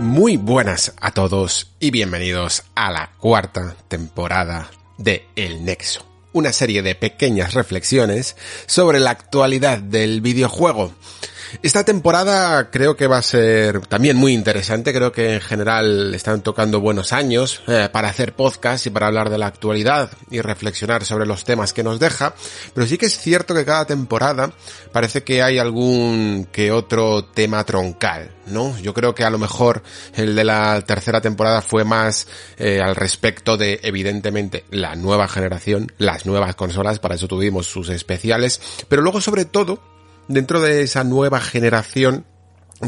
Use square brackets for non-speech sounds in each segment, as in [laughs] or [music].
Muy buenas a todos y bienvenidos a la cuarta temporada de El Nexo. Una serie de pequeñas reflexiones sobre la actualidad del videojuego. Esta temporada creo que va a ser también muy interesante, creo que en general están tocando buenos años eh, para hacer podcast y para hablar de la actualidad y reflexionar sobre los temas que nos deja, pero sí que es cierto que cada temporada parece que hay algún que otro tema troncal, ¿no? Yo creo que a lo mejor el de la tercera temporada fue más eh, al respecto de evidentemente la nueva generación, las nuevas consolas, para eso tuvimos sus especiales, pero luego sobre todo dentro de esa nueva generación,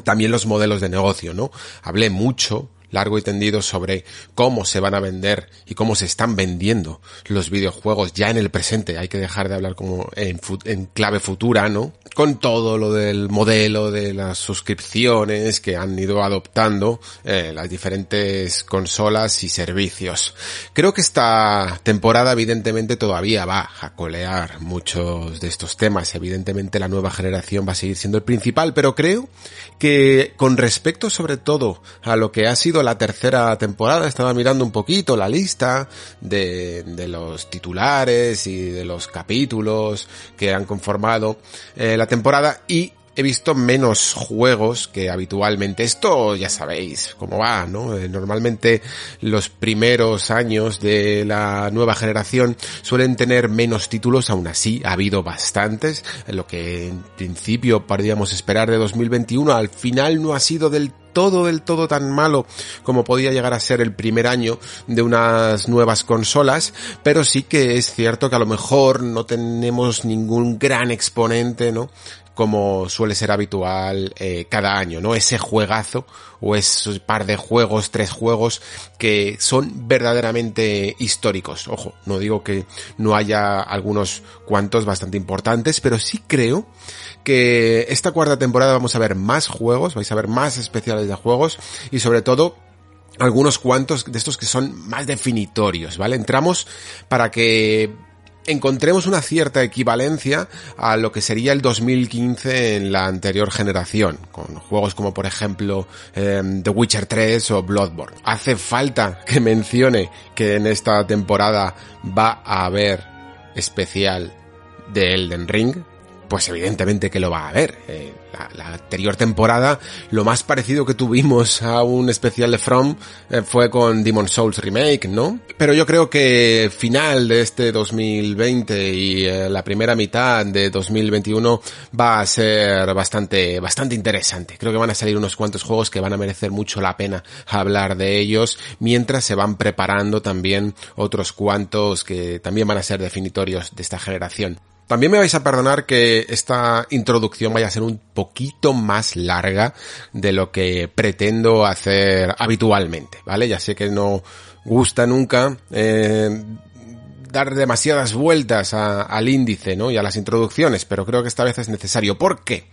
también los modelos de negocio, ¿no? Hablé mucho largo y tendido sobre cómo se van a vender y cómo se están vendiendo los videojuegos ya en el presente. Hay que dejar de hablar como en, clave futura, ¿no? Con todo lo del modelo de las suscripciones que han ido adoptando eh, las diferentes consolas y servicios. Creo que esta temporada evidentemente todavía va a colear muchos de estos temas. Evidentemente la nueva generación va a seguir siendo el principal, pero creo que con respecto sobre todo a lo que ha sido la tercera temporada, estaba mirando un poquito la lista de, los titulares y de los capítulos que han conformado eh, la temporada y he visto menos juegos que habitualmente. Esto ya sabéis cómo va, ¿no? Eh, normalmente los primeros años de la nueva generación suelen tener menos títulos, aún así ha habido bastantes. Lo que en principio podríamos esperar de 2021 al final no ha sido del todo del todo tan malo como podía llegar a ser el primer año de unas nuevas consolas, pero sí que es cierto que a lo mejor no tenemos ningún gran exponente, ¿no? Como suele ser habitual eh, cada año, ¿no? Ese juegazo o ese par de juegos, tres juegos que son verdaderamente históricos. Ojo, no digo que no haya algunos cuantos bastante importantes, pero sí creo que esta cuarta temporada vamos a ver más juegos, vais a ver más especiales de juegos y sobre todo algunos cuantos de estos que son más definitorios, ¿vale? Entramos para que encontremos una cierta equivalencia a lo que sería el 2015 en la anterior generación, con juegos como por ejemplo em, The Witcher 3 o Bloodborne. Hace falta que mencione que en esta temporada va a haber especial de Elden Ring, pues evidentemente que lo va a haber. Eh, la, anterior temporada, lo más parecido que tuvimos a un especial de From eh, fue con Demon Souls Remake, ¿no? Pero yo creo que final de este 2020 y eh, la primera mitad de 2021 va a ser bastante, bastante interesante. Creo que van a salir unos cuantos juegos que van a merecer mucho la pena hablar de ellos, mientras se van preparando también otros cuantos que también van a ser definitorios de esta generación. También me vais a perdonar que esta introducción vaya a ser un poquito más larga de lo que pretendo hacer habitualmente, ¿vale? Ya sé que no gusta nunca eh, dar demasiadas vueltas al índice, ¿no? Y a las introducciones, pero creo que esta vez es necesario. ¿Por qué?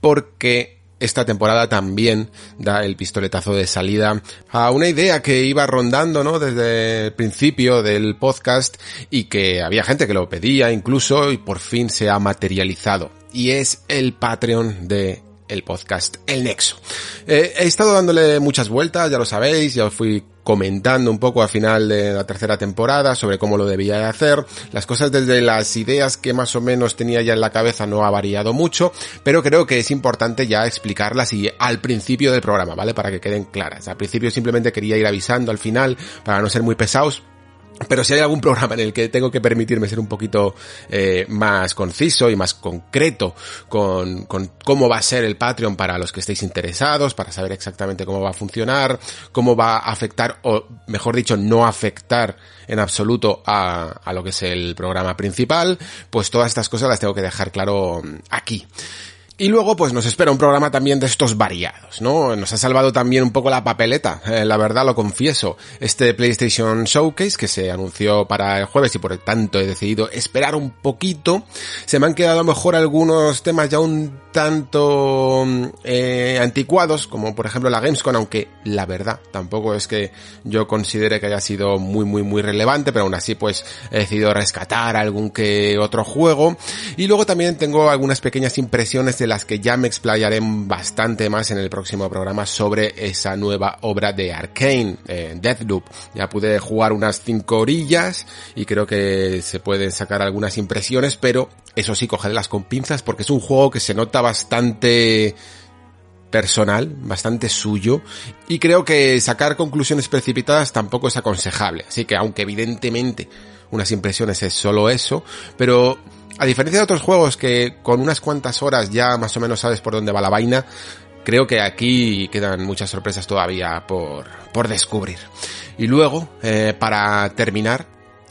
Porque esta temporada también da el pistoletazo de salida a una idea que iba rondando, ¿no? Desde el principio del podcast y que había gente que lo pedía incluso y por fin se ha materializado. Y es el Patreon de el podcast El Nexo. Eh, he estado dándole muchas vueltas, ya lo sabéis, ya fui comentando un poco a final de la tercera temporada sobre cómo lo debía de hacer. Las cosas desde las ideas que más o menos tenía ya en la cabeza no ha variado mucho, pero creo que es importante ya explicarlas y al principio del programa, ¿vale? Para que queden claras. Al principio simplemente quería ir avisando al final para no ser muy pesados pero si hay algún programa en el que tengo que permitirme ser un poquito eh, más conciso y más concreto con, con, cómo va a ser el Patreon para los que estéis interesados, para saber exactamente cómo va a funcionar, cómo va a afectar, o mejor dicho, no afectar en absoluto a, a lo que es el programa principal, pues todas estas cosas las tengo que dejar claro aquí. Y luego, pues nos espera un programa también de estos variados, ¿no? Nos ha salvado también un poco la papeleta, eh, la verdad lo confieso. Este PlayStation Showcase que se anunció para el jueves y por tanto he decidido esperar un poquito. Se me han quedado a lo mejor algunos temas ya un tanto eh, anticuados, como por ejemplo la Gamescom, aunque la verdad tampoco es que yo considere que haya sido muy muy muy relevante, pero aún así pues he decidido rescatar algún que otro juego. Y luego también tengo algunas pequeñas impresiones de las que ya me explayaré bastante más en el próximo programa sobre esa nueva obra de Arkane, eh, Deathloop. Ya pude jugar unas 5 orillas y creo que se pueden sacar algunas impresiones, pero eso sí, cogerlas con pinzas porque es un juego que se nota bastante personal, bastante suyo, y creo que sacar conclusiones precipitadas tampoco es aconsejable. Así que aunque evidentemente unas impresiones es solo eso, pero a diferencia de otros juegos que con unas cuantas horas ya más o menos sabes por dónde va la vaina, creo que aquí quedan muchas sorpresas todavía por, por descubrir. Y luego, eh, para terminar,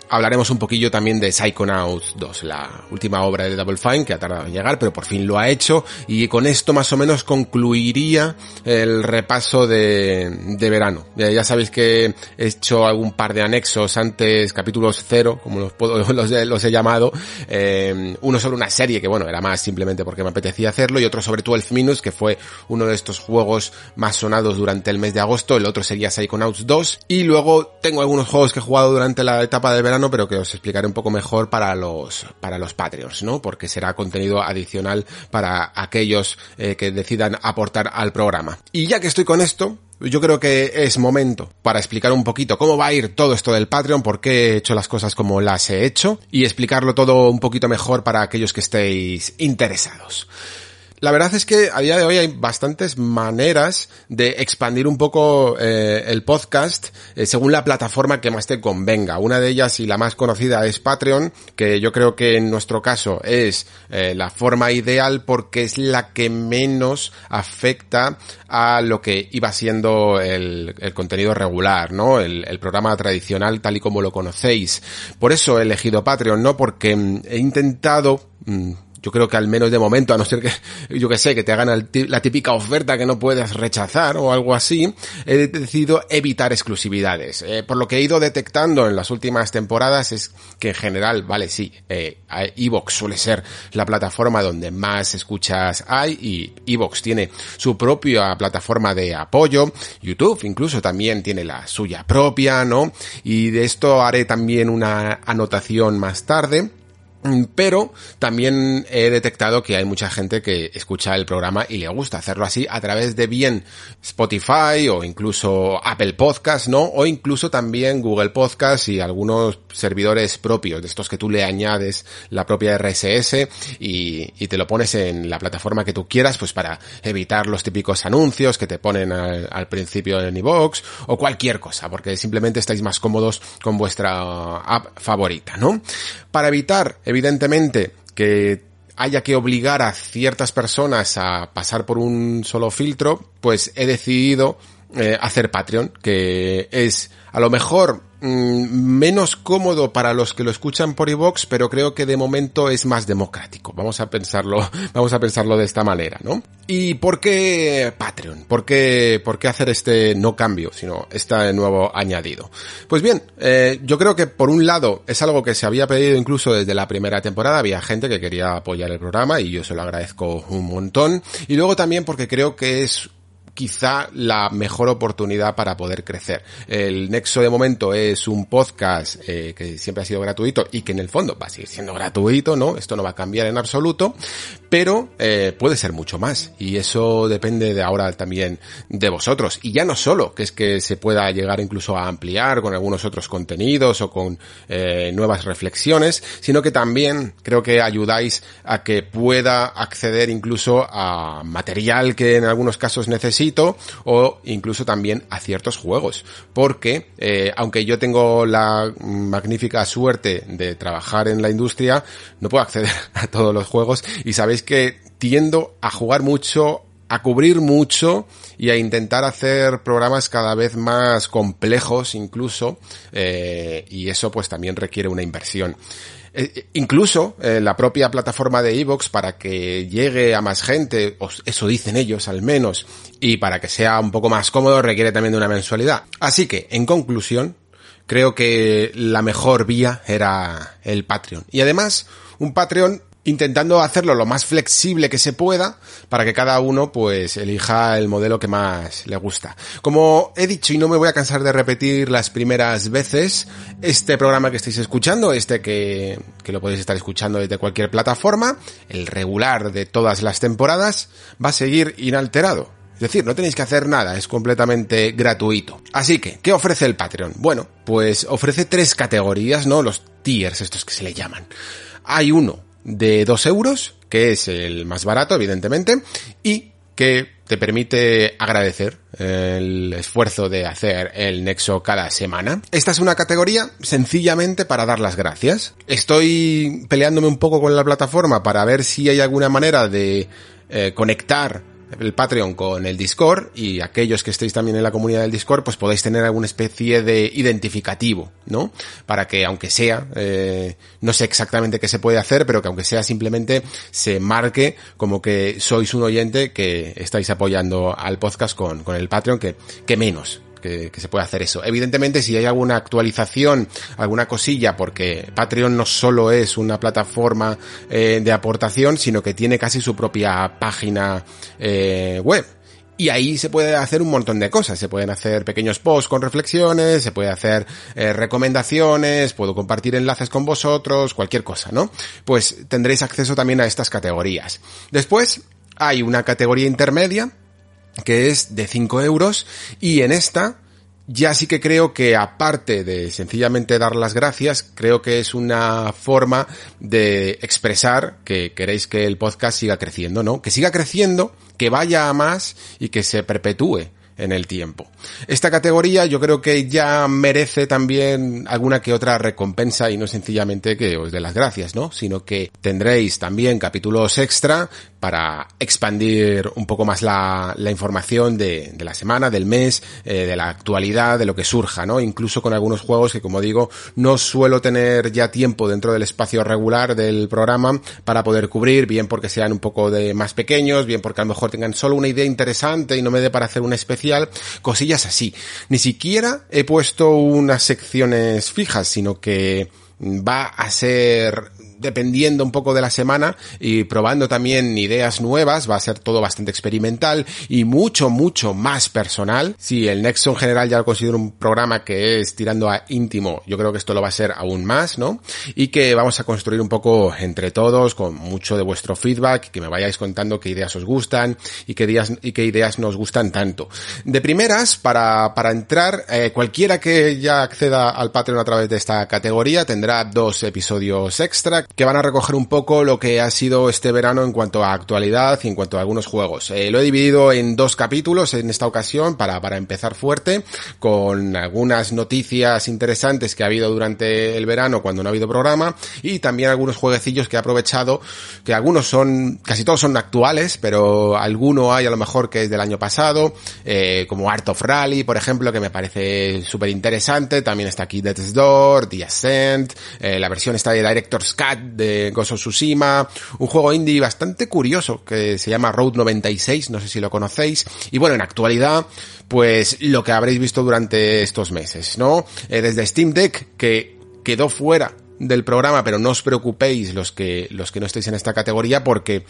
hablaremos un poquillo también de Psychonauts 2, la última obra de Double Fine que ha tardado en llegar, pero por fin lo ha hecho. Y con esto más o menos concluiría el repaso de, de verano. Ya, sabéis que he hecho algún par de anexos antes, capítulos cero, como los, [laughs] he llamado, eh, uno sobre una serie que bueno, era más simplemente porque me apetecía hacerlo y otro sobre 12 Minutes que fue uno de estos juegos más sonados durante el mes de agosto, el otro sería Psychonauts 2 y luego tengo algunos juegos que he jugado durante la etapa de verano pero que os explicaré un poco mejor para los, para los Patreons, ¿no? Porque será contenido adicional para aquellos eh, que decidan aportar al programa. Y ya que estoy con esto, yo creo que es momento para explicar un poquito cómo va a ir todo esto del Patreon, por qué he hecho las cosas como las he hecho y explicarlo todo un poquito mejor para aquellos que estéis interesados. La verdad es que a día de hoy hay bastantes maneras de expandir un poco eh, el podcast eh, según la plataforma que más te convenga. Una de ellas y la más conocida es Patreon, que yo creo que en nuestro caso es eh, la forma ideal porque es la que menos afecta a lo que iba siendo el, el contenido regular, ¿no? El, programa tradicional tal y como lo conocéis. Por eso he elegido Patreon, ¿no? Porque mm, he intentado mm, yo creo que al menos de momento, a no ser que, [laughs] yo que sé, que te hagan la típica oferta que no puedes rechazar o algo así, he decidido evitar exclusividades. Eh, por lo que he ido detectando en las últimas temporadas es que en general, vale, sí, eh, Evox suele ser la plataforma donde más escuchas hay y Evox tiene su propia plataforma de apoyo, YouTube incluso también tiene la suya propia, ¿no? Y de esto haré también una anotación más tarde. Mm, pero también he detectado que hay mucha gente que escucha el programa y le gusta hacerlo así a través de bien Spotify o incluso Apple Podcast, ¿no? O incluso también Google Podcast y algunos servidores propios, de estos que tú le añades la propia RSS y, te lo pones en la plataforma que tú quieras, pues para evitar los típicos anuncios que te ponen al, al principio en iVoox o cualquier cosa, porque simplemente estáis más cómodos con vuestra app favorita, ¿no? Para evitar evidentemente que haya que obligar a ciertas personas a pasar por un solo filtro, pues he decidido eh, hacer Patreon, que es a lo mejor menos cómodo para los que lo escuchan por iVox, pero creo que de momento es más democrático. Vamos a pensarlo, [laughs] vamos a pensarlo de esta manera, ¿no? ¿Y por qué Patreon? ¿Por qué, por qué hacer este no cambio, sino este nuevo añadido? Pues bien, eh, yo creo que por un lado es algo que se había pedido incluso desde la primera temporada, había gente que quería apoyar el programa y yo se lo agradezco un montón. Y luego también porque creo que es quizá la mejor oportunidad para poder crecer. El Nexo de momento es un podcast eh, que siempre ha sido gratuito y que en el fondo va a seguir siendo gratuito, ¿no? Esto no va a cambiar en absoluto, pero eh, puede ser mucho más y eso depende de ahora también de vosotros y ya no solo que es que se pueda llegar incluso a ampliar con algunos otros contenidos o con eh, nuevas reflexiones sino que también creo que ayudáis a que pueda acceder incluso a material que en algunos casos o incluso también a ciertos juegos porque eh, aunque yo tengo la magnífica suerte de trabajar en la industria no puedo acceder [laughs] a todos los juegos y sabéis que tiendo a jugar mucho, a cubrir mucho y a intentar hacer programas cada vez más complejos incluso, eh, y eso pues también requiere una inversión. Eh, incluso eh, la propia plataforma de Evox para que llegue a más gente, eso dicen ellos al menos, y para que sea un poco más cómodo requiere también de una mensualidad. Así que, en conclusión, creo que la mejor vía era el Patreon. Y además, un Patreon intentando hacerlo lo más flexible que se pueda para que cada uno pues elija el modelo que más le gusta. Como he dicho y no me voy a cansar de repetir las primeras veces, este programa que estáis escuchando, este que, que lo podéis estar escuchando desde cualquier plataforma, el regular de todas las temporadas, va a seguir inalterado. Es decir, no tenéis que hacer nada, es completamente gratuito. Así que, ¿qué ofrece el Patreon? Bueno, pues ofrece tres categorías, ¿no? Los tiers, estos que se le llaman. Hay uno de 2 euros, que es el más barato, evidentemente, y que te permite agradecer el esfuerzo de hacer el nexo cada semana. Esta es una categoría sencillamente para dar las gracias. Estoy peleándome un poco con la plataforma para ver si hay alguna manera de eh, conectar el Patreon con el Discord y aquellos que estéis también en la comunidad del Discord pues podéis tener alguna especie de identificativo, ¿no? Para que aunque sea, eh, no sé exactamente qué se puede hacer, pero que aunque sea simplemente se marque como que sois un oyente que estáis apoyando al podcast con, con el Patreon, que, que menos, que, se puede hacer eso. Evidentemente, si hay alguna actualización, alguna cosilla, porque Patreon no solo es una plataforma eh, de aportación, sino que tiene casi su propia página eh, web. Y ahí se puede hacer un montón de cosas. Se pueden hacer pequeños posts con reflexiones, se puede hacer eh, recomendaciones, puedo compartir enlaces con vosotros, cualquier cosa, ¿no? Pues tendréis acceso también a estas categorías. Después hay una categoría intermedia que es de 5 euros y en esta ya sí que creo que aparte de sencillamente dar las gracias, creo que es una forma de expresar que queréis que el podcast siga creciendo, ¿no? Que siga creciendo, que vaya a más y que se perpetúe en el tiempo. Esta categoría yo creo que ya merece también alguna que otra recompensa y no sencillamente que os dé las gracias, ¿no? Sino que tendréis también capítulos extra para expandir un poco más la, información de, la semana, del mes, eh, de la actualidad, de lo que surja, ¿no? Incluso con algunos juegos que, como digo, no suelo tener ya tiempo dentro del espacio regular del programa para poder cubrir, bien porque sean un poco de más pequeños, bien porque a lo mejor tengan solo una idea interesante y no me dé para hacer un especial, cosillas así. Ni siquiera he puesto unas secciones fijas, sino que va a ser dependiendo un poco de la semana y probando también ideas nuevas, va a ser todo bastante experimental y mucho, mucho más personal. Si el Nexo en general ya lo considero un programa que es tirando a íntimo, yo creo que esto lo va a ser aún más, ¿no? Y que vamos a construir un poco entre todos con mucho de vuestro feedback, que me vayáis contando qué ideas os gustan y qué ideas, y qué ideas nos gustan tanto. De primeras, para, para entrar, eh, cualquiera que ya acceda al Patreon a través de esta categoría tendrá dos episodios extra que van a recoger un poco lo que ha sido este verano en cuanto a actualidad y en cuanto a algunos juegos. Eh, lo he dividido en dos capítulos en esta ocasión para, para empezar fuerte, con algunas noticias interesantes que ha habido durante el verano cuando no ha habido programa y también algunos jueguecillos que he aprovechado, que algunos son, casi todos son actuales, pero alguno hay a lo mejor que es del año pasado, eh, como Art of Rally, por ejemplo, que me parece súper interesante. También está aquí Death's Door, The Ascent, eh, la versión está de Director's Cut de Ghost Tsushima, un juego indie bastante curioso que se llama Road 96, no sé si lo conocéis, y bueno, en actualidad, pues lo que habréis visto durante estos meses, ¿no? Eh, desde Steam Deck, que quedó fuera del programa, pero no os preocupéis los que, los que no estéis en esta categoría porque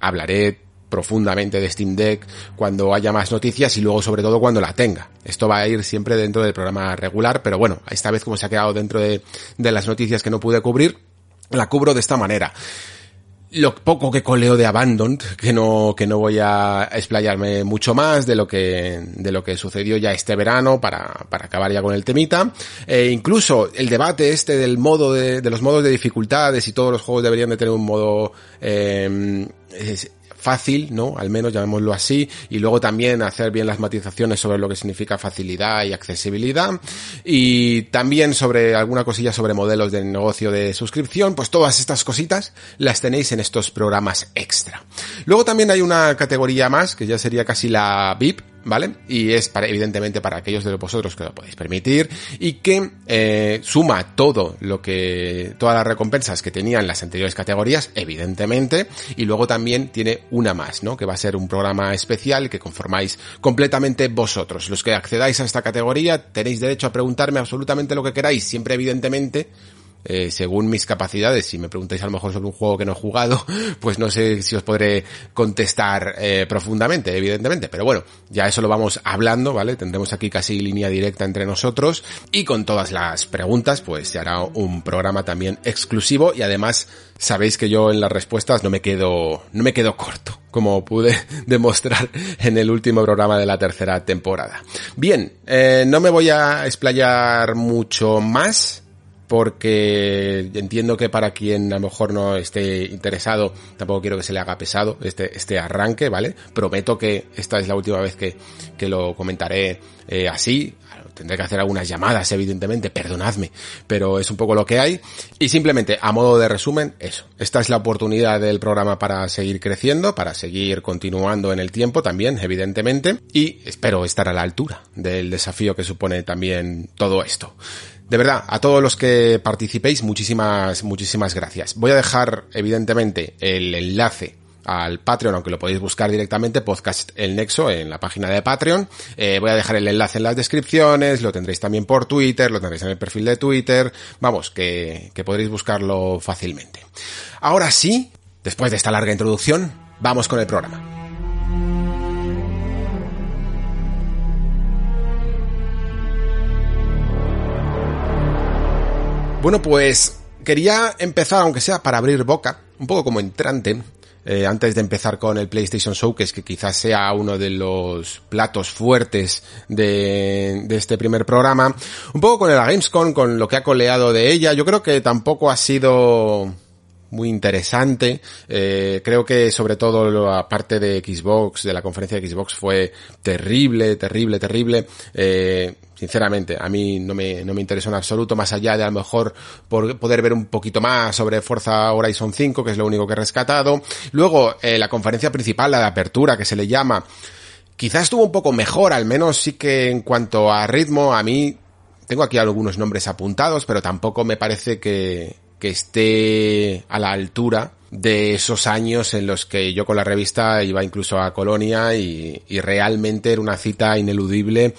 hablaré profundamente de Steam Deck cuando haya más noticias y luego sobre todo cuando la tenga. Esto va a ir siempre dentro del programa regular, pero bueno, esta vez como se ha quedado dentro de, de las noticias que no pude cubrir, la cubro de esta manera. lo poco que coleo de Abandoned, que no, que no voy a explayarme mucho más de lo que, de lo que sucedió ya este verano para, para acabar ya con el temita. E incluso el debate este del modo de, de los modos de dificultades y todos los juegos deberían de tener un modo, eh, fácil, ¿no? Al menos llamémoslo así, y luego también hacer bien las matizaciones sobre lo que significa facilidad y accesibilidad, y también sobre alguna cosilla sobre modelos de negocio de suscripción, pues todas estas cositas las tenéis en estos programas extra. Luego también hay una categoría más, que ya sería casi la VIP, ¿vale? Y es para, evidentemente para aquellos de vosotros que lo podéis permitir y que eh, suma todo lo que, todas las recompensas que tenían las anteriores categorías, evidentemente, y luego también tiene una más, ¿no? Que va a ser un programa especial que conformáis completamente vosotros. Los que accedáis a esta categoría tenéis derecho a preguntarme absolutamente lo que queráis, siempre evidentemente eh, según mis capacidades. Si me preguntáis a lo mejor sobre un juego que no he jugado, [laughs] pues no sé si os podré contestar eh, profundamente, evidentemente. Pero bueno, ya eso lo vamos hablando, ¿vale? Tendremos aquí casi línea directa entre nosotros y con todas las preguntas, pues se hará un programa también exclusivo y además sabéis que yo en las respuestas no me quedo, no me quedo corto, como pude [laughs] demostrar en el último programa de la tercera temporada. Bien, eh, no me voy a explayar mucho más porque entiendo que para quien a lo mejor no esté interesado, tampoco quiero que se le haga pesado este, este arranque, ¿vale? Prometo que esta es la última vez que, que lo comentaré eh, así. Tendré que hacer algunas llamadas, evidentemente, perdonadme, pero es un poco lo que hay. Y simplemente, a modo de resumen, eso. Esta es la oportunidad del programa para seguir creciendo, para seguir continuando en el tiempo también, evidentemente, y espero estar a la altura del desafío que supone también todo esto. De verdad, a todos los que participéis, muchísimas, muchísimas gracias. Voy a dejar, evidentemente, el enlace al Patreon, aunque lo podéis buscar directamente, Podcast El Nexo, en la página de Patreon. Eh, voy a dejar el enlace en las descripciones, lo tendréis también por Twitter, lo tendréis en el perfil de Twitter. Vamos, que, que podréis buscarlo fácilmente. Ahora sí, después de esta larga introducción, vamos con el programa. Bueno, pues quería empezar, aunque sea para abrir boca, un poco como entrante, eh, antes de empezar con el PlayStation Showcase, que quizás sea uno de los platos fuertes de, de este primer programa, un poco con el Gamescom, con lo que ha coleado de ella, yo creo que tampoco ha sido muy interesante. Eh, creo que sobre todo la parte de Xbox, de la conferencia de Xbox fue terrible, terrible, terrible. Eh, sinceramente, a mí no me, no me interesó en absoluto, más allá de a lo mejor por poder ver un poquito más sobre Forza Horizon 5, que es lo único que he rescatado. Luego, eh, la conferencia principal, la de apertura, que se le llama, quizás estuvo un poco mejor, al menos sí que en cuanto a ritmo, a mí tengo aquí algunos nombres apuntados, pero tampoco me parece que, que esté a la altura de esos años en los que yo con la revista iba incluso a Colonia y, realmente era una cita ineludible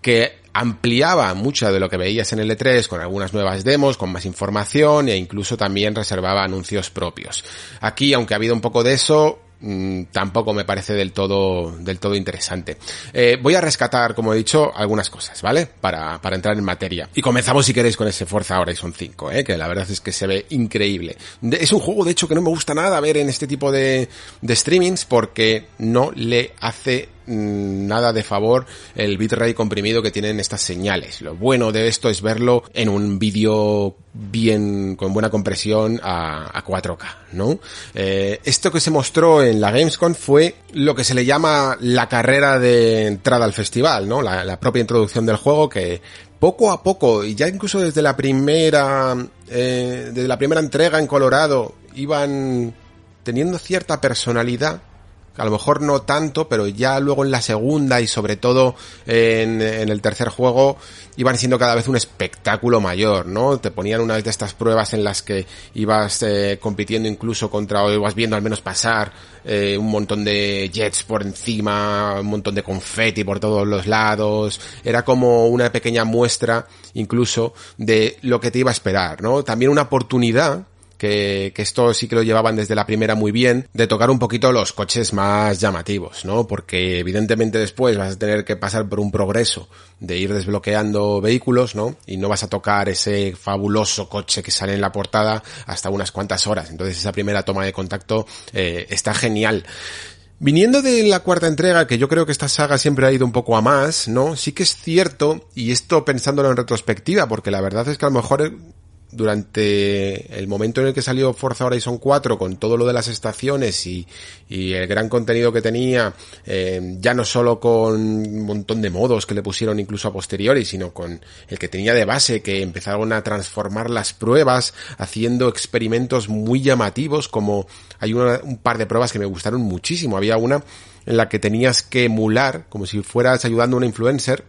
que ampliaba mucho de lo que veías en el E3 con algunas nuevas demos, con más información e incluso también reservaba anuncios propios. Aquí, aunque ha habido un poco de eso, Mm, tampoco me parece del todo, del todo interesante. Eh, voy a rescatar, como he dicho, algunas cosas, ¿vale? Para, para entrar en materia. Y comenzamos si queréis con ese Forza Horizon 5, ¿eh? Que la verdad es que se ve increíble. es un juego, de hecho, que no me gusta nada ver en este tipo de, de streamings porque no le hace nada de favor el bitrate comprimido que tienen estas señales. Lo bueno de esto es verlo en un vídeo bien, con buena compresión a, 4K, ¿no? Eh, esto que se mostró en la Gamescom fue lo que se le llama la carrera de entrada al festival, ¿no? La, propia introducción del juego que poco a poco, y ya incluso desde la primera, eh, desde la primera entrega en Colorado, iban teniendo cierta personalidad a lo mejor no tanto, pero ya luego en la segunda y sobre todo en, el tercer juego iban siendo cada vez un espectáculo mayor, ¿no? Te ponían una de estas pruebas en las que ibas eh, compitiendo incluso contra, o ibas viendo al menos pasar eh, un montón de jets por encima, un montón de confeti por todos los lados, era como una pequeña muestra incluso de lo que te iba a esperar, ¿no? También una oportunidad que, que esto sí que lo llevaban desde la primera muy bien, de tocar un poquito los coches más llamativos, ¿no? Porque evidentemente después vas a tener que pasar por un progreso de ir desbloqueando vehículos, ¿no? Y no vas a tocar ese fabuloso coche que sale en la portada hasta unas cuantas horas. Entonces esa primera toma de contacto eh, está genial. Viniendo de la cuarta entrega, que yo creo que esta saga siempre ha ido un poco a más, ¿no? Sí que es cierto, y esto pensándolo en retrospectiva, porque la verdad es que a lo mejor durante el momento en el que salió Forza Horizon 4 con todo lo de las estaciones y, el gran contenido que tenía, eh, ya no solo con un montón de modos que le pusieron incluso a posteriori, sino con el que tenía de base, que empezaron a transformar las pruebas haciendo experimentos muy llamativos, como hay un par de pruebas que me gustaron muchísimo. Había una en la que tenías que emular, como si fueras ayudando a una influencer,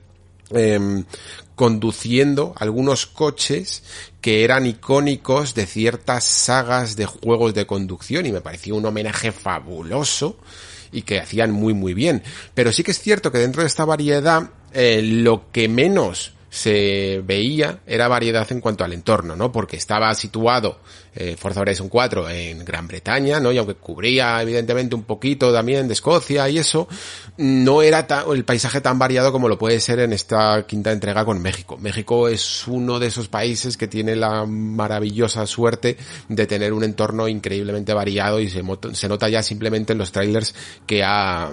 eh, conduciendo algunos coches que eran icónicos de ciertas sagas de juegos de conducción y me pareció un homenaje fabuloso y que hacían muy muy bien. Pero sí que es cierto que dentro de esta variedad eh, lo que menos se veía era variedad en cuanto al entorno, ¿no? Porque estaba situado eh, Forza Horizon 4 en Gran Bretaña, ¿no? Y aunque cubría evidentemente un poquito también de Escocia y eso, no era el paisaje tan variado como lo puede ser en esta quinta entrega con México. México es uno de esos países que tiene la maravillosa suerte de tener un entorno increíblemente variado y se, se nota ya simplemente en los trailers que ha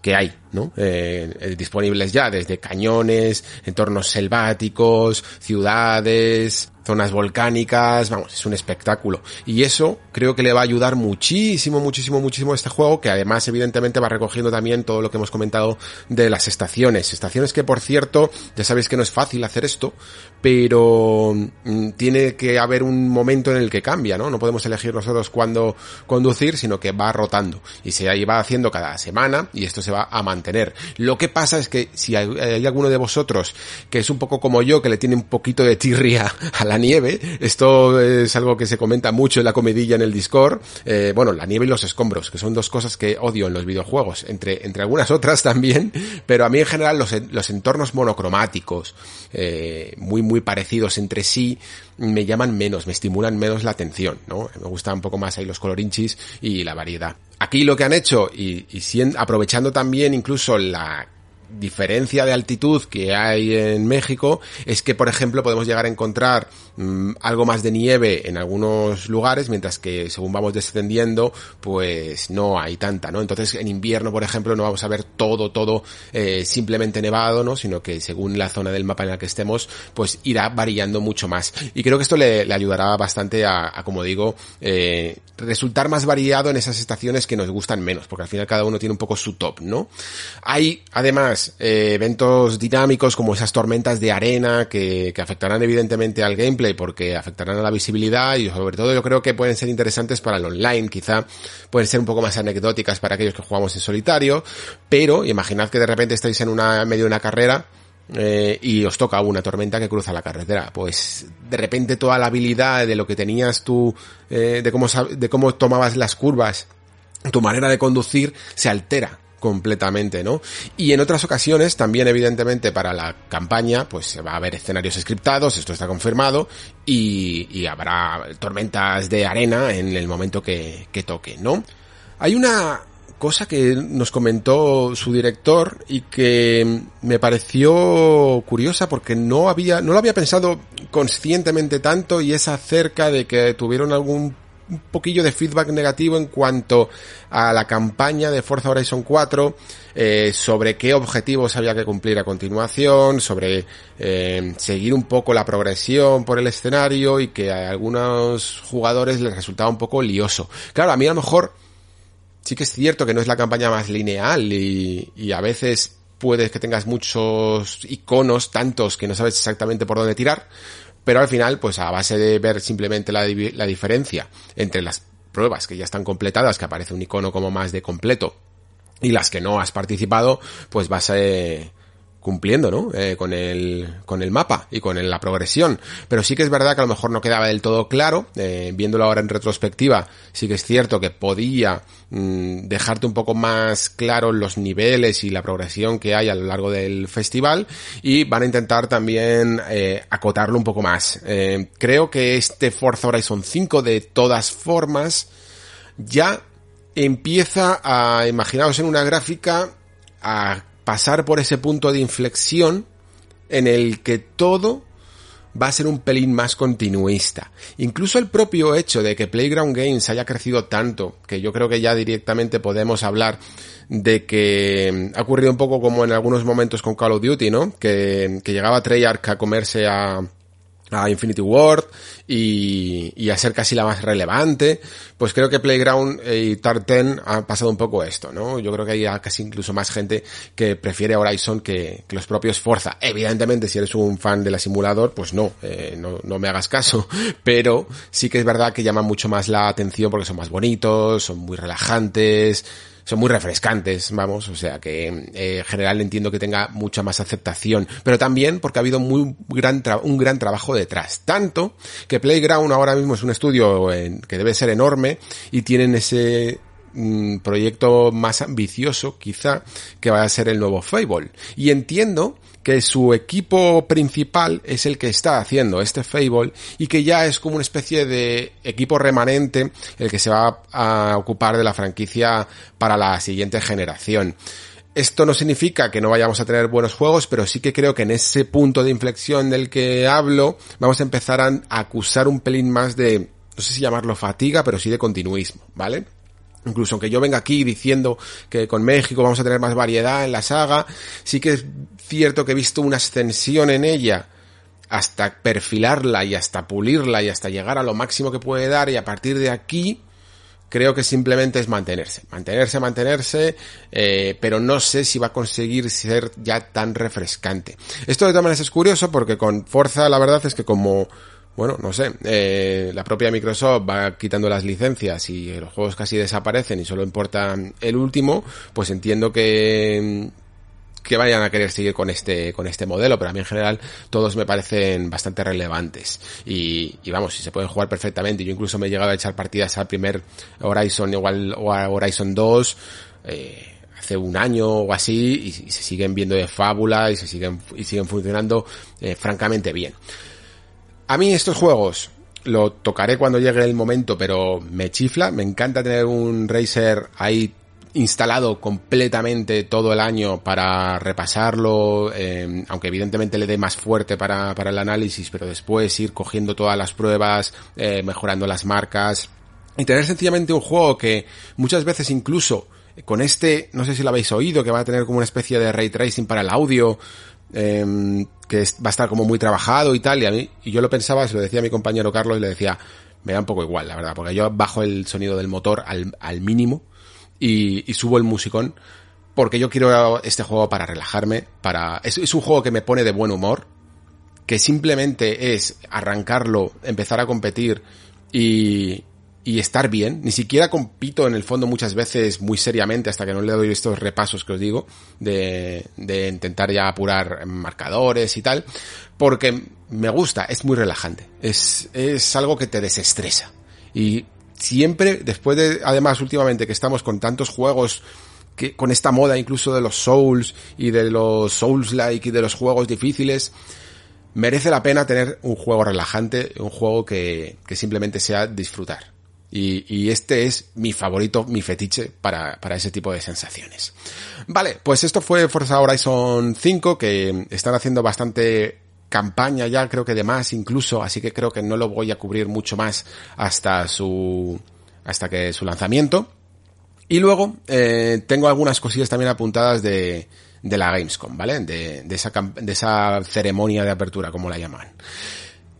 que hay, ¿no? Eh, eh, disponibles ya desde cañones, entornos selváticos, ciudades, zonas volcánicas, vamos, es un espectáculo. Y eso creo que le va a ayudar muchísimo, muchísimo, muchísimo este juego, que además evidentemente va recogiendo también todo lo que hemos comentado de las estaciones. Estaciones que por cierto, ya sabéis que no es fácil hacer esto, pero mm, tiene que haber un momento en el que cambia, ¿no? No podemos elegir nosotros cuándo conducir, sino que va rotando. Y se va haciendo cada semana y esto se va a mantener. Lo que pasa es que si hay, hay alguno de vosotros que es un poco como yo, que le tiene un poquito de tirria a la nieve. Esto es algo que se comenta mucho en la comedilla en el Discord. Eh, bueno, la nieve y los escombros, que son dos cosas que odio en los videojuegos, entre, entre algunas otras [laughs] también, pero a mí en general los, los entornos monocromáticos, eh, muy, muy parecidos entre sí, me llaman menos, me estimulan menos la atención, ¿no? Me gustan un poco más ahí los colorinchis y la variedad. Aquí lo que han hecho, y, y aprovechando también incluso la diferencia de altitud que hay en México es que, por ejemplo, podemos llegar a encontrar mm, algo más de nieve en algunos lugares, mientras que según vamos descendiendo, pues no hay tanta, ¿no? Entonces, en invierno, por ejemplo, no vamos a ver todo, todo eh, simplemente nevado, ¿no? Sino que según la zona del mapa en la que estemos, pues irá variando mucho más. Y creo que esto le, ayudará bastante a, como digo, eh, resultar más variado en esas estaciones que nos gustan menos, porque al final cada uno tiene un poco su top, ¿no? Hay, además, eh, eventos dinámicos como esas tormentas de arena que, afectarán evidentemente al gameplay porque afectarán a la visibilidad y sobre todo yo creo que pueden ser interesantes para el online, quizá pueden ser un poco más anecdóticas para aquellos que jugamos en solitario, pero imaginad que de repente estáis en una medio de una carrera eh, y os toca una tormenta que cruza la carretera. Pues de repente toda la habilidad de lo que tenías tú, eh, de cómo de cómo tomabas las curvas, tu manera de conducir se altera completamente, ¿no? Y en otras ocasiones, también evidentemente para la campaña, pues se va a haber escenarios scriptados, esto está confirmado, y, y habrá tormentas de arena en el momento que, que toque, ¿no? Hay una cosa que nos comentó su director y que me pareció curiosa porque no había, no lo había pensado conscientemente tanto y es acerca de que tuvieron algún un poquillo de feedback negativo en cuanto a la campaña de Forza Horizon 4, eh, sobre qué objetivos había que cumplir a continuación, sobre eh, seguir un poco la progresión por el escenario y que a algunos jugadores les resultaba un poco lioso. Claro, a mí a lo mejor sí que es cierto que no es la campaña más lineal y, y a veces puedes que tengas muchos iconos, tantos que no sabes exactamente por dónde tirar, pero al final, pues a base de ver simplemente la, la diferencia entre las pruebas que ya están completadas, que aparece un icono como más de completo, y las que no has participado, pues vas a, cumpliendo, ¿no? Eh, con el, con el mapa y con la progresión. Pero sí que es verdad que a lo mejor no quedaba del todo claro, eh, viéndolo ahora en retrospectiva, sí que es cierto que podía mm, dejarte un poco más claro los niveles y la progresión que hay a lo largo del festival y van a intentar también eh, acotarlo un poco más. Eh, creo que este Forza Horizon 5 de todas formas ya empieza a, imaginaos en una gráfica, a pasar por ese punto de inflexión en el que todo va a ser un pelín más continuista. Incluso el propio hecho de que Playground Games haya crecido tanto, que yo creo que ya directamente podemos hablar de que ha ocurrido un poco como en algunos momentos con Call of Duty, ¿no? Que, que llegaba Treyarch a comerse a, a Infinity Ward y, y, a ser casi la más relevante, pues creo que Playground y Tartan han pasado un poco esto, ¿no? Yo creo que hay casi incluso más gente que prefiere Horizon que, que los propios Forza. Evidentemente, si eres un fan de la simulador, pues no, eh, no, no me hagas caso, [laughs] pero sí que es verdad que llaman mucho más la atención porque son más bonitos, son muy relajantes, son muy refrescantes, vamos, o sea que eh, en general entiendo que tenga mucha más aceptación, pero también porque ha habido muy gran un gran trabajo detrás, tanto que Playground ahora mismo es un estudio que debe ser enorme y tienen ese mm, proyecto más ambicioso quizá que va a ser el nuevo Fable. Y entiendo que su equipo principal es el que está haciendo este Fable y que ya es como una especie de equipo remanente el que se va a ocupar de la franquicia para la siguiente generación. Esto no significa que no vayamos a tener buenos juegos, pero sí que creo que en ese punto de inflexión del que hablo vamos a empezar a acusar un pelín más de, no sé si llamarlo fatiga, pero sí de continuismo, ¿vale? Incluso aunque yo venga aquí diciendo que con México vamos a tener más variedad en la saga, sí que es cierto que he visto una ascensión en ella hasta perfilarla y hasta pulirla y hasta llegar a lo máximo que puede dar y a partir de aquí creo que simplemente es mantenerse, mantenerse, mantenerse, eh, pero no sé si va a conseguir ser ya tan refrescante. Esto de todas maneras es curioso porque con Forza la verdad es que como bueno, no sé, eh, la propia Microsoft va quitando las licencias y los juegos casi desaparecen y solo importa el último, pues entiendo que que vayan a querer seguir con este con este modelo, pero a mí en general todos me parecen bastante relevantes y, y vamos, si se pueden jugar perfectamente. Yo incluso me he llegado a echar partidas al primer Horizon igual o a Horizon 2 eh, hace un año o así y, se siguen viendo de fábula y se siguen y siguen funcionando eh, francamente bien. A mí estos juegos lo tocaré cuando llegue el momento, pero me chifla, me encanta tener un Razer ahí instalado completamente todo el año para repasarlo, eh, aunque evidentemente le dé más fuerte para, para, el análisis, pero después ir cogiendo todas las pruebas, eh, mejorando las marcas. Y tener sencillamente un juego que muchas veces incluso con este, no sé si lo habéis oído, que va a tener como una especie de ray tracing para el audio, eh, que va a estar como muy trabajado y tal, y a mí, y yo lo pensaba, se lo decía a mi compañero Carlos y le decía, me da un poco igual, la verdad, porque yo bajo el sonido del motor al, al mínimo y, y, subo el musicón, porque yo quiero este juego para relajarme, para, es, es un juego que me pone de buen humor, que simplemente es arrancarlo, empezar a competir y, y estar bien. Ni siquiera compito en el fondo muchas veces muy seriamente hasta que no le doy estos repasos que os digo de, de intentar ya apurar marcadores y tal, porque me gusta, es muy relajante. Es, es algo que te desestresa. Y siempre, después de, además últimamente que estamos con tantos juegos que, con esta moda incluso de los Souls y de los Souls-like y de los juegos difíciles, merece la pena tener un juego relajante, un juego que, que simplemente sea disfrutar. Y, y, este es mi favorito, mi fetiche para, para ese tipo de sensaciones. Vale, pues esto fue Forza Horizon 5, que están haciendo bastante campaña ya, creo que de más incluso, así que creo que no lo voy a cubrir mucho más hasta su, hasta que su lanzamiento. Y luego, eh, tengo algunas cosillas también apuntadas de, de la Gamescom, ¿vale? De, de esa, de esa ceremonia de apertura, como la llaman.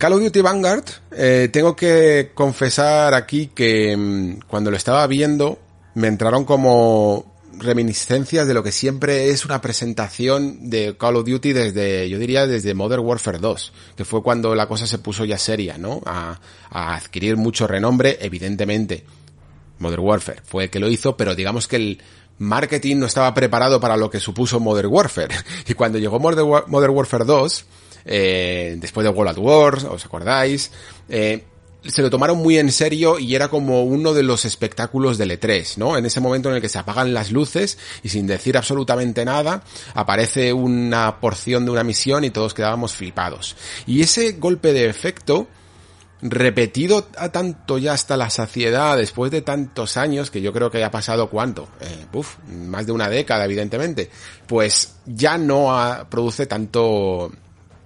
Call of Duty Vanguard, eh, tengo que confesar aquí que mmm, cuando lo estaba viendo me entraron como reminiscencias de lo que siempre es una presentación de Call of Duty desde, yo diría, desde Modern Warfare 2, que fue cuando la cosa se puso ya seria, ¿no? A, a adquirir mucho renombre, evidentemente Modern Warfare fue el que lo hizo, pero digamos que el marketing no estaba preparado para lo que supuso Modern Warfare. [laughs] Y cuando llegó Modern Warfare 2, eh, después de World at War, ¿os acordáis? Eh, se lo tomaron muy en serio y era como uno de los espectáculos del E3, ¿no? En ese momento en el que se apagan las luces y sin decir absolutamente nada aparece una porción de una misión y todos quedábamos flipados. Y ese golpe de efecto repetido a tanto ya hasta la saciedad después de tantos años, que yo creo que ha pasado cuánto, eh, más de una década evidentemente, pues ya no produce tanto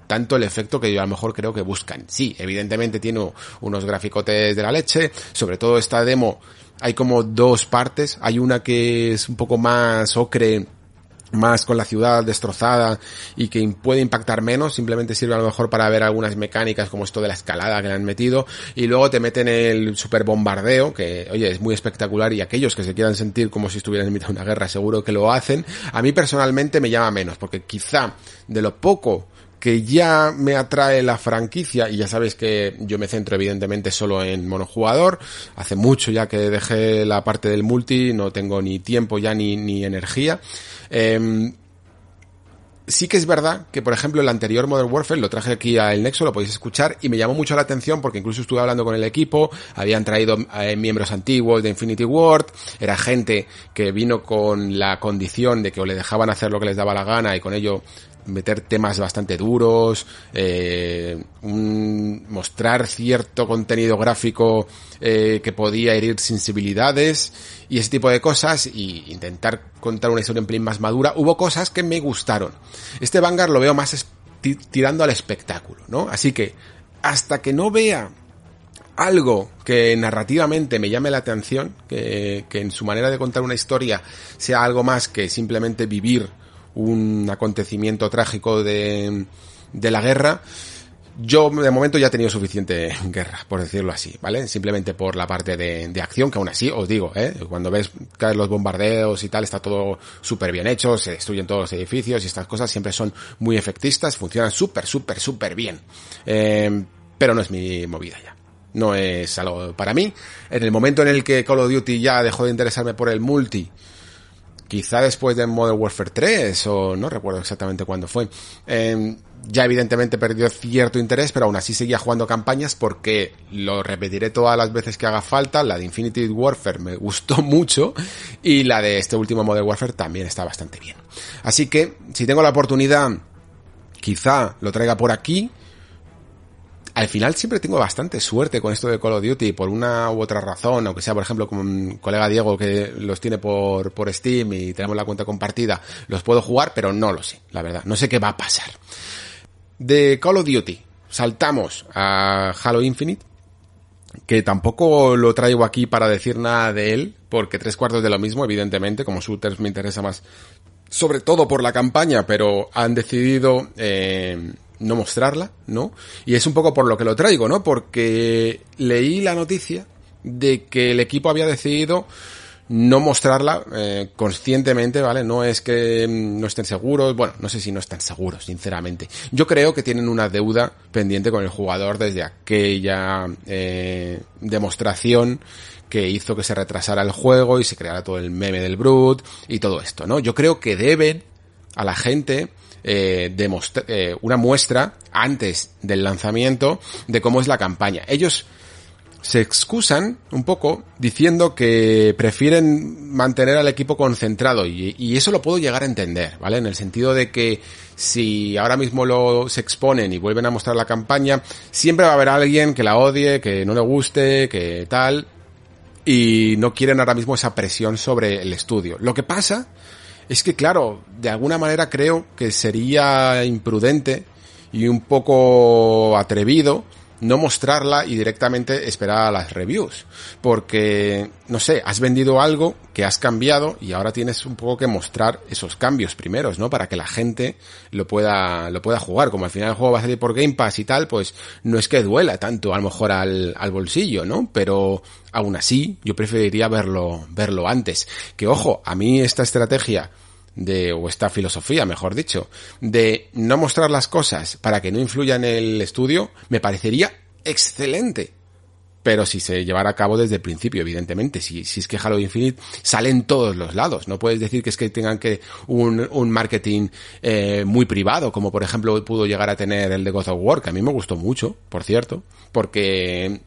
tanto el efecto que yo a lo mejor creo que buscan. Sí, evidentemente tiene unos graficotes de la leche, sobre todo esta demo hay como dos partes, hay una que es un poco más ocre más con la ciudad destrozada y que puede impactar menos, simplemente sirve a lo mejor para ver algunas mecánicas como esto de la escalada que le han metido. Y luego te meten el super bombardeo que oye es muy espectacular. Y aquellos que se quieran sentir como si estuvieran en mitad de una guerra seguro que lo hacen, a mí personalmente me llama menos porque quizá de lo poco que ya me atrae la franquicia y ya sabéis que yo me centro evidentemente solo en monojugador. Hace mucho ya que dejé la parte del multi, no tengo ni tiempo ya ni, ni energía. Em, sí que es verdad que, por ejemplo, el anterior Modern Warfare lo traje aquí a El Nexo, lo podéis escuchar, y me llamó mucho la atención porque incluso estuve hablando con el equipo, habían traído eh, miembros antiguos de Infinity Ward, era gente que vino con la condición de que o le dejaban hacer lo que les daba la gana y con ello meter temas bastante duros, eh, mostrar cierto contenido gráfico eh, que podía herir sensibilidades y ese tipo de cosas y intentar contar una historia en plin más madura. Hubo cosas que me gustaron. Este Vanguard lo veo más tirando al espectáculo, ¿no? Así que hasta que no vea algo que narrativamente me llame la atención, que en su manera de contar una historia sea algo más que simplemente vivir un acontecimiento trágico de, de la guerra, yo de momento ya he tenido suficiente [laughs] guerra, por decirlo así, ¿vale? Simplemente por la parte de, de acción, que aún así os digo, ¿eh? Cuando ves caer los bombardeos y tal, está todo súper bien hecho, se destruyen todos los edificios y estas cosas siempre son muy efectistas, funcionan súper, súper, súper bien. Eh, pero no es mi movida ya. No es algo para mí. En el momento en el que Call of Duty ya dejó de interesarme por el multi, quizá después de Modern Warfare 3 o no recuerdo exactamente cuándo fue. Em, ya evidentemente perdió cierto interés, pero aún así seguía jugando campañas porque lo repetiré todas las veces que haga falta. La de Infinity Warfare me gustó [laughs] mucho y la de este último Modern Warfare también está bastante bien. Así que si tengo la oportunidad, quizá lo traiga por aquí al final siempre tengo bastante suerte con esto de Call of Duty por una u otra razón, aunque sea por ejemplo con un colega Diego que los tiene por, por Steam y tenemos la cuenta compartida, los puedo jugar, pero no lo sé, la verdad, no sé qué va a pasar. De Call of Duty, saltamos a Halo Infinite, que tampoco lo traigo aquí para decir nada de él, porque tres cuartos de lo mismo, evidentemente, como shooters me interesa más, sobre todo por la campaña, pero han decidido eh, no mostrarla, ¿no? Y es un poco por lo que lo traigo, ¿no? Porque leí la noticia de que el equipo había decidido no mostrarla eh, conscientemente, ¿vale? No es que no estén seguros, bueno, no sé si no están seguros, sinceramente. Yo creo que tienen una deuda pendiente con el jugador desde aquella eh, demostración que hizo que se retrasara el juego y se creara todo el meme del Brut y todo esto, ¿no? Yo creo que deben a la gente eh, eh, una muestra antes del lanzamiento de cómo es la campaña. Ellos se excusan un poco diciendo que prefieren mantener al equipo concentrado y, y, eso lo puedo llegar a entender, ¿vale? En el sentido de que si ahora mismo lo se exponen y vuelven a mostrar la campaña, siempre va a haber alguien que la odie, que no le guste, que tal, y no quieren ahora mismo esa presión sobre el estudio. Lo que pasa es que, claro, de alguna manera creo que sería imprudente y un poco atrevido no mostrarla y directamente esperar a las reviews. Porque, no sé, has vendido algo que has cambiado y ahora tienes un poco que mostrar esos cambios primeros, ¿no? Para que la gente lo pueda, lo pueda jugar. Como al final el juego va a salir por Game Pass y tal, pues no es que duela tanto a lo mejor al, al bolsillo, ¿no? Pero aún así, yo preferiría verlo, verlo antes. Que ojo, a mí esta estrategia de, o esta filosofía, mejor dicho, de no mostrar las cosas para que no influya en el estudio, me parecería excelente. pero si se llevara a cabo desde el principio, evidentemente. Si, si es que Halo Infinite sale en todos los lados. No puedes decir que es que tengan que un, un marketing eh, muy privado, como por ejemplo pudo llegar a tener el de God of War, que a mí me gustó mucho, por cierto, porque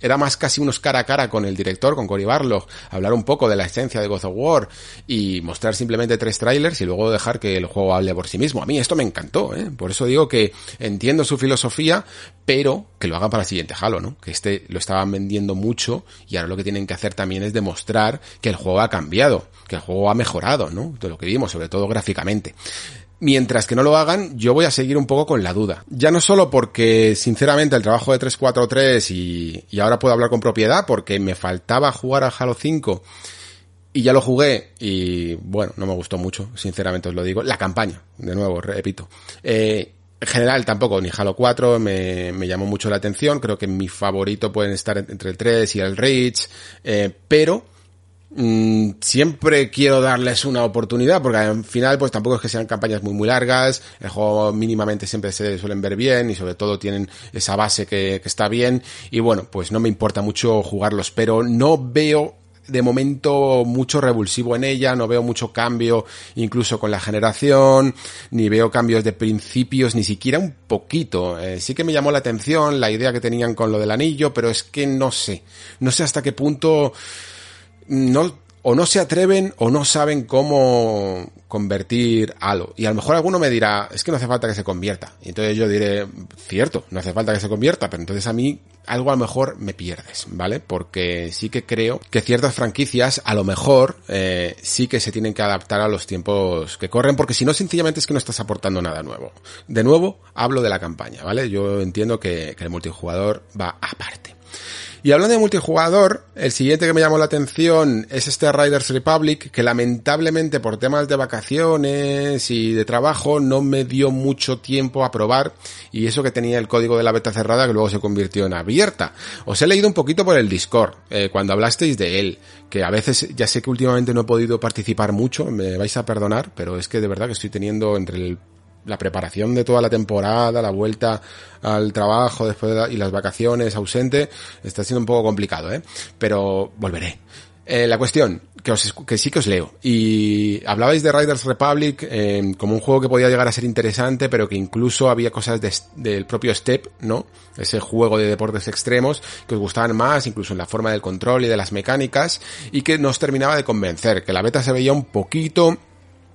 era más casi unos cara a cara con el director, con Cory Barlog, hablar un poco de la esencia de God of War y mostrar simplemente tres trailers y luego dejar que el juego hable por sí mismo. A mí esto me encantó, ¿eh? Por eso digo que entiendo su filosofía, pero que lo hagan para el siguiente Halo, ¿no? Que este lo estaban vendiendo mucho y ahora lo que tienen que hacer también es demostrar que el juego ha cambiado, que el juego ha mejorado, ¿no? De lo que vimos, sobre todo gráficamente. Mientras que no lo hagan, yo voy a seguir un poco con la duda. Ya no solo porque, sinceramente, el trabajo de 343 y, y ahora puedo hablar con propiedad porque me faltaba jugar a Halo 5 y ya lo jugué y, bueno, no me gustó mucho, sinceramente os lo digo. La campaña, de nuevo, repito. Eh, en general tampoco, ni Halo 4 me, me, llamó mucho la atención, creo que mi favorito pueden estar entre el 3 y el Reach, eh, pero Mm, siempre quiero darles una oportunidad porque al final pues tampoco es que sean campañas muy muy largas, el juego mínimamente siempre se suelen ver bien y sobre todo tienen esa base que, está bien y bueno pues no me importa mucho jugarlos pero no veo de momento mucho revulsivo en ella, no veo mucho cambio incluso con la generación, ni veo cambios de principios, ni siquiera un poquito. Eh, sí que me llamó la atención la idea que tenían con lo del anillo, pero es que no sé, no sé hasta qué punto no, o no se atreven o no saben cómo convertir algo. Y a lo mejor alguno me dirá, es que no hace falta que se convierta. Y entonces yo diré, cierto, no hace falta que se convierta, pero entonces a mí algo a lo mejor me pierdes, ¿vale? Porque sí que creo que ciertas franquicias a lo mejor eh, sí que se tienen que adaptar a los tiempos que corren, porque si no, sencillamente es que no estás aportando nada nuevo. De nuevo, hablo de la campaña, ¿vale? Yo entiendo que, que el multijugador va aparte. Y hablando de multijugador, el siguiente que me llamó la atención es este Riders Republic, que lamentablemente por temas de vacaciones y de trabajo no me dio mucho tiempo a probar, y eso que tenía el código de la beta cerrada que luego se convirtió en abierta. Os he leído un poquito por el Discord, eh, cuando hablasteis de él, que a veces ya sé que últimamente no he podido participar mucho, me vais a perdonar, pero es que de verdad que estoy teniendo entre el la preparación de toda la temporada, la vuelta al trabajo después y las vacaciones ausente, está siendo un poco complicado, ¿eh? Pero volveré. Eh, la cuestión, que, os, que sí que os leo. Y hablabais de Riders Republic eh, como un juego que podía llegar a ser interesante, pero que incluso había cosas del propio Step, ¿no? Ese juego de deportes extremos que os gustaban más, incluso en la forma del control y de las mecánicas, y que nos terminaba de convencer, que la beta se veía un poquito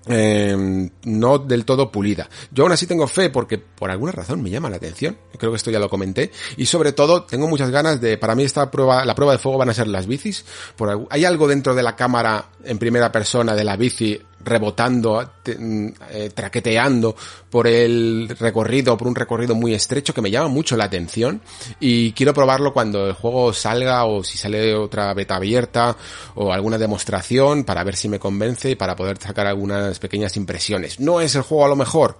eh, no del todo pulida. Yo aún así tengo fe porque por alguna razón me llama la atención. Creo que esto ya lo comenté. Y sobre todo tengo muchas ganas de, para mí esta prueba, la prueba de fuego van a ser las bicis. Por, hay algo dentro de la cámara en primera persona de la bici rebotando, mm, eh, traqueteando por el recorrido, por un recorrido muy estrecho que me llama mucho la atención y quiero probarlo cuando el juego salga o si sale otra beta abierta o alguna demostración para ver si me convence y para poder sacar algunas pequeñas impresiones. No es el juego a lo mejor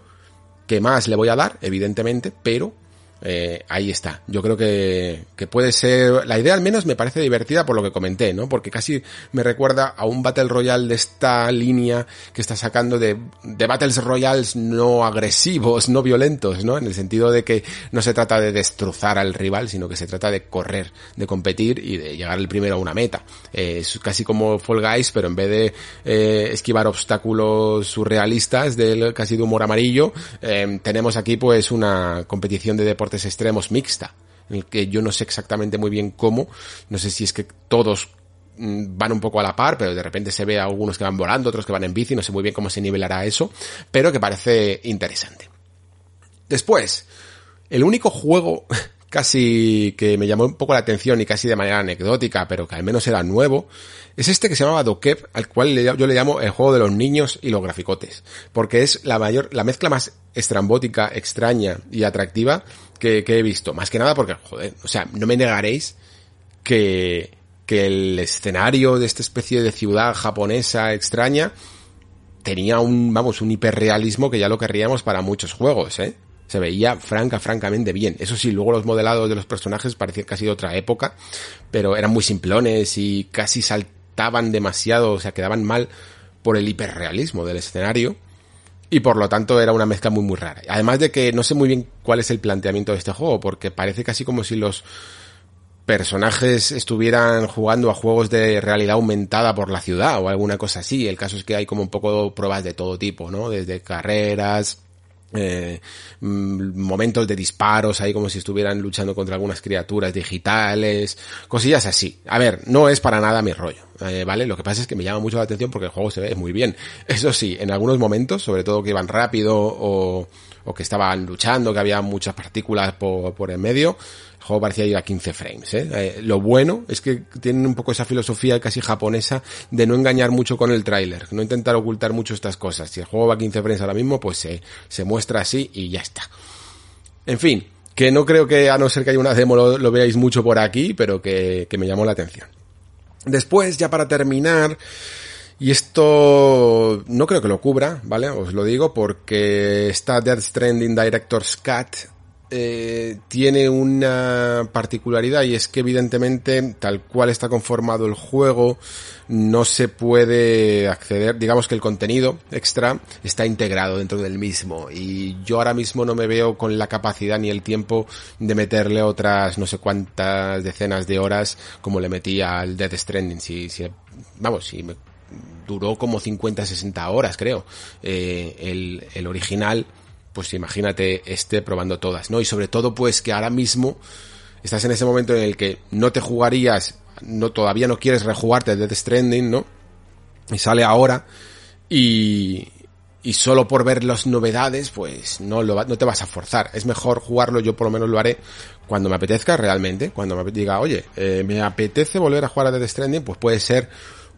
que más le voy a dar, evidentemente, pero eh, ahí está. Yo creo que, que puede ser, la idea al menos me parece divertida por lo que comenté, ¿no? Porque casi me recuerda a un Battle Royale de esta línea que está sacando de, de Battles Royales no agresivos, no violentos, ¿no? En el sentido de que no se trata de destrozar al rival, sino que se trata de correr, de competir y de llegar el primero a una meta. Eh, es casi como Fall Guys, pero en vez de eh, esquivar obstáculos surrealistas del casi de humor amarillo, eh, tenemos aquí pues una competición de deportes extremos mixta, en el que yo no sé exactamente muy bien cómo, no sé si es que todos mm, van un poco a la par, pero de repente se ve a algunos que van volando, otros que van en bici, no sé muy bien cómo se nivelará eso, pero que parece interesante. Después, el único juego [laughs] casi que me llamó un poco la atención y casi de manera anecdótica, pero que al menos era nuevo, es este que se llamaba Dokep, al cual yo le llamo el juego de los niños y los graficotes, porque es la mayor, la mezcla más estrambótica, extraña y atractiva que, he visto. Más que nada porque, joder, o sea, no me negaréis que, que el escenario de esta especie de ciudad japonesa extraña tenía un, vamos, un hiperrealismo que ya lo querríamos para muchos juegos, ¿eh? Se veía franca, francamente bien. Eso sí, luego los modelados de los personajes parecían casi de otra época, pero eran muy simplones y casi saltaban demasiado, o sea, quedaban mal por el hiperrealismo del escenario y por lo tanto era una mezcla muy muy rara. Además de que no sé muy bien cuál es el planteamiento de este juego, porque parece casi como si los personajes estuvieran jugando a juegos de realidad aumentada por la ciudad o alguna cosa así. El caso es que hay como un poco pruebas de todo tipo, ¿no? Desde carreras, eh, mm, momentos de disparos ahí como si estuvieran luchando contra algunas criaturas digitales, cosillas así. A ver, no es para nada mi rollo, eh, ¿vale? Lo que pasa es que me llama mucho la atención porque el juego se ve muy bien. [laughs] Eso sí, en algunos momentos, sobre todo que iban rápido o, o que estaban luchando, que había muchas partículas por, por en medio, juego parecía ir a 15 frames. ¿eh? ¿eh? lo bueno es que tienen un poco esa filosofía casi japonesa de no engañar mucho con el tráiler, no intentar ocultar mucho estas cosas. Si el juego va a 15 frames ahora mismo, pues se, muestra así y ya está. En fin, que no creo que a no ser que haya una demo lo, veáis mucho por aquí, pero que, que me llamó la atención. Después, ya para terminar, y esto no creo que lo cubra, ¿vale? Os lo digo porque está Death Stranding Director's Cut eh, tiene una particularidad y es que evidentemente tal cual está conformado el juego no se puede acceder, digamos que el contenido extra está integrado dentro del mismo. Y yo ahora mismo no me veo con la capacidad ni el tiempo de meterle otras no sé cuántas decenas de horas como le metí al Death Stranding. Si, si vamos, si me duró como 50, 60 horas creo eh, el, el original pues imagínate este probando todas, ¿no? Y sobre todo pues que ahora mismo estás en ese momento en el que no te jugarías, no todavía no quieres rejugarte Death Stranding, ¿no? Y sale ahora y y solo por ver las novedades, pues no lo no te vas a forzar. Es mejor jugarlo, yo por lo menos lo haré cuando me apetezca realmente, cuando me diga, oye, eh, me apetece volver a jugar a Death Stranding, pues puede ser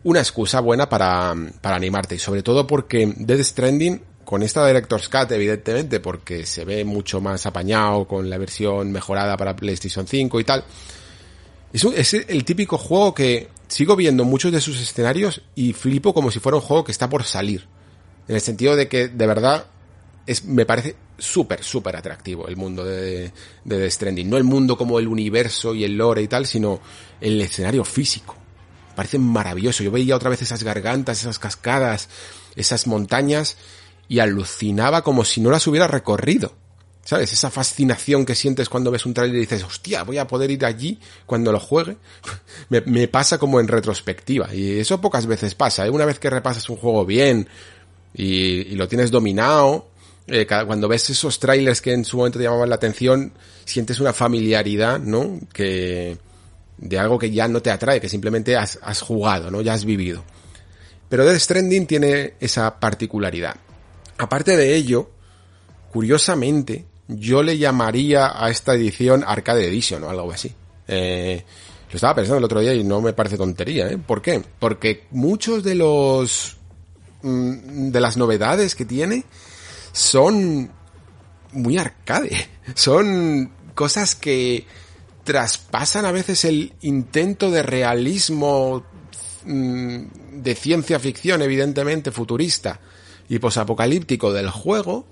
una excusa buena para, para animarte. Y sobre todo porque Death Stranding con esta Director's Cut, evidentemente, porque se ve mucho más apañado con la versión mejorada para PlayStation 5 y tal. Es, es el típico juego que sigo viendo muchos de sus escenarios y flipo como si fuera un juego que está por salir. En el sentido de que, de verdad, es, me parece súper, súper atractivo el mundo de, de The Stranding. No el mundo como el universo y el lore y tal, sino el escenario físico. Parece maravilloso. Yo veía otra vez esas gargantas, esas cascadas, esas montañas y alucinaba como si no las hubiera recorrido. ¿Sabes? Esa fascinación que sientes cuando ves un trailer y dices, hostia, voy a poder ir allí cuando lo juegue. [laughs] me, pasa como en retrospectiva. Y eso pocas veces pasa. ¿eh? Una vez que repasas un juego bien y, lo tienes dominado, eh, cuando ves esos trailers que en su momento te llamaban la atención, sientes una familiaridad, ¿no? Que, de algo que ya no te atrae, que simplemente has, has jugado, ¿no? Ya has vivido. Pero Death Stranding tiene esa particularidad. Aparte de ello, curiosamente, yo le llamaría a esta edición Arcade Edition o algo así. Eh, lo estaba pensando el otro día y no me parece tontería, ¿eh? ¿Por qué? Porque muchos de los mm, de las novedades que tiene son muy arcade. [laughs] Son cosas que traspasan a veces el intento de realismo mm, de ciencia ficción, evidentemente futurista, y posapocalíptico del juego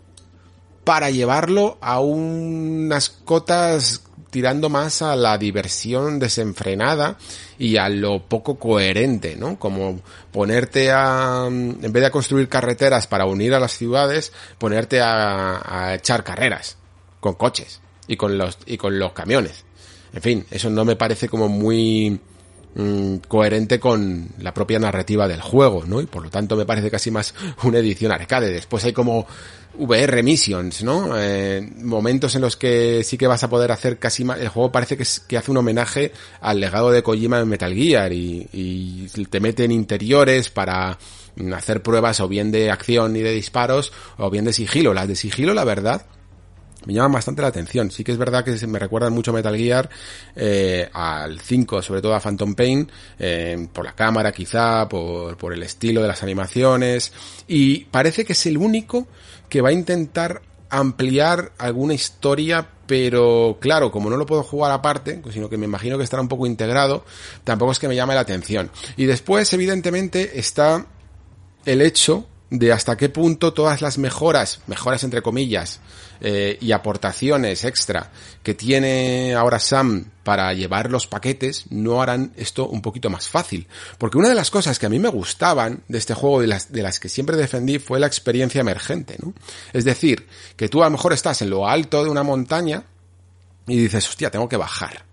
para llevarlo a unas cotas tirando más a la diversión desenfrenada y a lo poco coherente, ¿no? Como ponerte a, en vez de construir carreteras para unir a las ciudades, ponerte a, a echar carreras con coches y con los, y con los camiones. En fin, eso no me parece como muy, Mm, coherente con la propia narrativa del juego, ¿no? Y por lo tanto me parece casi más una edición arcade. Después hay como VR missions, ¿no? Eh, momentos en los que sí que vas a poder hacer casi más... El juego parece que, que hace un homenaje al legado de Kojima en Metal Gear y, y te mete en interiores para hacer pruebas o bien de acción y de disparos o bien de sigilo. Las de sigilo, la verdad, me llaman bastante la atención. Sí que es verdad que me recuerdan mucho Metal Gear, eh, al 5, sobre todo a Phantom Pain, eh, por la cámara quizá, por, por el estilo de las animaciones, y parece que es el único que va a intentar ampliar alguna historia, pero claro, como no lo puedo jugar aparte, sino que me imagino que estará un poco integrado, tampoco es que me llame la atención. Y después, evidentemente, está el hecho de hasta qué punto todas las mejoras, mejoras entre comillas, eh, y aportaciones extra que tiene ahora Sam para llevar los paquetes no harán esto un poquito más fácil. Porque una de las cosas que a mí me gustaban de este juego y las, de las que siempre defendí fue la experiencia emergente, ¿no? Es decir, que tú a lo mejor estás en lo alto de una montaña y dices, hostia, tengo que bajar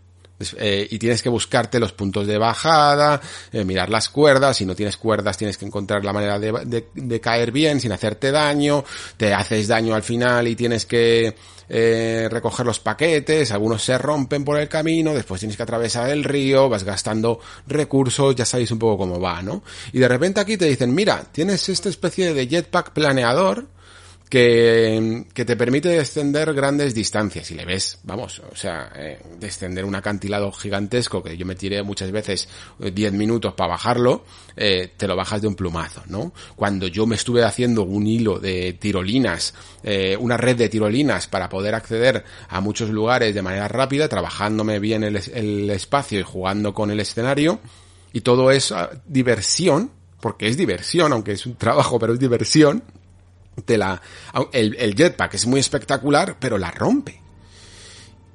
Eh, y tienes que buscarte los puntos de bajada, eh, mirar las cuerdas, si no tienes cuerdas tienes que encontrar la manera de, caer bien sin hacerte daño, te haces daño al final y tienes que eh, recoger los paquetes, algunos se rompen por el camino, después tienes que atravesar el río, vas gastando recursos, ya sabéis un poco cómo va, ¿no? Y de repente aquí te dicen, mira, tienes esta especie de jetpack planeador, que, te permite descender grandes distancias y le ves, vamos, o sea, eh, descender un acantilado gigantesco que yo me tiré muchas veces 10 eh, minutos para bajarlo, eh, te lo bajas de un plumazo, ¿no? Cuando yo me estuve haciendo un hilo de tirolinas, eh, una red de tirolinas para poder acceder a muchos lugares de manera rápida, trabajándome bien el, el espacio y jugando con el escenario, y todo es ah, diversión, porque es diversión, aunque es un trabajo, pero es diversión, la, el, jetpack es muy espectacular, pero la rompe.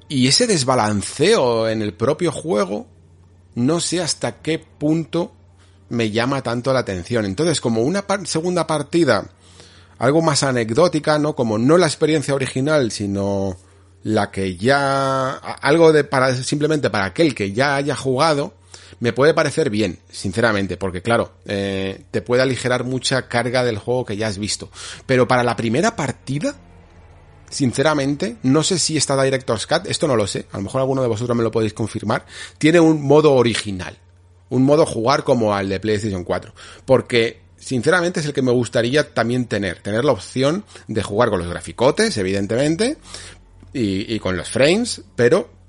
Y ese desbalanceo en el propio juego, no sé hasta qué punto me llama tanto la atención. Entonces, como una segunda partida, algo más anecdótica, ¿no? Como no la experiencia original, sino la que ya, algo de para, simplemente para aquel que ya haya jugado, me puede parecer bien, sinceramente, porque claro, eh, te puede aligerar mucha carga del juego que ya has visto. Pero para la primera partida, sinceramente, no sé si está Director's Cut, esto no lo sé, a lo mejor alguno de vosotros me lo podéis confirmar, tiene un modo original, un modo jugar como al de PlayStation 4, porque sinceramente es el que me gustaría también tener, tener la opción de jugar con los graficotes, evidentemente, y, y con los frames, pero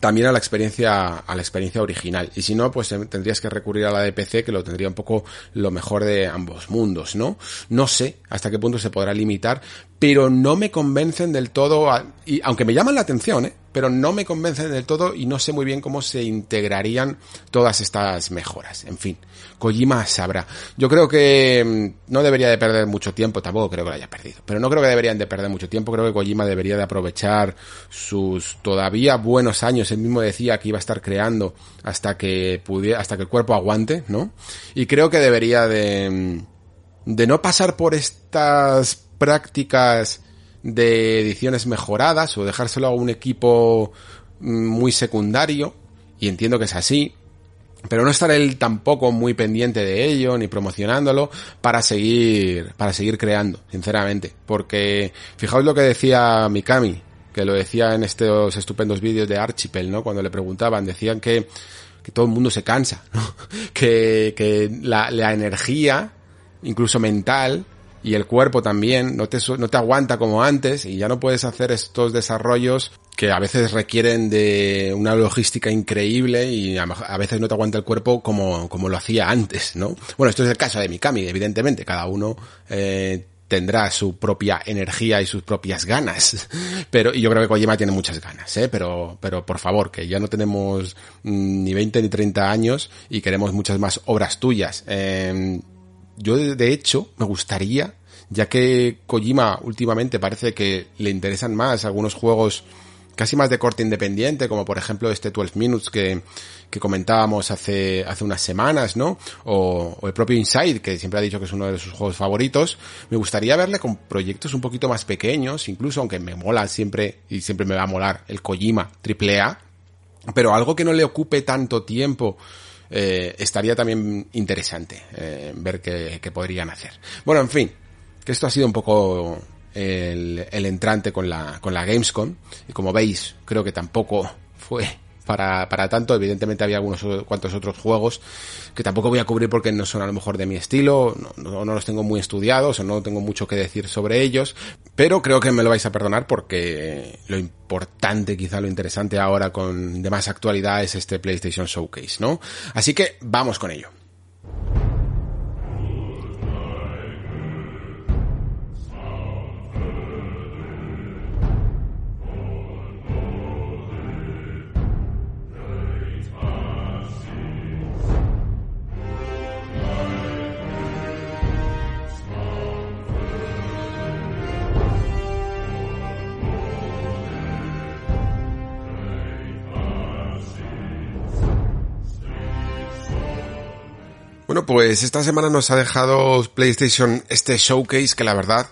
también a la experiencia a la experiencia original y si no pues tendrías que recurrir a la de PC que lo tendría un poco lo mejor de ambos mundos no no sé hasta qué punto se podrá limitar pero no me convencen del todo y aunque me llaman la atención ¿eh? Pero no me convencen del todo y no sé muy bien cómo se integrarían todas estas mejoras en fin Kojima sabrá. Yo creo que mm, no debería de perder mucho tiempo, tampoco creo que lo haya perdido, pero no creo que deberían de perder mucho tiempo, creo que Kojima debería de aprovechar sus todavía buenos años, él mismo decía que iba a estar creando hasta que pudiera, hasta que el cuerpo aguante, ¿no? Y creo que debería de, mm, de no pasar por estas prácticas de ediciones mejoradas o dejárselo a un equipo mm, muy secundario, y entiendo que es así, pero no estar él tampoco muy pendiente de ello ni promocionándolo para seguir para seguir creando sinceramente porque fijaos lo que decía Mikami que lo decía en estos estupendos vídeos de Archipel no cuando le preguntaban decían que que todo el mundo se cansa ¿no? [laughs] que que la, la energía incluso mental y el cuerpo también no te, no te aguanta como antes y ya no puedes hacer estos desarrollos que a veces requieren de una logística increíble y a, veces no te aguanta el cuerpo como, como lo hacía antes, ¿no? Bueno, esto es el caso de Mikami, evidentemente, cada uno eh, tendrá su propia energía y sus propias ganas. [laughs] Pero, y yo creo que Kojima tiene muchas ganas, ¿eh? Pero, pero por favor, que ya no tenemos mm, ni 20 ni 30 años y queremos muchas más obras tuyas. Eh, yo, de hecho, me gustaría, ya que Kojima últimamente parece que le interesan más algunos juegos casi más de corte independiente, como por ejemplo este 12 Minutes que, que comentábamos hace, hace unas semanas, ¿no? O, o, el propio Inside, que siempre ha dicho que es uno de sus juegos favoritos. Me gustaría verle con proyectos un poquito más pequeños, incluso aunque me mola siempre, y siempre me va a molar, el Kojima AAA, pero algo que no le ocupe tanto tiempo eh, estaría también interesante eh, ver qué, qué, podrían hacer. Bueno, en fin, que esto ha sido un poco el, el entrante con la, con la Gamescom y como veis creo que tampoco fue para, para tanto. Evidentemente había algunos cuantos otros juegos que tampoco voy a cubrir porque no son a lo mejor de mi estilo, no, no, los tengo muy estudiados o no tengo mucho que decir sobre ellos, pero creo que me lo vais a perdonar porque lo importante, quizá lo interesante ahora con de más actualidad es este PlayStation Showcase, ¿no? Así que vamos con ello. Bueno, pues esta semana nos ha dejado PlayStation este showcase que la verdad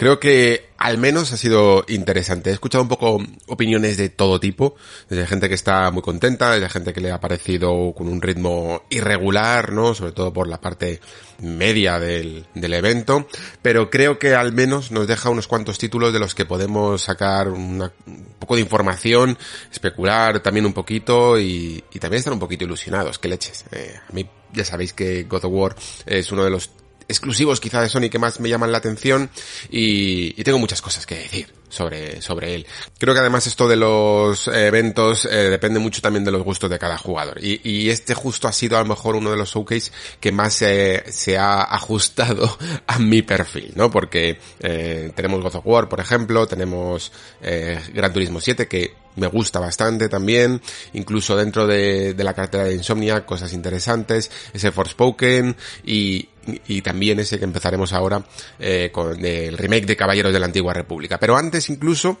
Creo que al menos ha sido interesante. He escuchado un poco opiniones de todo tipo, desde gente que está muy contenta, desde gente que le ha parecido con un ritmo irregular, ¿no? Sobre todo por la parte media del, del evento, pero creo que al menos nos deja unos cuantos títulos de los que podemos sacar una, un poco de información, especular también un poquito y, también estar un poquito ilusionados. Que leches. Eh, a mí ya sabéis que God of War es uno de los exclusivos quizá de Sony que más me llaman la atención y, y tengo muchas cosas que decir sobre, sobre él. Creo que además esto de los eventos eh, depende mucho también de los gustos de cada jugador. Y, y, este justo ha sido a lo mejor uno de los showcase que más se, ha ajustado [laughs] a mi perfil, ¿no? Porque eh, tenemos God of War, por ejemplo, tenemos eh, Gran Turismo 7 que me gusta bastante también, incluso dentro de, de la cartera de Insomnia, cosas interesantes, ese Forspoken y, y también ese que empezaremos ahora eh, con el remake de Caballeros de la Antigua República. Pero antes incluso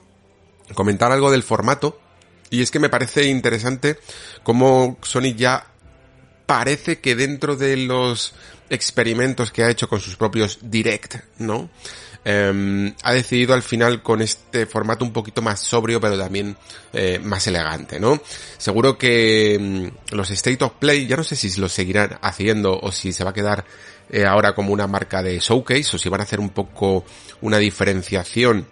comentar algo del formato y es que me parece interesante cómo Sonic ya parece que dentro de los experimentos que ha hecho con sus propios direct, ¿no? eh, ha decidido al final con este formato un poquito más sobrio, pero también eh, más elegante, ¿no? Seguro que mm, los State of Play, ya no sé si lo seguirán haciendo o si se va a quedar eh, ahora como una marca de showcase o si van a hacer un poco una diferenciación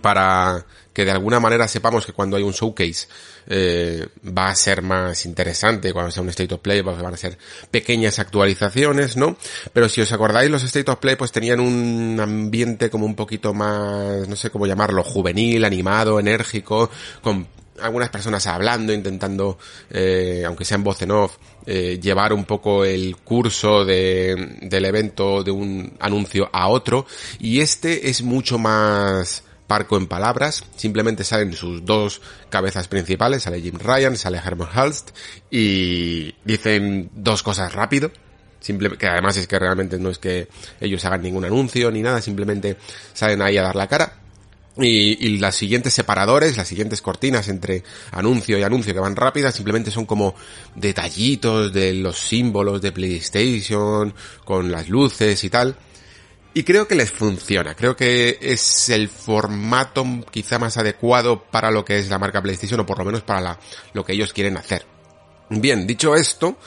para que de alguna manera sepamos que cuando hay un showcase eh, va a ser más interesante, cuando sea un State of Play pues van a ser pequeñas actualizaciones, ¿no? Pero si os acordáis, los State of Play pues tenían un ambiente como un poquito más, no sé cómo llamarlo, juvenil, animado, enérgico, con algunas personas hablando, intentando, eh, aunque sea en voz en off, eh, llevar un poco el curso de, del evento de un anuncio a otro. Y este es mucho más parco en palabras, simplemente salen sus dos cabezas principales, sale Jim Ryan, sale Herman Hulst y dicen dos cosas rápido, Simple, que además es que realmente no es que ellos hagan ningún anuncio ni nada, simplemente salen ahí a dar la cara. Y, las siguientes separadores, las siguientes cortinas entre anuncio y anuncio que van rápidas, simplemente son como detallitos de los símbolos de PlayStation, con las luces y tal. Y creo que les funciona, creo que es el formato quizá más adecuado para lo que es la marca PlayStation o por lo menos para lo que ellos quieren hacer. Bien, dicho esto,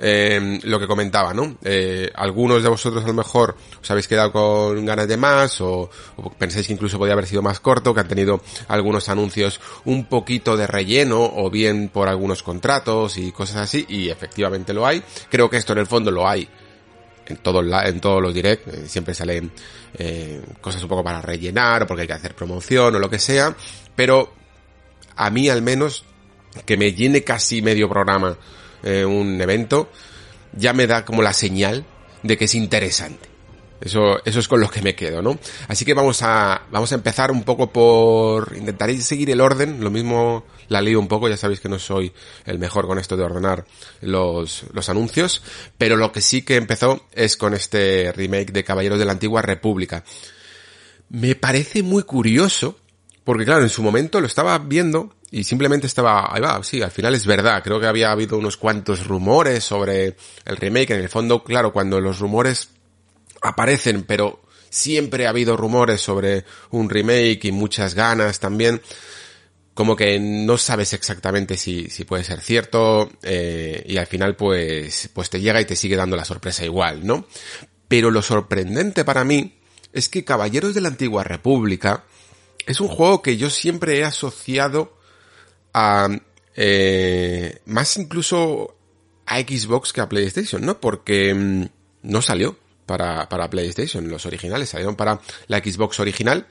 eh, lo que comentaba, ¿no? Eh, algunos de vosotros a lo mejor os habéis quedado con ganas de más o, o, pensáis que incluso podía haber sido más corto, que han tenido algunos anuncios un poquito de relleno o bien por algunos contratos y cosas así y efectivamente lo hay. Creo que esto en el fondo lo hay en todos, en todos los direct, eh, siempre salen eh, cosas un poco para rellenar o porque hay que hacer promoción o lo que sea, pero a mí al menos que me llene casi medio programa eh, un evento, ya me da como la señal de que es interesante. Eso, eso es con lo que me quedo, ¿no? Así que vamos a, vamos a empezar un poco por, intentaré seguir el orden, lo mismo la lío un poco, ya sabéis que no soy el mejor con esto de ordenar los, los anuncios, pero lo que sí que empezó es con este remake de Caballeros de la Antigua República. Me parece muy curioso, porque claro, en su momento lo estaba viendo y simplemente estaba, ahí va, sí, al final es verdad, creo que había habido unos cuantos rumores sobre el remake, en el fondo, claro, cuando los rumores aparecen, pero siempre ha habido rumores sobre un remake y muchas ganas también, como que no sabes exactamente si, si puede ser cierto eh, y al final pues, pues te llega y te sigue dando la sorpresa igual, ¿no? Pero lo sorprendente para mí es que Caballeros de la Antigua República es un juego que yo siempre he asociado a eh, más incluso a Xbox que a PlayStation, ¿no? Porque mmm, no salió para, para PlayStation, los originales salieron para la Xbox original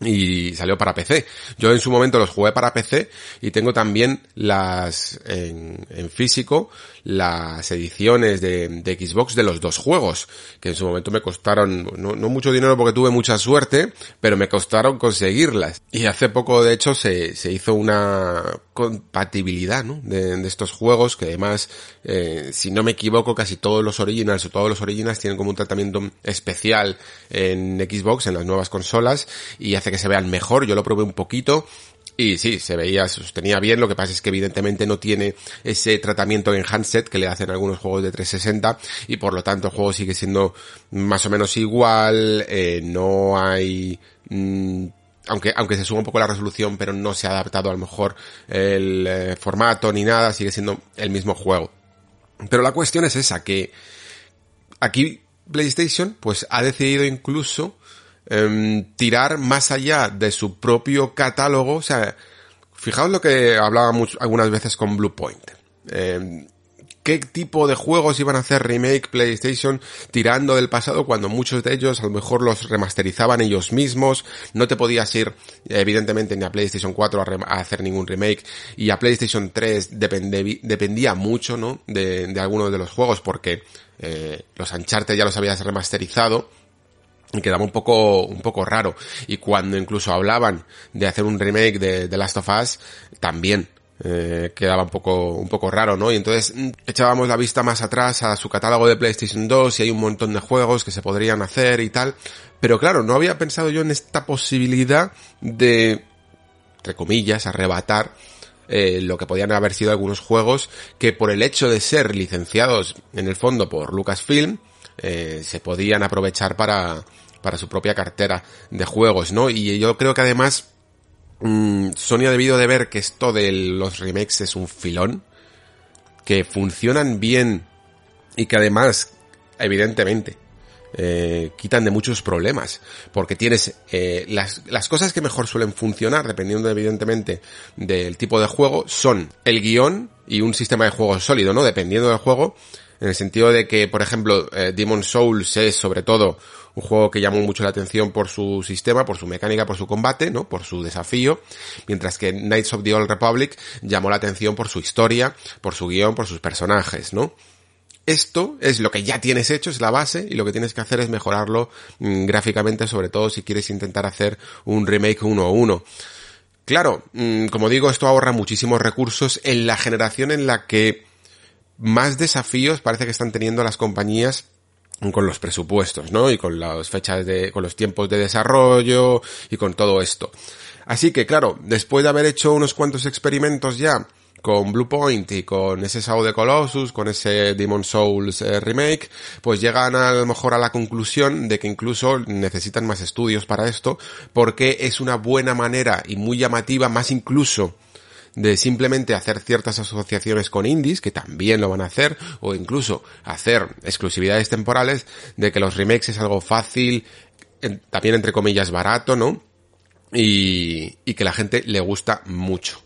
y salió para PC. Yo en su momento los jugué para PC y tengo también las en, físico las ediciones de, de, Xbox de los dos juegos, que en su momento me costaron no, no, mucho dinero porque tuve mucha suerte, pero me costaron conseguirlas. Y hace poco de hecho se, se hizo una compatibilidad ¿no? de, de, estos juegos que además, eh, si no me equivoco, casi todos los originals o todos los originals tienen como un tratamiento especial en Xbox, en las nuevas consolas, y hace que se vean mejor. Yo lo probé un poquito Y sí, se veía, sostenía bien, lo que pasa es que evidentemente no tiene ese tratamiento en handset que le hacen algunos juegos de 360 y por lo tanto el juego sigue siendo más o menos igual, eh, no hay... Mm, aunque, aunque se suba un poco la resolución, pero no se ha adaptado a lo mejor el eh, formato ni nada, sigue siendo el mismo juego. Pero la cuestión es esa, que aquí PlayStation pues ha decidido incluso Em, tirar más allá de su propio catálogo. O sea, fijaos lo que hablaba algunas veces con Bluepoint. Eh, ¿Qué tipo de juegos iban a hacer remake PlayStation tirando del pasado cuando muchos de ellos a lo mejor los remasterizaban ellos mismos? No te podías ir, evidentemente, ni a PlayStation 4 a, hacer ningún remake y a PlayStation 3 dependía mucho, ¿no? De, de algunos de los juegos porque eh, los Uncharted ya los habías remasterizado y quedaba un poco, un poco raro. Y cuando incluso hablaban de hacer un remake de Last of Us, también eh, quedaba un poco, un poco raro, ¿no? Y entonces mm, echábamos la vista más atrás a su catálogo de PlayStation 2 y hay un montón de juegos que se podrían hacer y tal. Pero claro, no había pensado yo en esta posibilidad de, entre comillas, arrebatar eh, lo que podían haber sido algunos juegos que por el hecho de ser licenciados en el fondo por Lucasfilm, eh, se podían aprovechar para, para su propia cartera de juegos, ¿no? Y yo creo que además mmm, Sony ha debido de ver que esto de los remakes es un filón, que funcionan bien y que además, evidentemente, eh, quitan de muchos problemas, porque tienes eh, las, las cosas que mejor suelen funcionar, dependiendo evidentemente del tipo de juego, son el guion y un sistema de juego sólido, ¿no? Dependiendo del juego, en el sentido de que, por ejemplo, eh, Demon Souls es sobre todo un juego que llamó mucho la atención por su sistema, por su mecánica, por su combate, ¿no? Por su desafío, mientras que Knights of the Old Republic llamó la atención por su historia, por su guion, por sus personajes, ¿no? Esto es lo que ya tienes hecho, es la base, y lo que tienes que hacer es mejorarlo mm, gráficamente, sobre todo si quieres intentar hacer un remake uno a uno. Claro, mm, como digo, esto ahorra muchísimos recursos en la generación en la que más desafíos parece que están teniendo las compañías con los presupuestos, ¿no? Y con las fechas de, con los tiempos de desarrollo y con todo esto. Así que claro, después de haber hecho unos cuantos experimentos ya con Bluepoint y con ese Sao de Colossus, con ese Demon Souls eh, remake, pues llegan a lo mejor a la conclusión de que incluso necesitan más estudios para esto, porque es una buena manera y muy llamativa, más incluso de simplemente hacer ciertas asociaciones con indies, que también lo van a hacer, o incluso hacer exclusividades temporales, de que los remakes es algo fácil, también entre comillas barato, ¿no? Y, y que la gente le gusta mucho.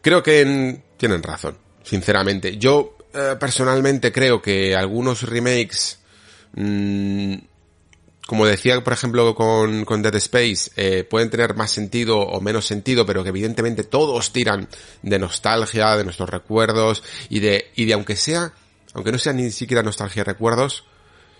Creo que tienen razón, sinceramente. Yo eh, personalmente creo que algunos remakes mmm, como decía, por ejemplo, con, con Dead Space, eh, pueden tener más sentido o menos sentido, pero que evidentemente todos tiran de nostalgia, de nuestros recuerdos, y de, y de aunque sea, aunque no sea ni siquiera nostalgia y recuerdos,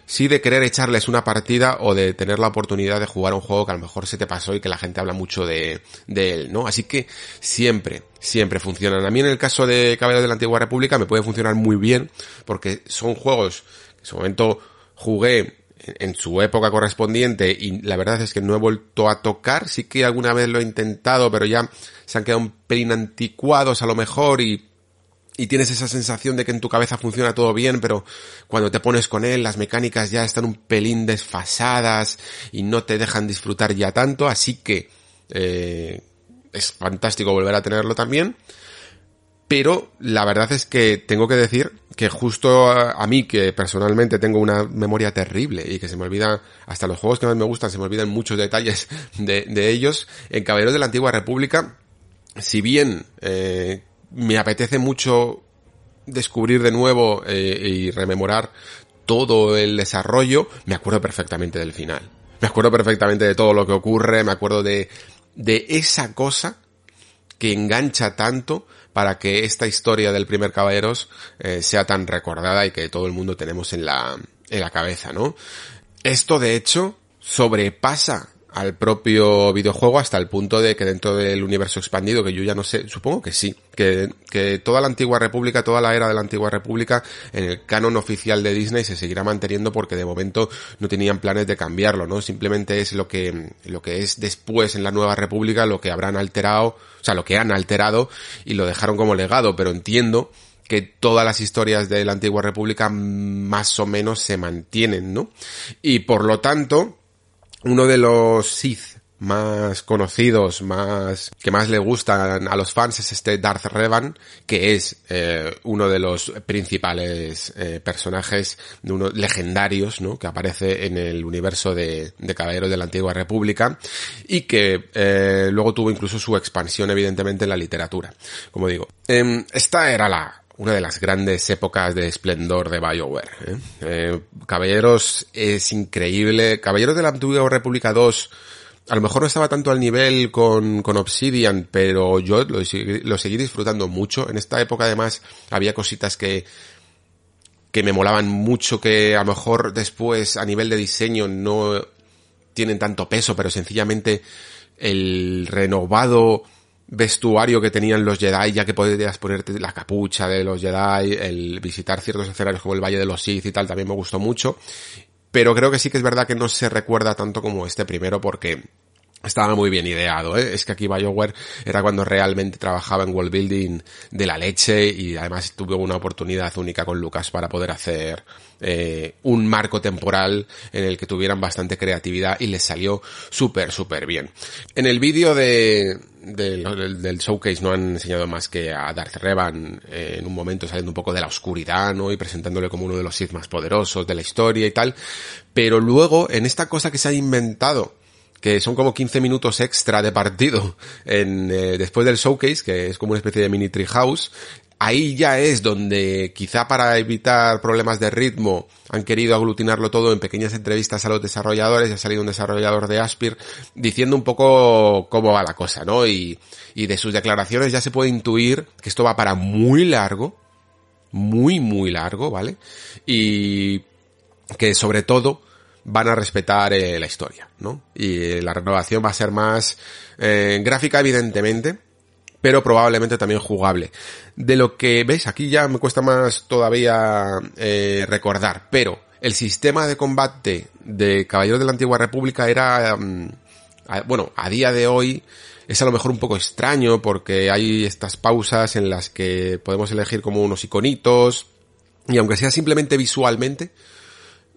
sí de querer echarles una partida o de tener la oportunidad de jugar un juego que a lo mejor se te pasó y que la gente habla mucho de, de él, ¿no? Así que siempre, siempre funcionan. A mí en el caso de Caballeros de la Antigua República me puede funcionar muy bien, porque son juegos que en su momento jugué en su época correspondiente y la verdad es que no he vuelto a tocar, sí que alguna vez lo he intentado, pero ya se han quedado un pelín anticuados a lo mejor y, y tienes esa sensación de que en tu cabeza funciona todo bien, pero cuando te pones con él las mecánicas ya están un pelín desfasadas y no te dejan disfrutar ya tanto, así que eh, es fantástico volver a tenerlo también. Pero la verdad es que tengo que decir que justo a, mí, que personalmente tengo una memoria terrible y que se me olvida, hasta los juegos que más me gustan, se me olvidan muchos detalles de, de ellos, en Caballeros de la Antigua República, si bien eh, me apetece mucho descubrir de nuevo eh, y rememorar todo el desarrollo, me acuerdo perfectamente del final. Me acuerdo perfectamente de todo lo que ocurre, me acuerdo de, de esa cosa que engancha tanto para que esta historia del primer Caballeros eh, sea tan recordada y que todo el mundo tenemos en la, en la cabeza, ¿no? Esto de hecho sobrepasa al propio videojuego hasta el punto de que dentro del universo expandido, que yo ya no sé, supongo que sí, que, que toda la antigua república, toda la era de la antigua república, en el canon oficial de Disney se seguirá manteniendo porque de momento no tenían planes de cambiarlo, ¿no? Simplemente es lo que, lo que es después en la nueva república, lo que habrán alterado, o sea, lo que han alterado y lo dejaron como legado, pero entiendo que todas las historias de la antigua república más o menos se mantienen, ¿no? Y por lo tanto, uno de los Sith más conocidos, más que más le gustan a los fans es este Darth Revan, que es eh, uno de los principales eh, personajes de unos legendarios, ¿no? Que aparece en el universo de, de Caballeros de la Antigua República y que eh, luego tuvo incluso su expansión, evidentemente, en la literatura. Como digo, em, esta era la una de las grandes épocas de esplendor de BioWare. ¿eh? Eh, Caballeros es increíble. Caballeros de la Antigua República 2 a lo mejor no estaba tanto al nivel con, con Obsidian, pero yo lo, lo, seguí disfrutando mucho. En esta época además había cositas que, que me molaban mucho, que a lo mejor después a nivel de diseño no tienen tanto peso, pero sencillamente el renovado vestuario que tenían los Jedi, ya que podías ponerte la capucha de los Jedi, el visitar ciertos escenarios como el Valle de los Sith y tal, también me gustó mucho. Pero creo que sí que es verdad que no se recuerda tanto como este primero porque estaba muy bien ideado, ¿eh? Es que aquí BioWare era cuando realmente trabajaba en world building de la leche y además tuvo una oportunidad única con Lucas para poder hacer eh, un marco temporal en el que tuvieran bastante creatividad y les salió súper, súper bien. En el vídeo de, del, del, showcase no han enseñado más que a Darth Revan eh, en un momento saliendo un poco de la oscuridad, ¿no? Y presentándole como uno de los Sith más poderosos de la historia y tal. Pero luego, en esta cosa que se ha inventado, que son como 15 minutos extra de partido en, eh, después del showcase, que es como una especie de mini treehouse, ahí ya es donde quizá para evitar problemas de ritmo han querido aglutinarlo todo en pequeñas entrevistas a los desarrolladores, ha salido un desarrollador de Aspir diciendo un poco cómo va la cosa, ¿no? Y, y de sus declaraciones ya se puede intuir que esto va para muy largo, muy, muy largo, ¿vale? Y que sobre todo van a respetar eh, la historia, ¿no? Y eh, la renovación va a ser más eh, gráfica, evidentemente, pero probablemente también jugable. De lo que veis aquí ya me cuesta más todavía eh, recordar, pero el sistema de combate de Caballeros de la Antigua República era, a, bueno, a día de hoy es a lo mejor un poco extraño porque hay estas pausas en las que podemos elegir como unos iconitos y aunque sea simplemente visualmente,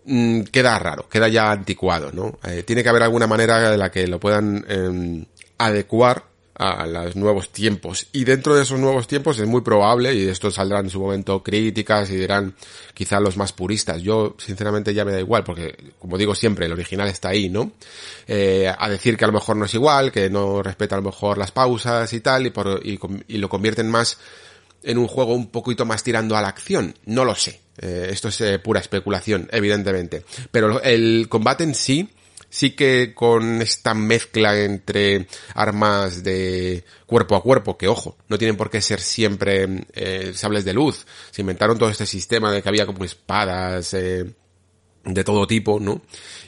Mm, queda raro, queda ya anticuado, ¿no? Eh, tiene que haber alguna manera de la que lo puedan eh, adecuar a los nuevos tiempos. Y dentro de esos nuevos tiempos es muy probable, y de esto saldrán en su momento críticas y dirán quizá los más puristas. Yo, sinceramente, ya me da igual, porque, como digo siempre, el original está ahí, ¿no? Eh, a decir que a lo mejor no es igual, que no respeta a lo mejor las pausas y tal, y, por, y, y lo convierten más en un juego un poquito más tirando a la acción. No lo sé. Eh, esto es eh, pura especulación, evidentemente. Pero el combate en sí, sí que con esta mezcla entre armas de cuerpo a cuerpo, que ojo, no tienen por qué ser siempre eh, sables de luz. Se inventaron todo este sistema de que había como espadas, de todo tipo, ¿no?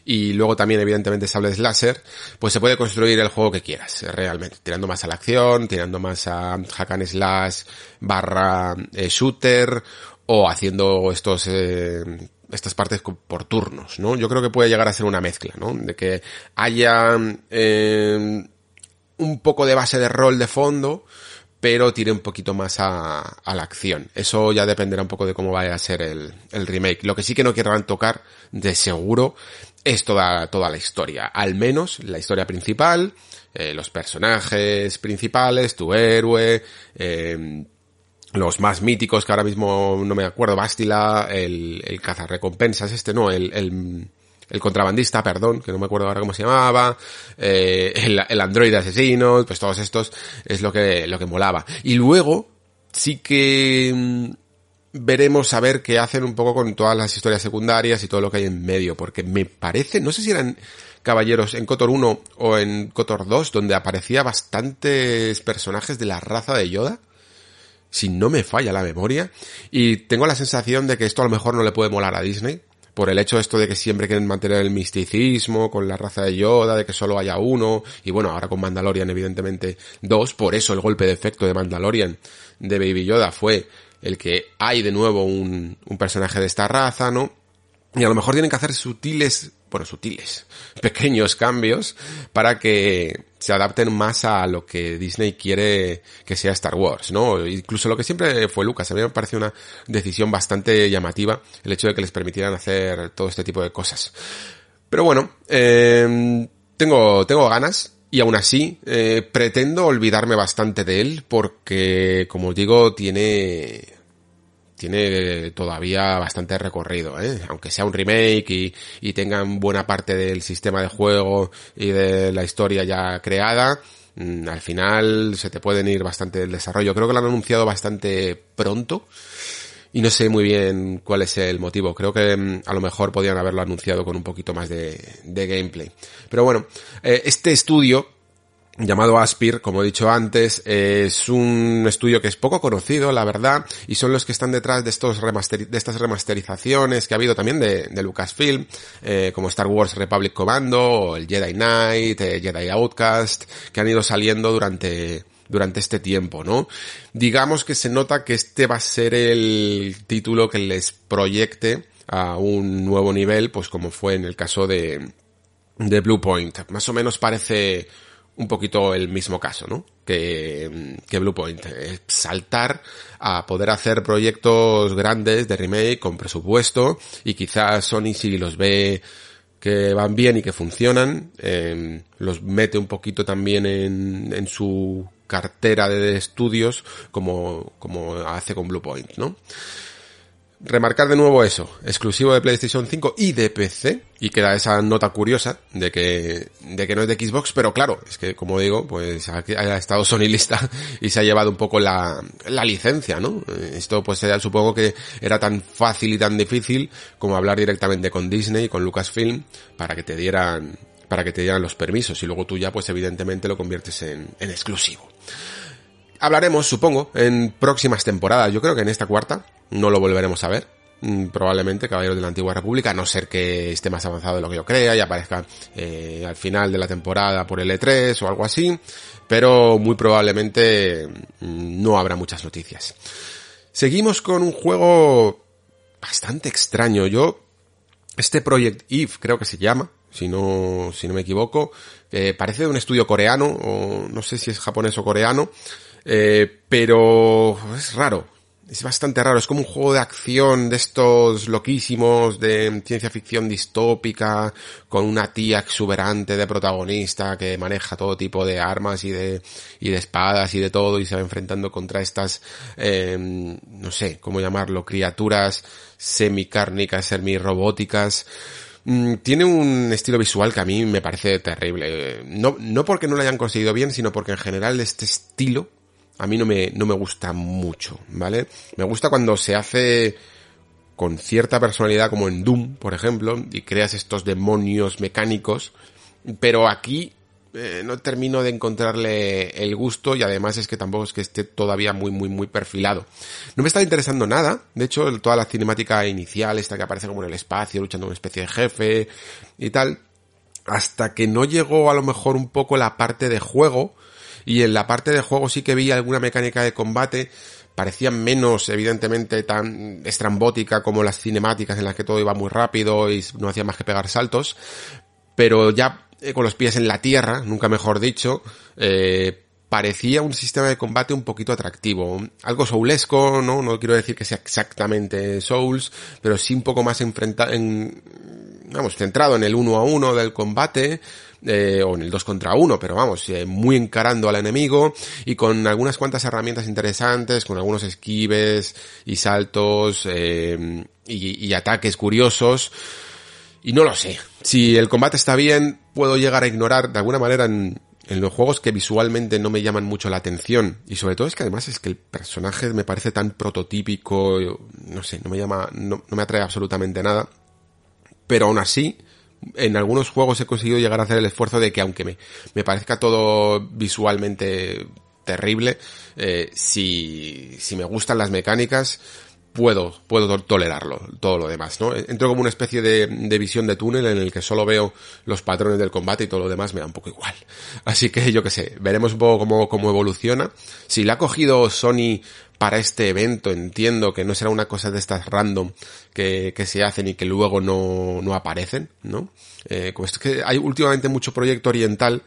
Y luego también, evidentemente, sables láser, pues se puede construir el juego que quieras, realmente. Tirando más a la acción, tirando más a hack and slash barra shooter, o haciendo estos eh, estas partes por turnos, ¿no? Yo creo que puede llegar a ser una mezcla, ¿no? De que haya eh, un poco de base de rol de fondo, pero tire un poquito más a, la acción. Eso ya dependerá un poco de cómo vaya a ser el, el remake. Lo que sí que no querrán tocar, de seguro, es toda, toda la historia. Al menos la historia principal, eh, los personajes principales, tu héroe, eh, los más míticos que ahora mismo no me acuerdo, Bastila, el, el cazarrecompensas este, no, el, el, el, contrabandista, perdón, que no me acuerdo ahora cómo se llamaba, eh, el, el androide asesino, pues todos estos es lo que, lo que molaba. Y luego, sí que mm, veremos a ver qué hacen un poco con todas las historias secundarias y todo lo que hay en medio, porque me parece, no sé si eran caballeros en Cotor 1 o en Cotor 2, donde aparecía bastantes personajes de la raza de Yoda si no me falla la memoria. Y tengo la sensación de que esto a lo mejor no le puede molar a Disney, por el hecho esto de que siempre quieren mantener el misticismo con la raza de Yoda, de que solo haya uno, y bueno, ahora con Mandalorian evidentemente dos, por eso el golpe de efecto de Mandalorian de Baby Yoda fue el que hay de nuevo un, un personaje de esta raza, ¿no? Y a lo mejor tienen que hacer sutiles, bueno, sutiles, [laughs] pequeños cambios para que se adapten más a lo que Disney quiere que sea Star Wars, ¿no? Incluso lo que siempre fue Lucas. A mí me parece una decisión bastante llamativa el hecho de que les permitieran hacer todo este tipo de cosas. Pero bueno, eh, tengo, tengo ganas. Y aún así, eh, pretendo olvidarme bastante de él porque, como os digo, tiene, tiene todavía bastante recorrido, ¿eh? aunque sea un remake y, y, tengan buena parte del sistema de juego y de la historia ya creada, mmm, al final se te pueden ir bastante el desarrollo. Creo que lo han anunciado bastante pronto y no sé muy bien cuál es el motivo. Creo que mmm, a lo mejor podían haberlo anunciado con un poquito más de, de gameplay. Pero bueno, eh, este estudio llamado Aspir, como he dicho antes, es un estudio que es poco conocido, la verdad, y son los que están detrás de estos de estas remasterizaciones que ha habido también de, de Lucasfilm, eh, como Star Wars Republic Commando, o el Jedi Knight, eh, Jedi Outcast, que han ido saliendo durante durante este tiempo, ¿no? Digamos que se nota que este va a ser el título que les proyecte a un nuevo nivel, pues como fue en el caso de, de Blue Point. Más o menos parece un poquito el mismo caso, ¿no? Que, que Bluepoint. Saltar a poder hacer proyectos grandes de remake con presupuesto y quizás Sony si los ve que van bien y que funcionan, eh, los mete un poquito también en, en su cartera de estudios como, como hace con Bluepoint, ¿no? Remarcar de nuevo eso, exclusivo de PlayStation 5 y de PC, y queda esa nota curiosa de que, de que no es de Xbox, pero claro, es que como digo, pues ha, estado Sony lista [laughs] y se ha llevado un poco la, la licencia, ¿no? Esto pues era, supongo que era tan fácil y tan difícil como hablar directamente con Disney, con Lucasfilm, para que te dieran, para que te dieran los permisos, y luego tú ya pues evidentemente lo conviertes en, en exclusivo. Hablaremos, supongo, en próximas temporadas. Yo creo que en esta cuarta no lo volveremos a ver. Probablemente Caballeros de la Antigua República, a no ser que esté más avanzado de lo que yo crea y aparezca eh, al final de la temporada por el E3 o algo así. Pero muy probablemente no habrá muchas noticias. Seguimos con un juego bastante extraño. Yo, este Project Eve creo que se llama, si no, si no me equivoco, eh, parece de un estudio coreano, o no sé si es japonés o coreano, eh, pero es raro. Es bastante raro. Es como un juego de acción de estos loquísimos de ciencia ficción distópica con una tía exuberante de protagonista que maneja todo tipo de armas y de, y de espadas y de todo y se va enfrentando contra estas, eh, no sé cómo llamarlo, criaturas semicárnicas, semi-robóticas mm, tiene un estilo visual que a mí me parece terrible. No, no porque no lo hayan conseguido bien, sino porque en general este estilo a mí no me, no me gusta mucho, ¿vale? Me gusta cuando se hace con cierta personalidad como en Doom, por ejemplo, y creas estos demonios mecánicos, pero aquí eh, no termino de encontrarle el gusto y además es que tampoco es que esté todavía muy muy muy perfilado. No me está interesando nada, de hecho toda la cinemática inicial, esta que aparece como en el espacio, luchando una especie de jefe y tal, hasta que no llegó a lo mejor un poco la parte de juego, y en la parte de juego sí que vi alguna mecánica de combate, parecía menos evidentemente tan estrambótica como las cinemáticas en las que todo iba muy rápido y no hacía más que pegar saltos, pero ya eh, con los pies en la tierra, nunca mejor dicho, eh, parecía un sistema de combate un poquito atractivo. Algo soulesco, ¿no? No quiero decir que sea exactamente Souls, pero sí un poco más enfrentado en, vamos, centrado en el uno a uno del combate, eh, o en el 2 contra 1, pero vamos, eh, muy encarando al enemigo y con algunas cuantas herramientas interesantes, con algunos esquives y saltos eh, y, y ataques curiosos. Y no lo sé. Si el combate está bien, puedo llegar a ignorar de alguna manera en, en los juegos que visualmente no me llaman mucho la atención. Y sobre todo es que además es que el personaje me parece tan prototípico, no sé, no me llama, no, no me atrae absolutamente nada. Pero aún así, en algunos juegos he conseguido llegar a hacer el esfuerzo de que aunque me, me parezca todo visualmente terrible, eh, si, si me gustan las mecánicas, puedo, puedo tolerarlo, todo lo demás, ¿no? Entro como una especie de, de, visión de túnel en el que solo veo los patrones del combate y todo lo demás me da un poco igual. [laughs] Así que yo que sé, veremos un poco cómo, cómo evoluciona. Si la ha cogido Sony para este evento, entiendo que no será una cosa de estas random que, que se hacen y que luego no, no aparecen, ¿no? Eh, como es que hay últimamente mucho proyecto oriental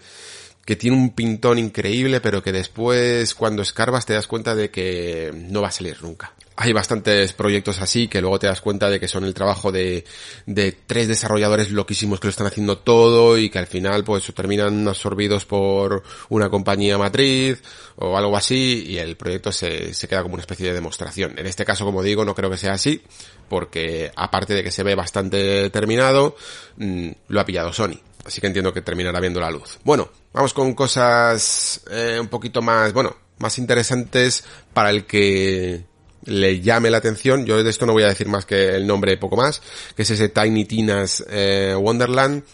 que tiene un pintón increíble, pero que después cuando escarbas te das cuenta de que no va a salir nunca. Hay bastantes proyectos así que luego te das cuenta de que son el trabajo de, de tres desarrolladores loquísimos que lo están haciendo todo y que al final pues terminan absorbidos por una compañía matriz o algo así y el proyecto se, se queda como una especie de demostración. En este caso, como digo, no creo que sea así porque aparte de que se ve bastante terminado, mm, lo ha pillado Sony. Así que entiendo que terminará viendo la luz. Bueno, vamos con cosas eh, un poquito más, bueno, más interesantes para el que le llame la atención. Yo de esto no voy a decir más que el nombre poco más, que es ese Tiny Tina's eh, Wonderland,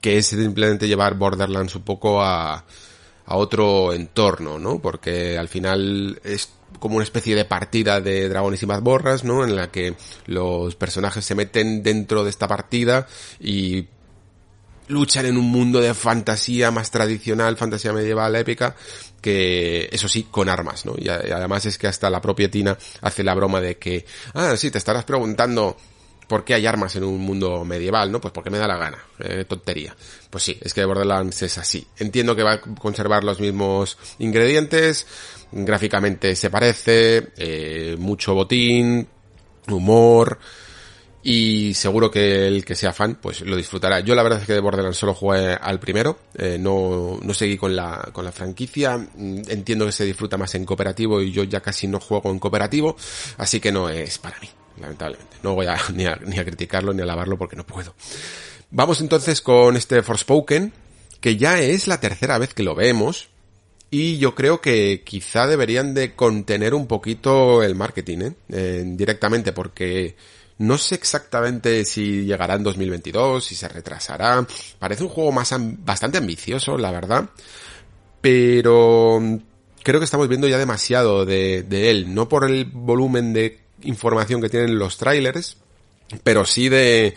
que es simplemente llevar Borderlands un poco a, a otro entorno, ¿no? Porque al final es como una especie de partida de dragones y mazmorras, ¿no? En la que los personajes se meten dentro de esta partida y luchan en un mundo de fantasía más tradicional, fantasía medieval, épica, que eso sí, con armas, ¿no? Y, además es que hasta la propia Tina hace la broma de que, ah, sí, te estarás preguntando por qué hay armas en un mundo medieval, ¿no? Pues porque me da la gana, eh, tontería. Pues sí, es que Borderlands es así. Entiendo que va a conservar los mismos ingredientes, gráficamente se parece, eh, mucho botín, humor, y seguro que el que sea fan pues lo disfrutará. Yo la verdad es que de Borderlands solo jugué al primero, eh, no, no seguí con la, con la franquicia, mm, entiendo que se disfruta más en cooperativo y yo ya casi no juego en cooperativo, así que no es para mí, lamentablemente. No voy a [laughs] ni a, criticarlo ni a alabarlo porque no puedo. Vamos entonces con este Forspoken, que ya es la tercera vez que lo vemos, y yo creo que quizá deberían de contener un poquito el marketing, ¿eh? eh directamente, porque no sé exactamente si llegará en 2022, si se retrasará. Parece un juego más bastante ambicioso, la verdad. Pero creo que estamos viendo ya demasiado de, de él. No por el volumen de información que tienen los trailers, pero sí de,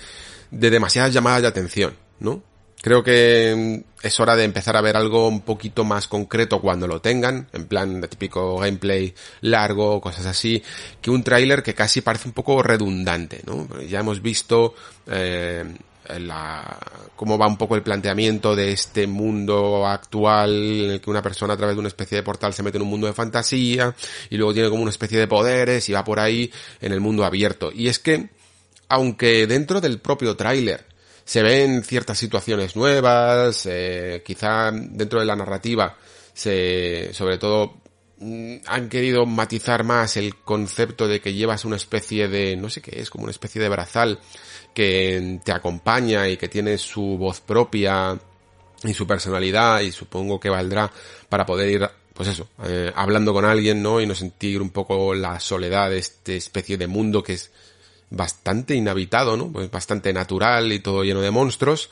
de demasiadas llamadas de atención, ¿no? Creo que mm, es hora de empezar a ver algo un poquito más concreto cuando lo tengan, en plan de típico gameplay largo, cosas así, que un tráiler que casi parece un poco redundante, ¿no? Ya hemos visto eh, la, cómo va un poco el planteamiento de este mundo actual en el que una persona a través de una especie de portal se mete en un mundo de fantasía y luego tiene como una especie de poderes y va por ahí en el mundo abierto. Y es que, aunque dentro del propio tráiler se ven ciertas situaciones nuevas, eh, quizá dentro de la narrativa se, sobre todo, mm, han querido matizar más el concepto de que llevas una especie de, no sé qué es, como una especie de brazal que te acompaña y que tiene su voz propia y su personalidad y supongo que valdrá para poder ir pues eso, eh, hablando con alguien, ¿no? Y no sentir un poco la soledad de esta especie de mundo que es bastante inhabitado, ¿no? Pues bastante natural y todo lleno de monstruos.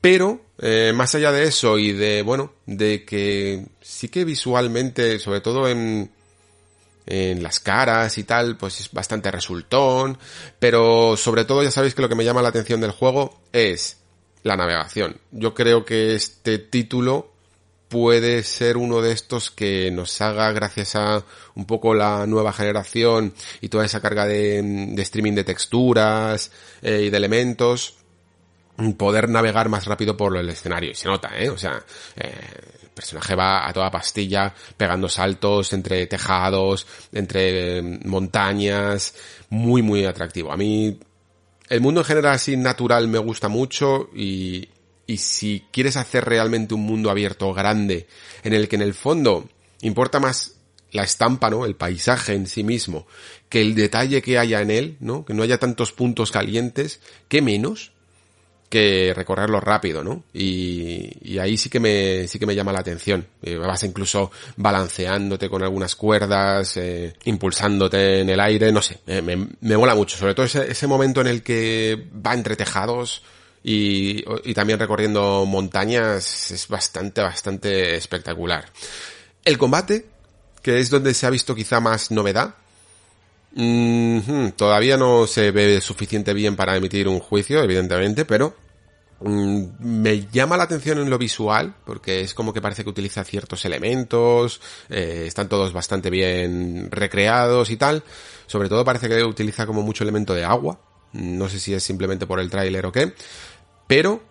Pero, eh, más allá de eso y de, bueno, de que sí que visualmente, sobre todo en, en las caras y tal, pues es bastante resultón. Pero sobre todo ya sabéis que lo que me llama la atención del juego es la navegación. Yo creo que este título puede ser uno de estos que nos haga, gracias a un poco la nueva generación y toda esa carga de, streaming de texturas eh, y de elementos, poder navegar más rápido por el escenario. Y se nota, ¿eh? O sea, eh, el personaje va a toda pastilla, pegando saltos entre tejados, entre montañas, muy, muy atractivo. A mí, el mundo en general así natural me gusta mucho y, y si quieres hacer realmente un mundo abierto grande, en el que en el fondo importa más la estampa, ¿no? El paisaje en sí mismo, que el detalle que haya en él, ¿no? Que no haya tantos puntos calientes, que menos que recorrerlo rápido, ¿no? Y, y ahí sí que me, sí que me llama la atención. Eh, vas incluso balanceándote con algunas cuerdas, eh, impulsándote en el aire, no sé, me, me, mola mucho. Sobre todo ese, ese momento en el que va entre tejados, y, y también recorriendo montañas es bastante, bastante espectacular. El combate, que es donde se ha visto quizá más novedad, Mm, todavía no se ve suficiente bien para emitir un juicio, evidentemente, pero mm, me llama la atención en lo visual, porque es como que parece que utiliza ciertos elementos, eh, están todos bastante bien recreados y tal. Sobre todo parece que utiliza como mucho elemento de agua. No sé si es simplemente por el tráiler o qué. Pero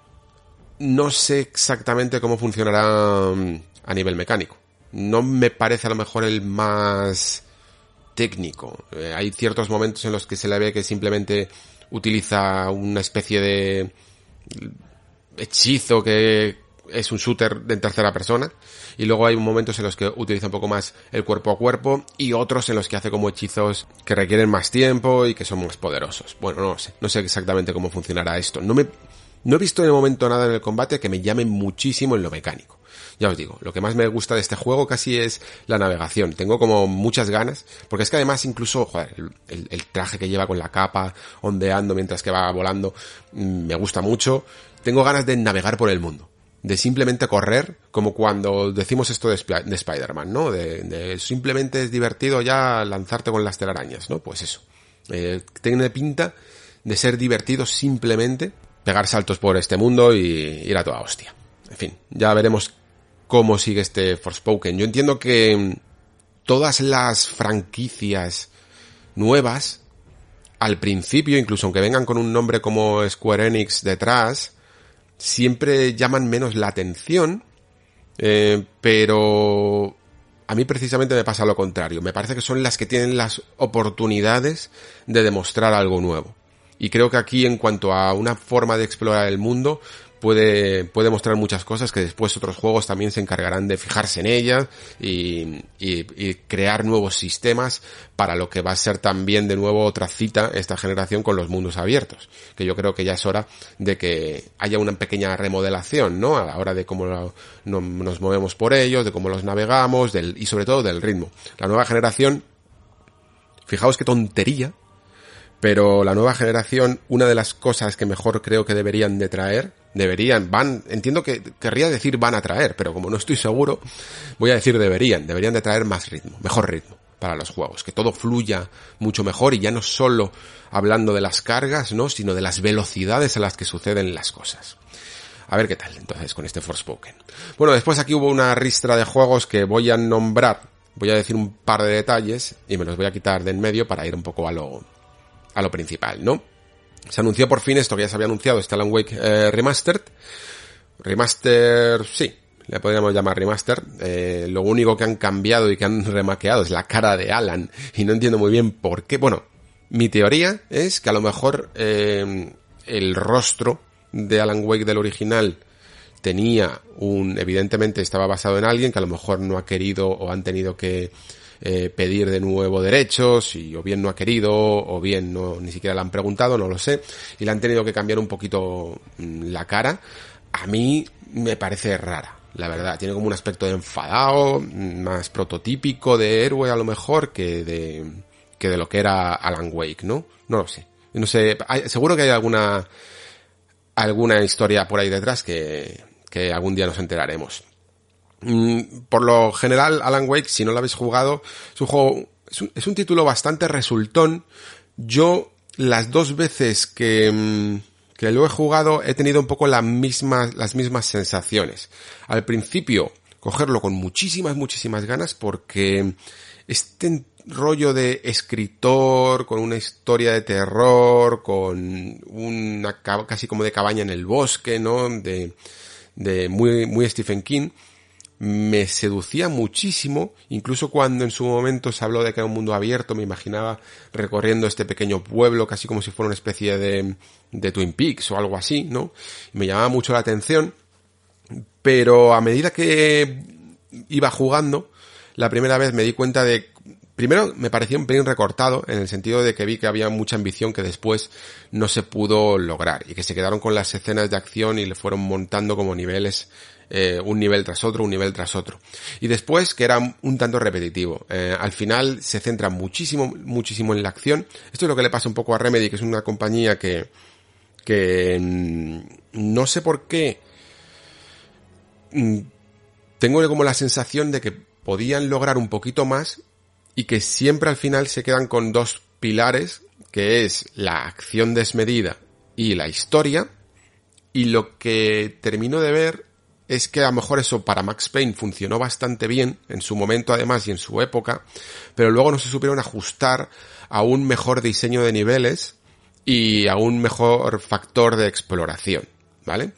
no sé exactamente cómo funcionará mm, a nivel mecánico. No me parece a lo mejor el más técnico. Eh, hay ciertos momentos en los que se le ve que simplemente utiliza una especie de hechizo que es un shooter de tercera persona. Y luego hay momentos en los que utiliza un poco más el cuerpo a cuerpo y otros en los que hace como hechizos que requieren más tiempo y que son más poderosos. Bueno, no sé, no sé exactamente cómo funcionará esto. No me, no he visto el momento nada en el combate que me llame muchísimo en lo mecánico. Ya os digo, lo que más me gusta de este juego casi es la navegación. Tengo como muchas ganas, porque es que además incluso, joder, el, traje que lleva con la capa, ondeando mientras que va volando, mm, me gusta mucho. Tengo ganas de navegar por el mundo de simplemente correr, como cuando decimos esto de, Spider-Man, ¿no? De, simplemente es divertido ya lanzarte con las telarañas, ¿no? Pues eso. Eh, tiene pinta de ser divertido simplemente pegar saltos por este mundo y ir a toda hostia. En fin, ya veremos cómo sigue este Forspoken. Yo entiendo que mm, todas las franquicias nuevas, al principio, incluso aunque vengan con un nombre como Square Enix detrás, siempre llaman menos la atención, eh, pero a mí precisamente me pasa lo contrario. Me parece que son las que tienen las oportunidades de demostrar algo nuevo. Y creo que aquí en cuanto a una forma de explorar el mundo, puede, puede mostrar muchas cosas que después otros juegos también se encargarán de fijarse en ellas y, y, crear nuevos sistemas para lo que va a ser también de nuevo otra cita esta generación con los mundos abiertos. Que yo creo que ya es hora de que haya una pequeña remodelación, ¿no? A la hora de cómo nos movemos por ellos, de cómo los navegamos, del, y sobre todo del ritmo. La nueva generación, fijaos qué tontería, pero la nueva generación, una de las cosas que mejor creo que deberían de traer, deberían, van, entiendo que querría decir van a traer, pero como no estoy seguro, voy a decir deberían, deberían de traer más ritmo, mejor ritmo para los juegos, que todo fluya mucho mejor y ya no solo hablando de las cargas, ¿no? sino de las velocidades a las que suceden las cosas. A ver qué tal entonces con este Forspoken. Bueno, después aquí hubo una ristra de juegos que voy a nombrar, voy a decir un par de detalles y me los voy a quitar de en medio para ir un poco a lo, a lo principal, ¿no? Se anunció por fin esto que ya se había anunciado, este Alan Wake eh, Remastered. Remaster, sí, le podríamos llamar remaster. Eh, lo único que han cambiado y que han [laughs] remaqueado es la cara de Alan y no entiendo muy bien por qué. Bueno, mi teoría es que a lo mejor eh, el rostro de Alan Wake del original tenía un, evidentemente estaba basado en alguien que a lo mejor no ha querido o han tenido que eh, pedir de nuevo derechos y o bien no ha querido o bien no ni siquiera le han preguntado, no lo sé, y le han tenido que cambiar un poquito mm, la cara. A mí me parece rara, la verdad. Tiene como un aspecto de enfadado, mm, más prototípico de héroe a lo mejor que de que de lo que era Alan Wake, ¿no? No lo sé. No sé, seguro que hay alguna alguna historia por ahí detrás que, que algún día nos enteraremos. Mm, por lo general, Alan Wake, si no lo habéis jugado, es un juego, es un, título bastante resultón. Yo, las dos veces que, mm, que lo he jugado, he tenido un poco las mismas, las mismas sensaciones. Al principio, cogerlo con muchísimas, muchísimas ganas porque este rollo de escritor, con una historia de terror, con una casi como de cabaña en el bosque, ¿no? De, de muy, muy Stephen King me seducía muchísimo, incluso cuando en su momento se habló de que era un mundo abierto, me imaginaba recorriendo este pequeño pueblo casi como si fuera una especie de, de Twin Peaks o algo así, ¿no? Me llamaba mucho la atención, pero a medida que iba jugando, la primera vez me di cuenta de Primero me pareció un pelín recortado en el sentido de que vi que había mucha ambición que después no se pudo lograr y que se quedaron con las escenas de acción y le fueron montando como niveles eh, un nivel tras otro, un nivel tras otro. Y después que era un tanto repetitivo. Eh, al final se centra muchísimo, muchísimo en la acción. Esto es lo que le pasa un poco a Remedy, que es una compañía que, que mm, no sé por qué mm, tengo como la sensación de que podían lograr un poquito más y que siempre al final se quedan con dos pilares, que es la acción desmedida y la historia, y lo que termino de ver es que a lo mejor eso para Max Payne funcionó bastante bien, en su momento además y en su época, pero luego no se supieron ajustar a un mejor diseño de niveles y a un mejor factor de exploración, ¿vale?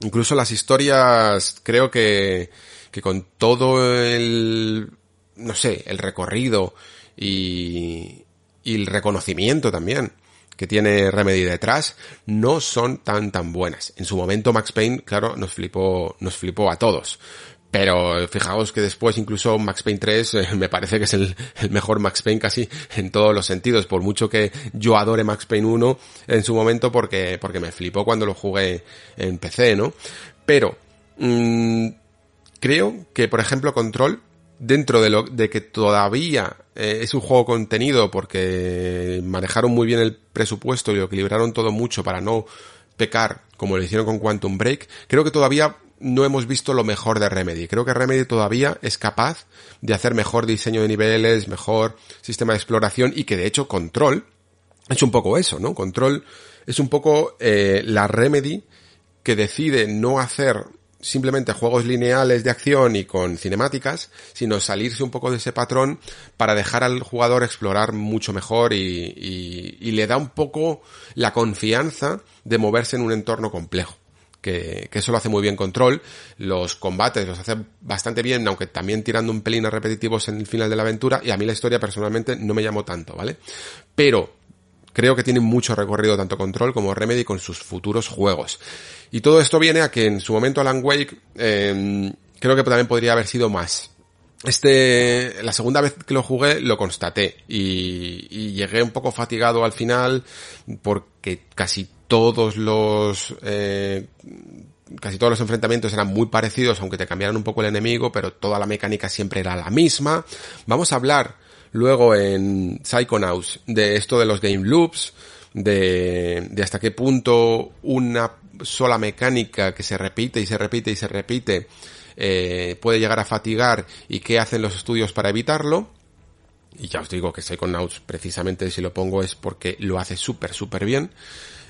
Incluso las historias, creo que, que con todo el, no sé, el recorrido y, y el reconocimiento también que tiene Remedy detrás no son tan tan buenas. En su momento Max Payne, claro, nos flipó, nos flipó a todos. Pero fijaos que después incluso Max Payne 3 eh, me parece que es el, mejor Max Payne casi en todos los sentidos, por mucho que yo adore Max Payne 1 en su momento porque, porque me flipó cuando lo jugué en PC, ¿no? Pero, mmm, creo que por ejemplo Control dentro de lo de que todavía eh, es un juego contenido porque manejaron muy bien el presupuesto y lo equilibraron todo mucho para no pecar como lo hicieron con Quantum Break, creo que todavía no hemos visto lo mejor de Remedy. Creo que Remedy todavía es capaz de hacer mejor diseño de niveles, mejor sistema de exploración y que de hecho Control es un poco eso, ¿no? Control es un poco eh, la Remedy que decide no hacer simplemente juegos lineales de acción y con cinemáticas, sino salirse un poco de ese patrón para dejar al jugador explorar mucho mejor y, y, le da un poco la confianza de moverse en un entorno complejo. Que, que, eso lo hace muy bien Control, los combates los hace bastante bien, aunque también tirando un pelín a repetitivos en el final de la aventura, y a mí la historia personalmente no me llamó tanto, ¿vale? Pero creo que tiene mucho recorrido tanto Control como Remedy con sus futuros juegos. Y todo esto viene a que en su momento Alan Wake eh, creo que también podría haber sido más. Este, la segunda vez que lo jugué lo constaté y, y llegué un poco fatigado al final porque casi todos los eh, casi todos los enfrentamientos eran muy parecidos aunque te cambiaran un poco el enemigo pero toda la mecánica siempre era la misma. Vamos a hablar luego en Psychonauts de esto de los game loops, de, de hasta qué punto una sola mecánica que se repite y se repite y se repite eh, puede llegar a fatigar y qué hacen los estudios para evitarlo. Y ya os digo que Psychonauts precisamente si lo pongo es porque lo hace súper súper bien.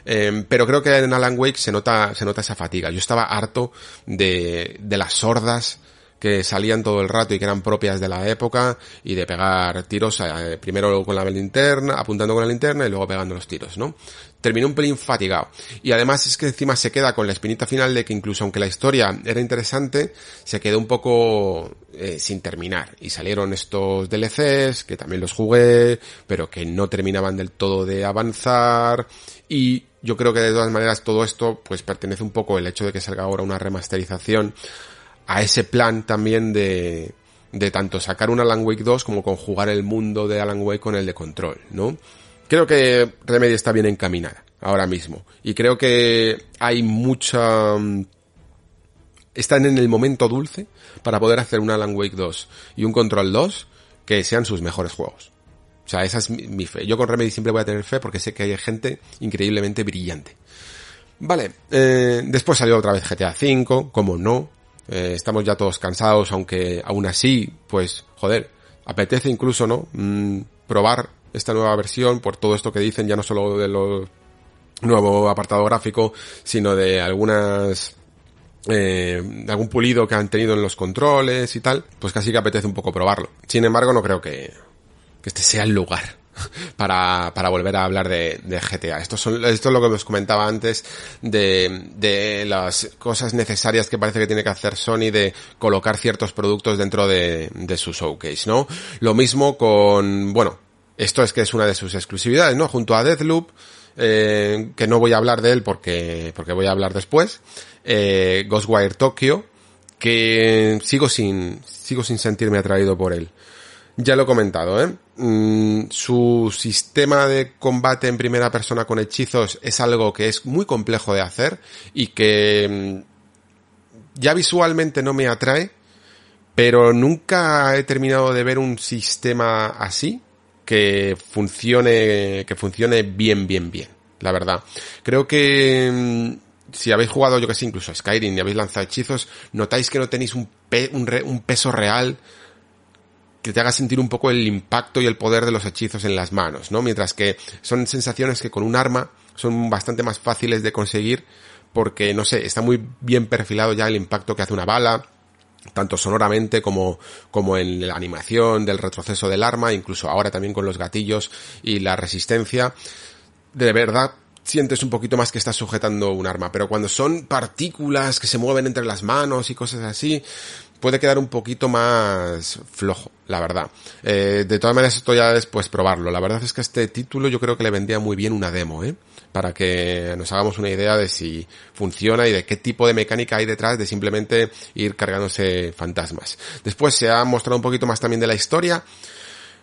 Eh, pero creo que en Alan Wake se nota, se nota esa fatiga. Yo estaba harto de, de las sordas que salían todo el rato y que eran propias de la época y de pegar tiros eh, primero con la linterna, apuntando con la linterna y luego pegando los tiros, ¿no? Terminé un pelín fatigado. Y además es que encima se queda con la espinita final de que incluso aunque la historia era interesante, se quedó un poco eh, sin terminar. Y salieron estos DLCs, que también los jugué, pero que no terminaban del todo de avanzar. Y yo creo que de todas maneras todo esto pues pertenece un poco el hecho de que salga ahora una remasterización a ese plan también de, de tanto sacar un Alan Wake 2 como conjugar el mundo de Alan Wake con el de Control, ¿no? Creo que Remedy está bien encaminada ahora mismo y creo que hay mucha mm, están en el momento dulce para poder hacer un Alan Wake 2 y un Control 2 que sean sus mejores juegos. O sea, esa es mi, fe. Yo con Remedy siempre voy a tener fe porque sé que hay gente increíblemente brillante. Vale, eh, después salió otra vez GTA V, como no, eh, estamos ya todos cansados, aunque aún así, pues, joder, apetece incluso, ¿no? Mm, probar esta nueva versión por todo esto que dicen, ya no solo de lo nuevo apartado gráfico, sino de algunas eh, de algún pulido que han tenido en los controles y tal, pues casi que apetece un poco probarlo. Sin embargo, no creo que, que este sea el lugar para, para volver a hablar de, de GTA. Esto, son, esto es lo que os comentaba antes de, de las cosas necesarias que parece que tiene que hacer Sony de colocar ciertos productos dentro de, de su showcase, ¿no? Lo mismo con, bueno, esto es que es una de sus exclusividades, ¿no? Junto a Deathloop, eh, que no voy a hablar de él porque, porque voy a hablar después, eh, Ghostwire Tokyo, que sigo sin, sigo sin sentirme atraído por él. Ya lo he comentado, ¿eh? Mm, su sistema de combate en primera persona con hechizos es algo que es muy complejo de hacer y que mm, ya visualmente no me atrae, pero nunca he terminado de ver un sistema así que funcione, que funcione bien, bien, bien, la verdad. Creo que mm, si habéis jugado, yo que sé, incluso a Skyrim y habéis lanzado hechizos, notáis que no tenéis un, pe un, re un peso real que te haga sentir un poco el impacto y el poder de los hechizos en las manos, ¿no? Mientras que son sensaciones que con un arma son bastante más fáciles de conseguir porque, no sé, está muy bien perfilado ya el impacto que hace una bala, tanto sonoramente como, como en la animación del retroceso del arma, incluso ahora también con los gatillos y la resistencia. De verdad, sientes un poquito más que estás sujetando un arma, pero cuando son partículas que se mueven entre las manos y cosas así, puede quedar un poquito más flojo, la verdad. Eh, de todas maneras, esto ya después probarlo. La verdad es que este título yo creo que le vendría muy bien una demo, ¿eh? Para que nos hagamos una idea de si funciona y de qué tipo de mecánica hay detrás de simplemente ir cargándose fantasmas. Después se ha mostrado un poquito más también de la historia.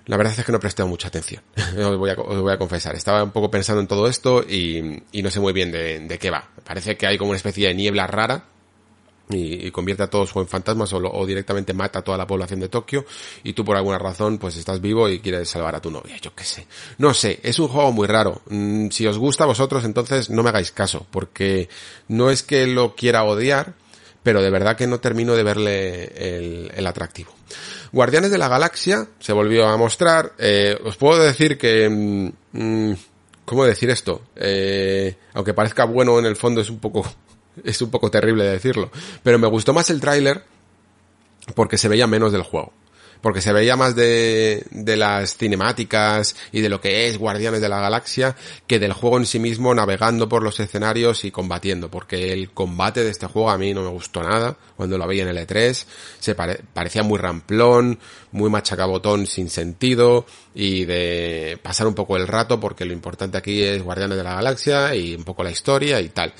La verdad es que no he prestado mucha atención. [laughs] os, voy a, os voy a confesar. Estaba un poco pensando en todo esto y, y no sé muy bien de, de qué va. Parece que hay como una especie de niebla rara y, convierte a todos en fantasmas o, directamente mata a toda la población de Tokio y tú por alguna razón pues estás vivo y quieres salvar a tu novia, yo qué sé. No sé, es un juego muy raro. Mm, si os gusta a vosotros entonces no me hagáis caso porque no es que lo quiera odiar, pero de verdad que no termino de verle el, atractivo. Guardianes de la Galaxia se volvió a mostrar. Eh, os puedo decir que... Mm, mm, ¿Cómo decir esto? Eh, aunque parezca bueno en el fondo es un poco es un poco terrible decirlo. Pero me gustó más el tráiler porque se veía menos del juego porque se veía más de, de las cinemáticas y de lo que es Guardianes de la Galaxia que del juego en sí mismo navegando por los escenarios y combatiendo, porque el combate de este juego a mí no me gustó nada cuando lo veía en el E3, se parecía muy ramplón, muy machacabotón sin sentido y de pasar un poco el rato porque lo importante aquí es Guardianes de la Galaxia y un poco la historia y tal.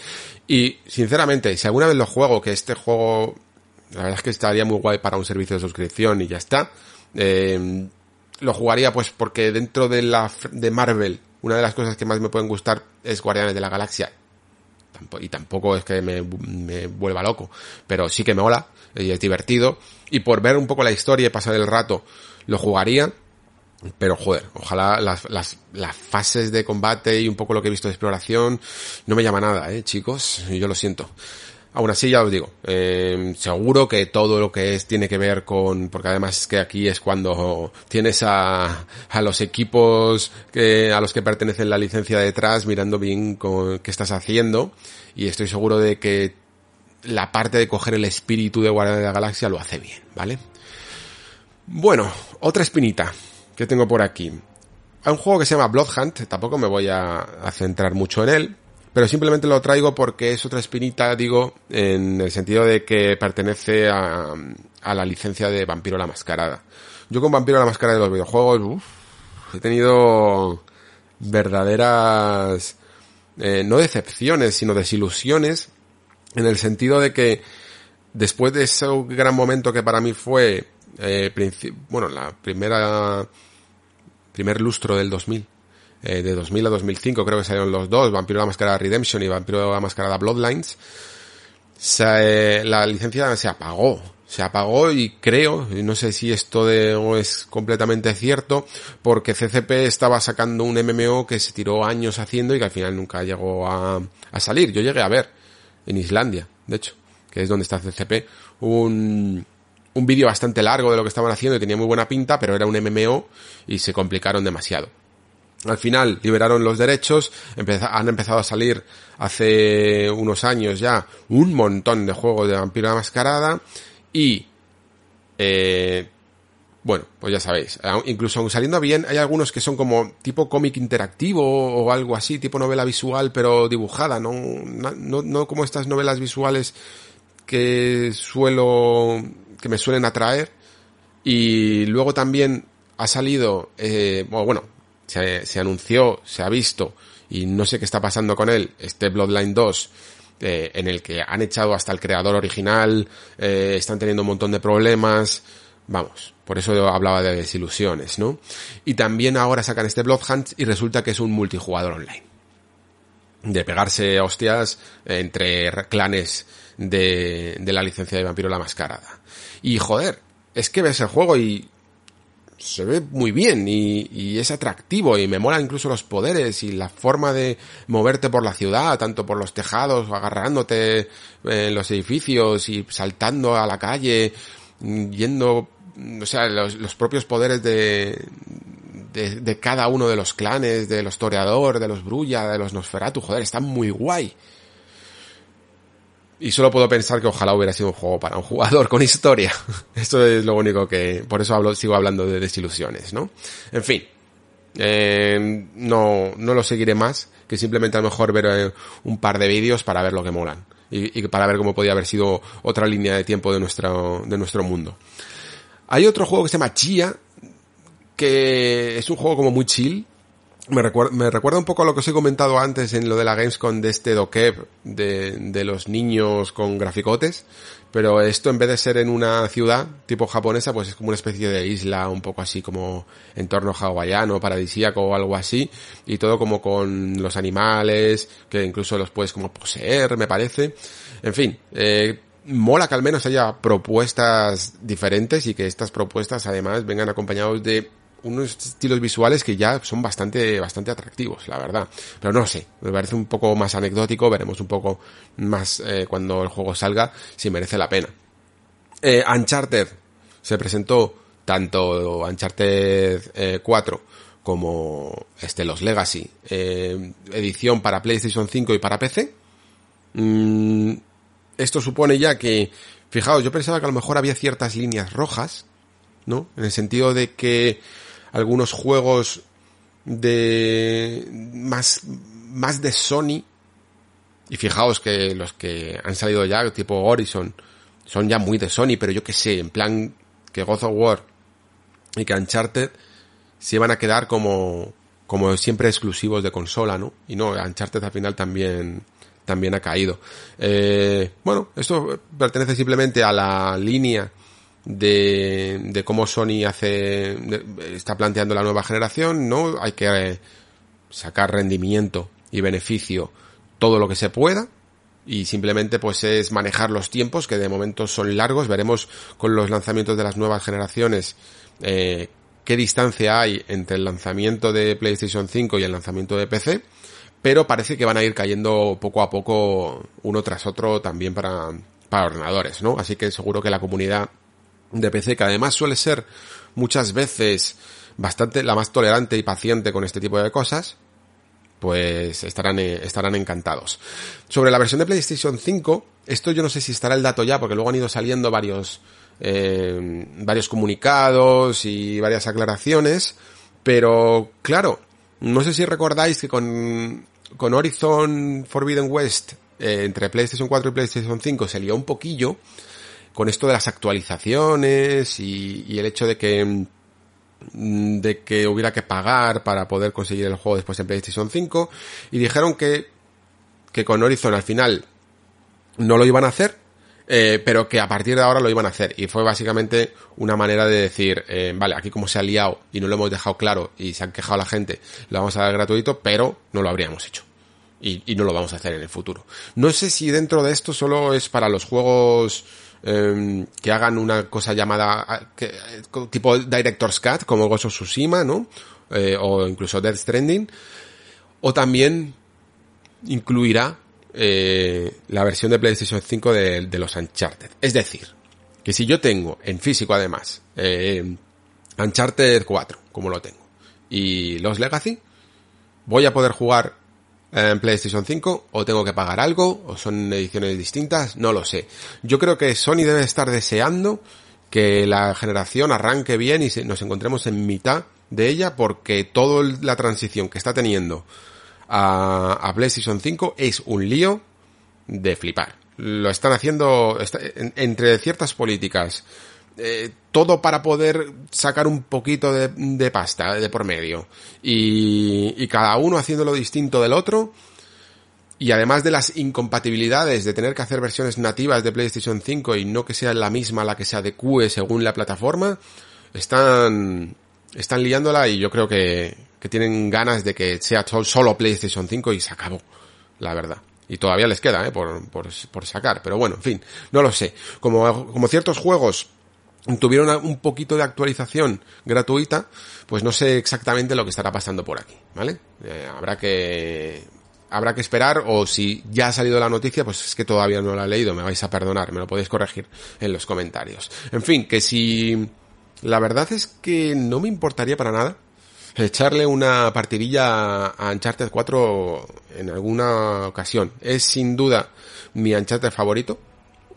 Y sinceramente, si alguna vez lo juego, que este juego la verdad es que estaría muy guay para un servicio de suscripción y ya está. Eh, lo jugaría pues porque dentro de la de Marvel, una de las cosas que más me pueden gustar es Guardianes de la Galaxia. Y tampoco es que me, me vuelva loco, pero sí que me mola y es divertido. Y por ver un poco la historia y pasar el rato, lo jugaría. Pero joder, ojalá las, las, las fases de combate y un poco lo que he visto de exploración no me llama nada, eh, chicos. Yo lo siento. Aún así, ya os digo, eh, seguro que todo lo que es tiene que ver con, porque además es que aquí es cuando tienes a, a los equipos que, a los que pertenece la licencia detrás mirando bien con, qué estás haciendo y estoy seguro de que la parte de coger el espíritu de Guardia de la Galaxia lo hace bien, ¿vale? Bueno, otra espinita que tengo por aquí. Hay un juego que se llama Bloodhunt, tampoco me voy a centrar mucho en él, pero simplemente lo traigo porque es otra espinita, digo, en el sentido de que pertenece a, a la licencia de Vampiro la Mascarada. Yo con Vampiro la Mascarada de los videojuegos, he tenido verdaderas, eh, no decepciones, sino desilusiones, en el sentido de que después de ese gran momento que para mí fue, eh, bueno, la primera, primer lustro del 2000, eh, de 2000 a 2005 creo que salieron los dos, Vampiro la Mascarada Redemption y Vampiro la Mascarada Bloodlines, eh, la licencia se apagó, se apagó y creo, no sé si esto de, es completamente cierto, porque CCP estaba sacando un MMO que se tiró años haciendo y que al final nunca llegó a, a salir. Yo llegué a ver, en Islandia, de hecho, que es donde está CCP, un, un vídeo bastante largo de lo que estaban haciendo y tenía muy buena pinta, pero era un MMO y se complicaron demasiado. Al final liberaron los derechos, han empezado a salir hace unos años ya un montón de juegos de Vampiro la Mascarada y eh, bueno, pues ya sabéis, incluso aun saliendo bien, hay algunos que son como tipo cómic interactivo o algo así, tipo novela visual pero dibujada, no, no, no como estas novelas visuales que suelo, que me suelen atraer. Y luego también ha salido, eh, bueno, se, anunció, se ha visto, y no sé qué está pasando con él, este Bloodline 2, eh, en el que han echado hasta el creador original, eh, están teniendo un montón de problemas, vamos, por eso hablaba de desilusiones, ¿no? Y también ahora sacan este Bloodhunt y resulta que es un multijugador online. De pegarse hostias entre clanes de, de la licencia de Vampiro la Mascarada. Y joder, es que ves el juego y se ve muy bien y, es atractivo y me mola incluso los poderes y la forma de moverte por la ciudad, tanto por los tejados, agarrándote en los edificios y saltando a la calle, yendo o sea, los, propios poderes de, de, cada uno de los clanes, de los Toreador, de los Brulla, de los Nosferatu, joder, están muy guay. Y solo puedo pensar que ojalá hubiera sido un juego para un jugador con historia. [laughs] Esto es lo único que, por eso sigo hablando de desilusiones, ¿no? En fin, eh, no, no lo seguiré más, que simplemente a lo mejor ver eh, un par de vídeos para ver lo que molan. Y, y, para ver cómo podía haber sido otra línea de tiempo de nuestro, de nuestro mundo. Hay otro juego que se llama Chia, que es un juego como muy chill, me recuerda, me recuerda un poco a lo que os he comentado antes en lo de la Gamescom de este dokev de, de los niños con graficotes, pero esto en vez de ser en una ciudad tipo japonesa, pues es como una especie de isla, un poco así como entorno hawaiano, paradisíaco o algo así, y todo como con los animales, que incluso los puedes como poseer, me parece. En fin, eh, mola que al menos haya propuestas diferentes y que estas propuestas además vengan acompañados de unos estilos visuales que ya son bastante, bastante atractivos, la verdad. Pero no sé, me parece un poco más anecdótico, veremos un poco más eh, cuando el juego salga si merece la pena. Eh, Uncharted se presentó tanto Uncharted 4 eh, como este Los Legacy, eh, edición para PlayStation 5 y para PC. Mm, esto supone ya que, fijaos, yo pensaba que a lo mejor había ciertas líneas rojas, ¿no? En el sentido de que algunos juegos de más, más de Sony. Y fijaos que los que han salido ya, tipo Horizon, son ya muy de Sony, pero yo que sé, en plan que God of War y que Uncharted se van a quedar como, como siempre exclusivos de consola, ¿no? Y no, Uncharted al final también, también ha caído. Eh, bueno, esto pertenece simplemente a la línea de, de cómo Sony hace, está planteando la nueva generación, ¿no? Hay que eh, sacar rendimiento y beneficio todo lo que se pueda y simplemente pues es manejar los tiempos que de momento son largos veremos con los lanzamientos de las nuevas generaciones eh, qué distancia hay entre el lanzamiento de PlayStation 5 y el lanzamiento de PC pero parece que van a ir cayendo poco a poco uno tras otro también para para ordenadores no así que seguro que la comunidad de PC, que además suele ser muchas veces bastante la más tolerante y paciente con este tipo de cosas, pues estarán, eh, estarán encantados. Sobre la versión de PlayStation 5, esto yo no sé si estará el dato ya, porque luego han ido saliendo varios, eh, varios comunicados y varias aclaraciones, pero claro, no sé si recordáis que con, con Horizon Forbidden West, eh, entre PlayStation 4 y PlayStation 5 se lió un poquillo, con esto de las actualizaciones y, el hecho de que mm, de que hubiera que pagar para poder conseguir el juego después en PlayStation 5 y dijeron que que con Horizon al final no lo iban a hacer eh, pero que a partir de ahora lo iban a hacer. Y fue básicamente una manera de decir eh, vale aquí como se ha liado y no lo hemos dejado claro y se han quejado la gente lo vamos a dar gratuito pero no lo habríamos hecho. Y, y no lo vamos a hacer en el futuro. No sé si dentro de esto solo es para los juegos Em, que hagan una cosa llamada tipo Director's Cut, como Ghost of Tsushima, ¿no? Eh, o incluso Death Stranding. O también incluirá eh, la versión de PlayStation 5 de, los Uncharted. Es decir, que si yo tengo en físico además eh, Uncharted 4, como lo tengo, y los Legacy, voy a poder jugar en PlayStation 5 o tengo que pagar algo o son ediciones distintas, no lo sé. Yo creo que Sony debe estar deseando que la generación arranque bien y nos encontremos en mitad de ella porque toda la transición que está teniendo a, PlayStation 5 es un lío de flipar. Lo están haciendo entre ciertas políticas eh, todo para poder sacar un poquito de, pasta de por medio. Y, cada uno haciéndolo distinto del otro. Y además de las incompatibilidades de tener que hacer versiones nativas de PlayStation 5 y no que sea la misma la que se adecue según la plataforma, están, están liándola y yo creo que, que tienen ganas de que sea solo PlayStation 5 y se acabó, la verdad. Y todavía les queda, ¿eh? por, por, por sacar. Pero bueno, en fin, no lo sé. Como, como ciertos juegos tuvieron un poquito de actualización gratuita, pues no sé exactamente lo que estará pasando por aquí, ¿vale? Eh, habrá que habrá que esperar o si ya ha salido la noticia, pues es que todavía no la he leído, me vais a perdonar, me lo podéis corregir en los comentarios. En fin, que si la verdad es que no me importaría para nada echarle una partidilla a Uncharted 4 en alguna ocasión. Es sin duda mi Uncharted favorito.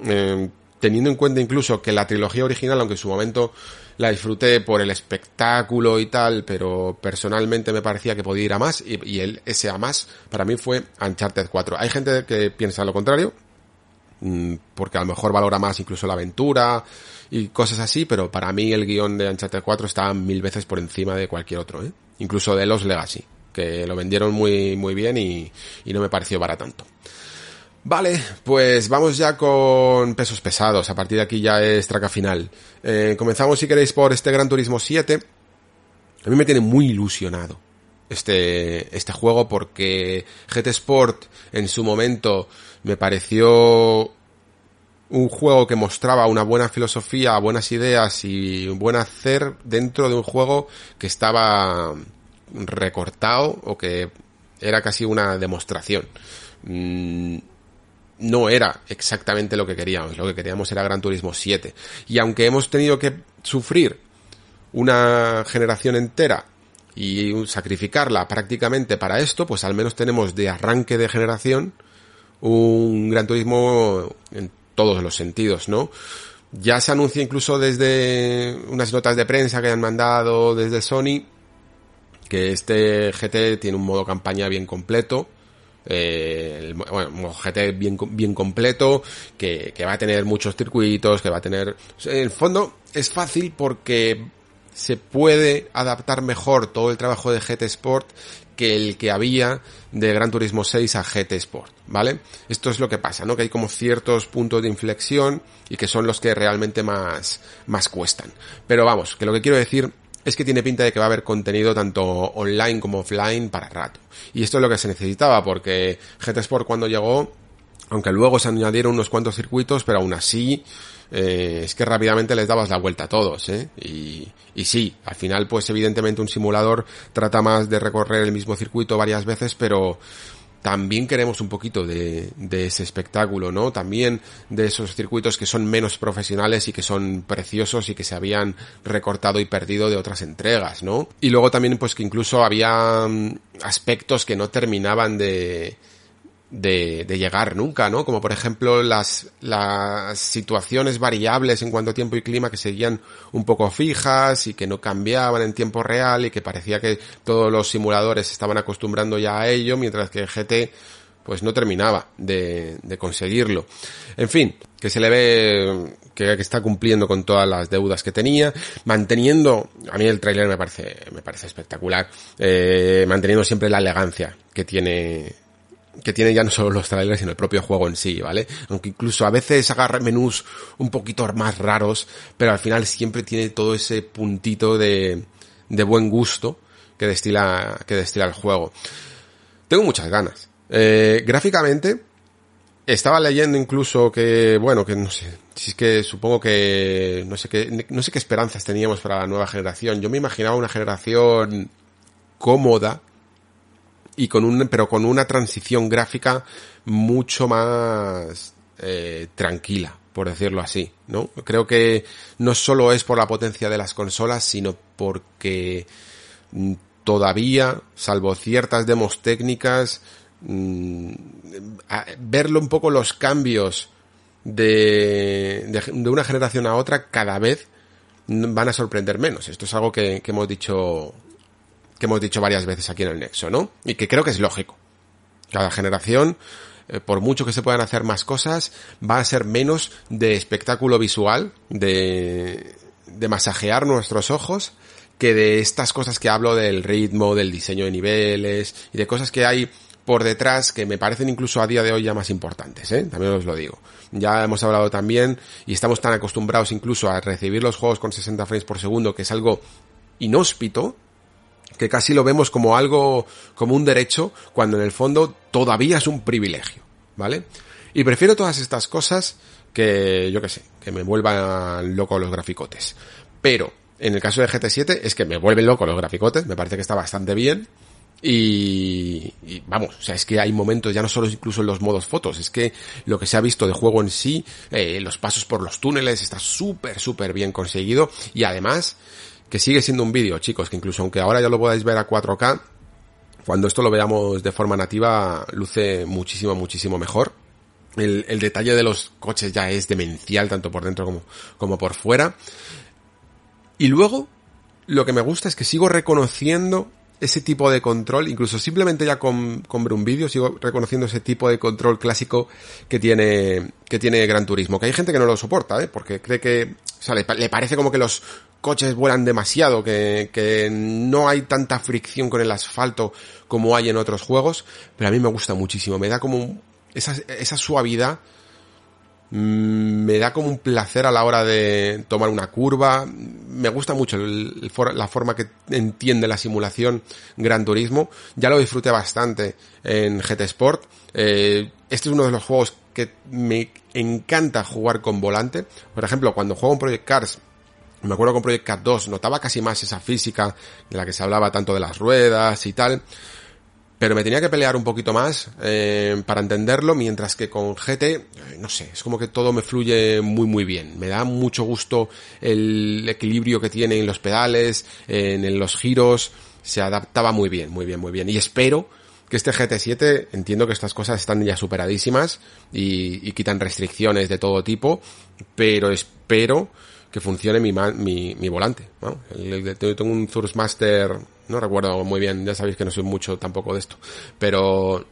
Eh, teniendo en cuenta incluso que la trilogía original, aunque en su momento la disfruté por el espectáculo y tal, pero personalmente me parecía que podía ir a más y, el ese a más para mí fue Uncharted 4. Hay gente que piensa lo contrario, mm, porque a lo mejor valora más incluso la aventura y cosas así, pero para mí el guion de Uncharted 4 está mil veces por encima de cualquier otro, ¿eh? incluso de los Legacy, que lo vendieron muy, muy bien y, y no me pareció para tanto. Vale, pues vamos ya con pesos pesados. A partir de aquí ya es traca final. Eh, comenzamos, si queréis, por este Gran Turismo 7. A mí me tiene muy ilusionado este, este juego porque GT Sport en su momento me pareció un juego que mostraba una buena filosofía, buenas ideas y un buen hacer dentro de un juego que estaba recortado o que era casi una demostración. Mm, no era exactamente lo que queríamos. Lo que queríamos era Gran Turismo 7. Y aunque hemos tenido que sufrir una generación entera y sacrificarla prácticamente para esto, pues al menos tenemos de arranque de generación un Gran Turismo en todos los sentidos, ¿no? Ya se anuncia incluso desde unas notas de prensa que han mandado desde Sony que este GT tiene un modo campaña bien completo eh, bueno, GT bien, bien completo, que, que va a tener muchos circuitos, que va a tener... En el fondo es fácil porque se puede adaptar mejor todo el trabajo de GT Sport que el que había de Gran Turismo 6 a GT Sport, ¿vale? Esto es lo que pasa, ¿no? Que hay como ciertos puntos de inflexión y que son los que realmente más, más cuestan. Pero vamos, que lo que quiero decir es que tiene pinta de que va a haber contenido tanto online como offline para rato. Y esto es lo que se necesitaba, porque GT Sport cuando llegó, aunque luego se añadieron unos cuantos circuitos, pero aún así, eh, es que rápidamente les dabas la vuelta a todos, ¿eh? Y, y sí, al final, pues evidentemente un simulador trata más de recorrer el mismo circuito varias veces, pero también queremos un poquito de, ese espectáculo, ¿no? También de esos circuitos que son menos profesionales y que son preciosos y que se habían recortado y perdido de otras entregas, ¿no? Y luego también pues que incluso había mm, aspectos que no terminaban de, de, de, llegar nunca, ¿no? Como por ejemplo las, las situaciones variables en cuanto a tiempo y clima que seguían un poco fijas y que no cambiaban en tiempo real y que parecía que todos los simuladores estaban acostumbrando ya a ello, mientras que GT pues no terminaba de, de conseguirlo. En fin, que se le ve que, está cumpliendo con todas las deudas que tenía, manteniendo, a mí el tráiler me parece, me parece espectacular, eh, manteniendo siempre la elegancia que tiene que tiene ya no solo los trailers, sino el propio juego en sí, ¿vale? Aunque incluso a veces agarra menús un poquito más raros, pero al final siempre tiene todo ese puntito de, de buen gusto que destila, que destila el juego. Tengo muchas ganas. Eh, gráficamente, estaba leyendo incluso que, bueno, que no sé, si es que supongo que, no sé qué, no sé qué esperanzas teníamos para la nueva generación. Yo me imaginaba una generación cómoda, y con un, pero con una transición gráfica mucho más eh, tranquila, por decirlo así, ¿no? Creo que no solo es por la potencia de las consolas, sino porque mm, todavía, salvo ciertas demos técnicas, mm, verlo un poco los cambios de, de, una generación a otra cada vez van a sorprender menos. Esto es algo que hemos dicho que hemos dicho varias veces aquí en el Nexo, ¿no? Y que creo que es lógico. Cada generación, eh, por mucho que se puedan hacer más cosas, va a ser menos de espectáculo visual, de, de masajear nuestros ojos, que de estas cosas que hablo del ritmo, del diseño de niveles y de cosas que hay por detrás que me parecen incluso a día de hoy ya más importantes, ¿eh? También os lo digo. Ya hemos hablado también y estamos tan acostumbrados incluso a recibir los juegos con 60 frames por segundo que es algo inhóspito, que casi lo vemos como algo, como un derecho, cuando en el fondo todavía es un privilegio, ¿vale? Y prefiero todas estas cosas que, yo que sé, que me vuelvan loco los graficotes. Pero, en el caso de GT7 es que me vuelven loco los graficotes, me parece que está bastante bien. Y, vamos, o sea, es que hay momentos, ya no solo incluso en los modos fotos, es que lo que se ha visto de juego en sí, eh, los pasos por los túneles, está súper, súper bien conseguido. Y además, que sigue siendo un vídeo, chicos, que incluso aunque ahora ya lo podáis ver a 4K, cuando esto lo veamos de forma nativa, luce muchísimo, muchísimo mejor. El, detalle de los coches ya es demencial, tanto por dentro como, como por fuera. Y luego, lo que me gusta es que sigo reconociendo ese tipo de control, incluso simplemente ya con, con un vídeo, sigo reconociendo ese tipo de control clásico que tiene, que tiene Gran Turismo. Que hay gente que no lo soporta, ¿eh? Porque cree que, o sea, le, parece como que los coches vuelan demasiado, que, que no hay tanta fricción con el asfalto como hay en otros juegos, pero a mí me gusta muchísimo, me da como esa, esa suavidad Mm, me da como un placer a la hora de tomar una curva. Me gusta mucho la forma que entiende la simulación Gran Turismo. Ya lo disfruté bastante en GT Sport. Eh, este es uno de los juegos que me encanta jugar con volante. Por ejemplo, cuando juego en Project Cars, me acuerdo con Project Cars 2, notaba casi más esa física de la que se hablaba tanto de las ruedas y tal pero me tenía que pelear un poquito más eh, para entenderlo, mientras que con GT, eh, no sé, es como que todo me fluye muy muy bien. Me da mucho gusto el equilibrio que tiene en los pedales, en los giros, se adaptaba muy bien, muy bien, muy bien. Y espero que este GT7, entiendo que estas cosas están ya superadísimas y, quitan restricciones de todo tipo, pero espero que funcione mi, volante. ¿no? tengo un Master no recuerdo muy bien, ya sabéis que no soy mucho tampoco de esto, pero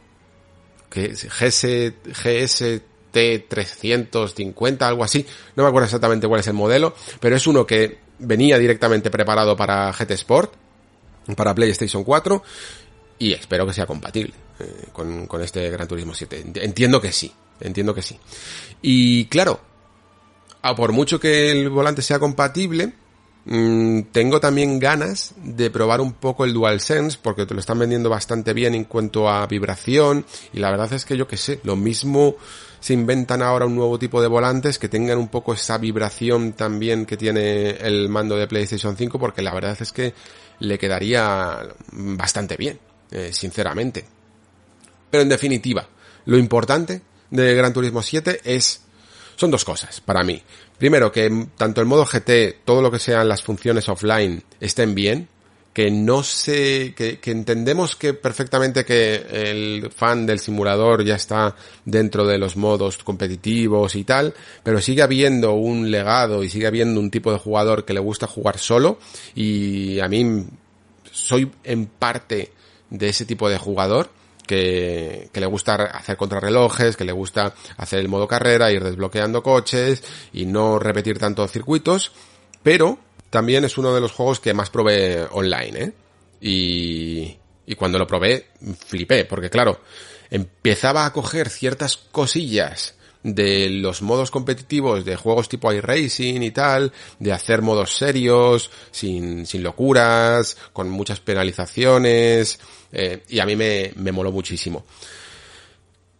que GS, GST 350, algo así, no me acuerdo exactamente cuál es el modelo, pero es uno que venía directamente preparado para GT Sport, para PlayStation 4, y espero que sea compatible eh, con, con este Gran Turismo 7. Entiendo que sí, entiendo que sí. Y claro, a por mucho que el volante sea compatible, Mm, tengo también ganas de probar un poco el DualSense porque te lo están vendiendo bastante bien en cuanto a vibración y la verdad es que yo que sé, lo mismo se inventan ahora un nuevo tipo de volantes que tengan un poco esa vibración también que tiene el mando de PlayStation 5 porque la verdad es que le quedaría bastante bien, eh, sinceramente. Pero en definitiva, lo importante de Gran Turismo 7 es son dos cosas para mí. Primero, que tanto el modo GT, todo lo que sean las funciones offline estén bien, que no se, que, entendemos que perfectamente que el fan del simulador ya está dentro de los modos competitivos y tal, pero sigue habiendo un legado y sigue habiendo un tipo de jugador que le gusta jugar solo y a mí soy en parte de ese tipo de jugador que, le gusta hacer contrarrelojes, que le gusta hacer el modo carrera, ir desbloqueando coches y no repetir tantos circuitos, pero también es uno de los juegos que más probé online, ¿eh? Y, y cuando lo probé, flipé, porque claro, empezaba a coger ciertas cosillas de los modos competitivos de juegos tipo iRacing y tal, de hacer modos serios, sin, sin locuras, con muchas penalizaciones, eh, y a mí me, me moló muchísimo.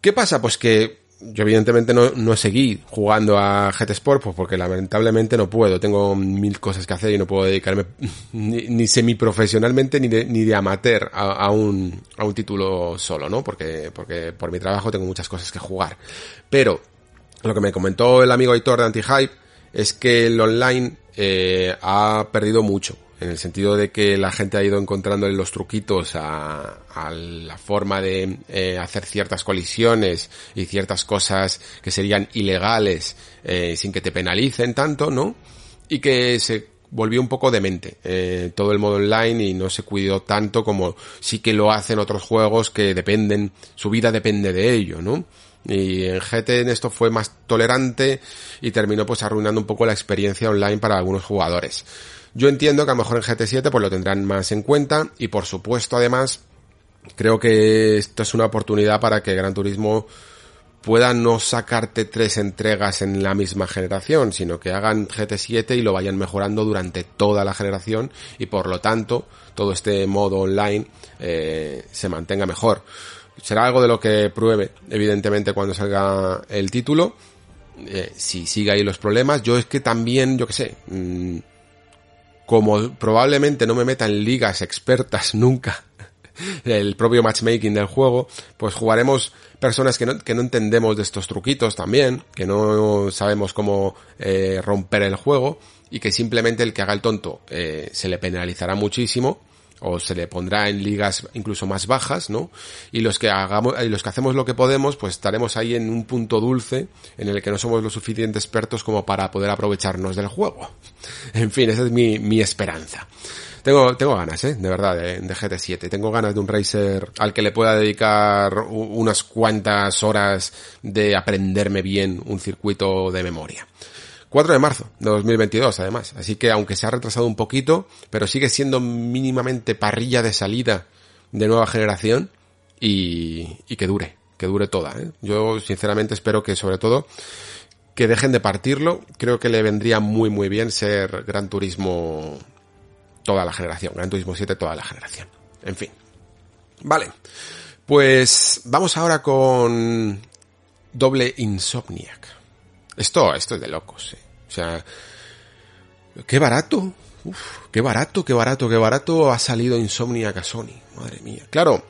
¿Qué pasa? Pues que yo evidentemente no, no seguí jugando a GT Sport pues porque lamentablemente no puedo, tengo mil cosas que hacer y no puedo dedicarme [laughs] ni, ni semiprofesionalmente ni de, ni de amateur a, a, un, a un título solo, ¿no? Porque, porque por mi trabajo tengo muchas cosas que jugar. Pero lo que me comentó el amigo Aitor de Antihype es que el online eh, ha perdido mucho en el sentido de que la gente ha ido encontrándole los truquitos a, a la forma de eh, hacer ciertas colisiones y ciertas cosas que serían ilegales eh, sin que te penalicen tanto, ¿no? Y que se volvió un poco demente eh, todo el modo online y no se cuidó tanto como sí que lo hacen otros juegos que dependen, su vida depende de ello, ¿no? Y en GT en esto fue más tolerante y terminó pues arruinando un poco la experiencia online para algunos jugadores. Yo entiendo que a lo mejor en GT7 pues lo tendrán más en cuenta y por supuesto además creo que esto es una oportunidad para que Gran Turismo pueda no sacarte tres entregas en la misma generación, sino que hagan GT7 y lo vayan mejorando durante toda la generación y por lo tanto todo este modo online eh, se mantenga mejor. Será algo de lo que pruebe, evidentemente, cuando salga el título. Eh, si sigue ahí los problemas, yo es que también, yo que sé, mmm, como probablemente no me meta en ligas expertas [laughs] nunca el propio matchmaking del juego, pues jugaremos personas que no, que no entendemos de estos truquitos también, que no sabemos cómo eh, romper el juego y que simplemente el que haga el tonto eh, se le penalizará muchísimo o se le pondrá en ligas incluso más bajas, ¿no? Y los que hagamos, y los que hacemos lo que podemos, pues estaremos ahí en un punto dulce en el que no somos lo suficiente expertos como para poder aprovecharnos del juego. [laughs] En fin, esa es mi, mi esperanza. Tengo, tengo ganas, ¿eh? De verdad, de, de GT7. Tengo ganas de un racer al que le pueda dedicar unas cuantas horas de aprenderme bien un circuito de memoria. 4 de marzo de 2022, además. Así que aunque se ha retrasado un poquito, pero sigue siendo mínimamente parrilla de salida de nueva generación y, y que dure, que dure toda. ¿eh? Yo sinceramente espero que sobre todo que dejen de partirlo. Creo que le vendría muy muy bien ser Gran Turismo toda la generación. Gran Turismo 7 toda la generación. En fin. Vale. Pues vamos ahora con doble Insomniac. Esto, esto es de locos, eh. O sea, qué barato. Uf, qué barato, qué barato, qué barato ha salido Insomniac a Sony. Madre mía. Claro,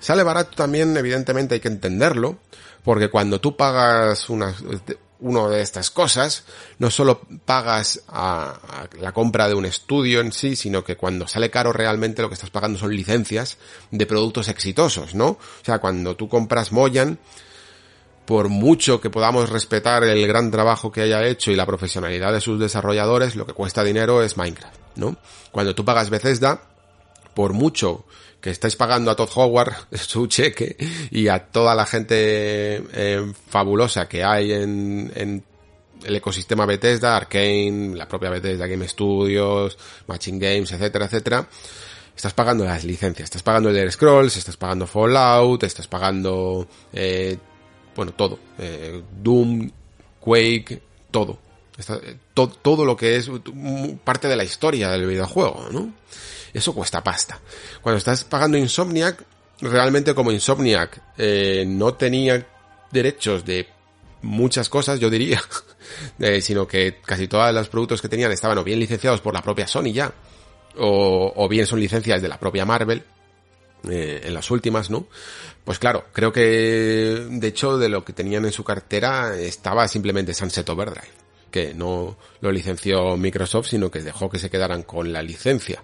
sale barato también, evidentemente hay que entenderlo, porque cuando tú pagas una, uno de estas cosas, no solo pagas a, a, la compra de un estudio en sí, sino que cuando sale caro realmente lo que estás pagando son licencias de productos exitosos, ¿no? O sea, cuando tú compras Moyan, por mucho que podamos respetar el gran trabajo que haya hecho y la profesionalidad de sus desarrolladores, lo que cuesta dinero es Minecraft, ¿no? Cuando tú pagas Bethesda, por mucho que estáis pagando a Todd Howard [laughs] su cheque y a toda la gente eh, fabulosa que hay en, en, el ecosistema Bethesda, Arkane, la propia Bethesda Game Studios, Matching Games, etcétera, etcétera, estás pagando las licencias, estás pagando el Scrolls, estás pagando Fallout, estás pagando, eh, bueno, todo, eh, Doom, Quake, todo. To, todo lo que es parte de la historia del videojuego, ¿no? Eso cuesta pasta. Cuando estás pagando Insomniac, realmente como Insomniac eh, no tenía derechos de muchas cosas, yo diría, [laughs] eh, sino que casi todos los productos que tenían estaban o bien licenciados por la propia Sony ya, o, o bien son licencias de la propia Marvel, eh, en las últimas, ¿no? Pues claro, creo que de hecho de lo que tenían en su cartera estaba simplemente Sunset Overdrive, que no lo licenció Microsoft, sino que dejó que se quedaran con la licencia.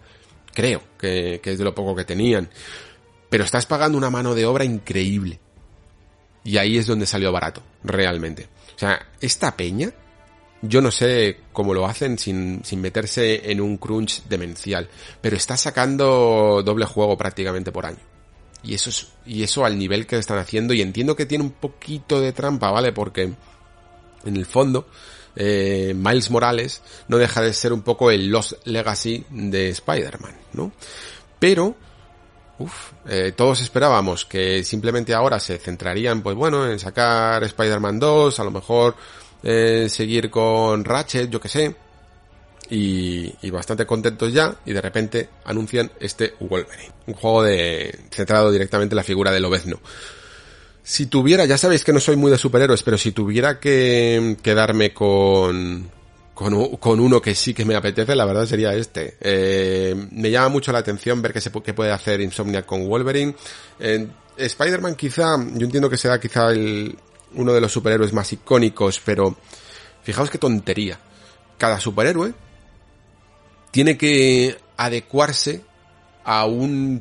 Creo que, que es de lo poco que tenían. Pero estás pagando una mano de obra increíble. Y ahí es donde salió barato, realmente. O sea, esta peña, yo no sé cómo lo hacen sin, sin meterse en un crunch demencial, pero está sacando doble juego prácticamente por año. Y eso es, y eso al nivel que están haciendo, y entiendo que tiene un poquito de trampa, ¿vale? Porque en el fondo, eh, Miles Morales no deja de ser un poco el Lost Legacy de Spider-Man, ¿no? Pero, uff, eh, todos esperábamos que simplemente ahora se centrarían, pues bueno, en sacar Spider-Man 2, a lo mejor eh, seguir con Ratchet, yo que sé, y, y, bastante contentos ya, y de repente anuncian este Wolverine, un juego de centrado directamente en la figura de Lobezno. Si tuviera, ya sabéis que no soy muy de superhéroes, pero si tuviera que quedarme con, con, uno que sí que me apetece, la verdad sería este. Eh, me llama mucho la atención ver qué, se, puede hacer Insomnia con Wolverine. Eh, Spider-Man quizá, yo entiendo que será quizá el, uno de los superhéroes más icónicos, pero fijaos qué tontería. Cada superhéroe tiene que adecuarse a un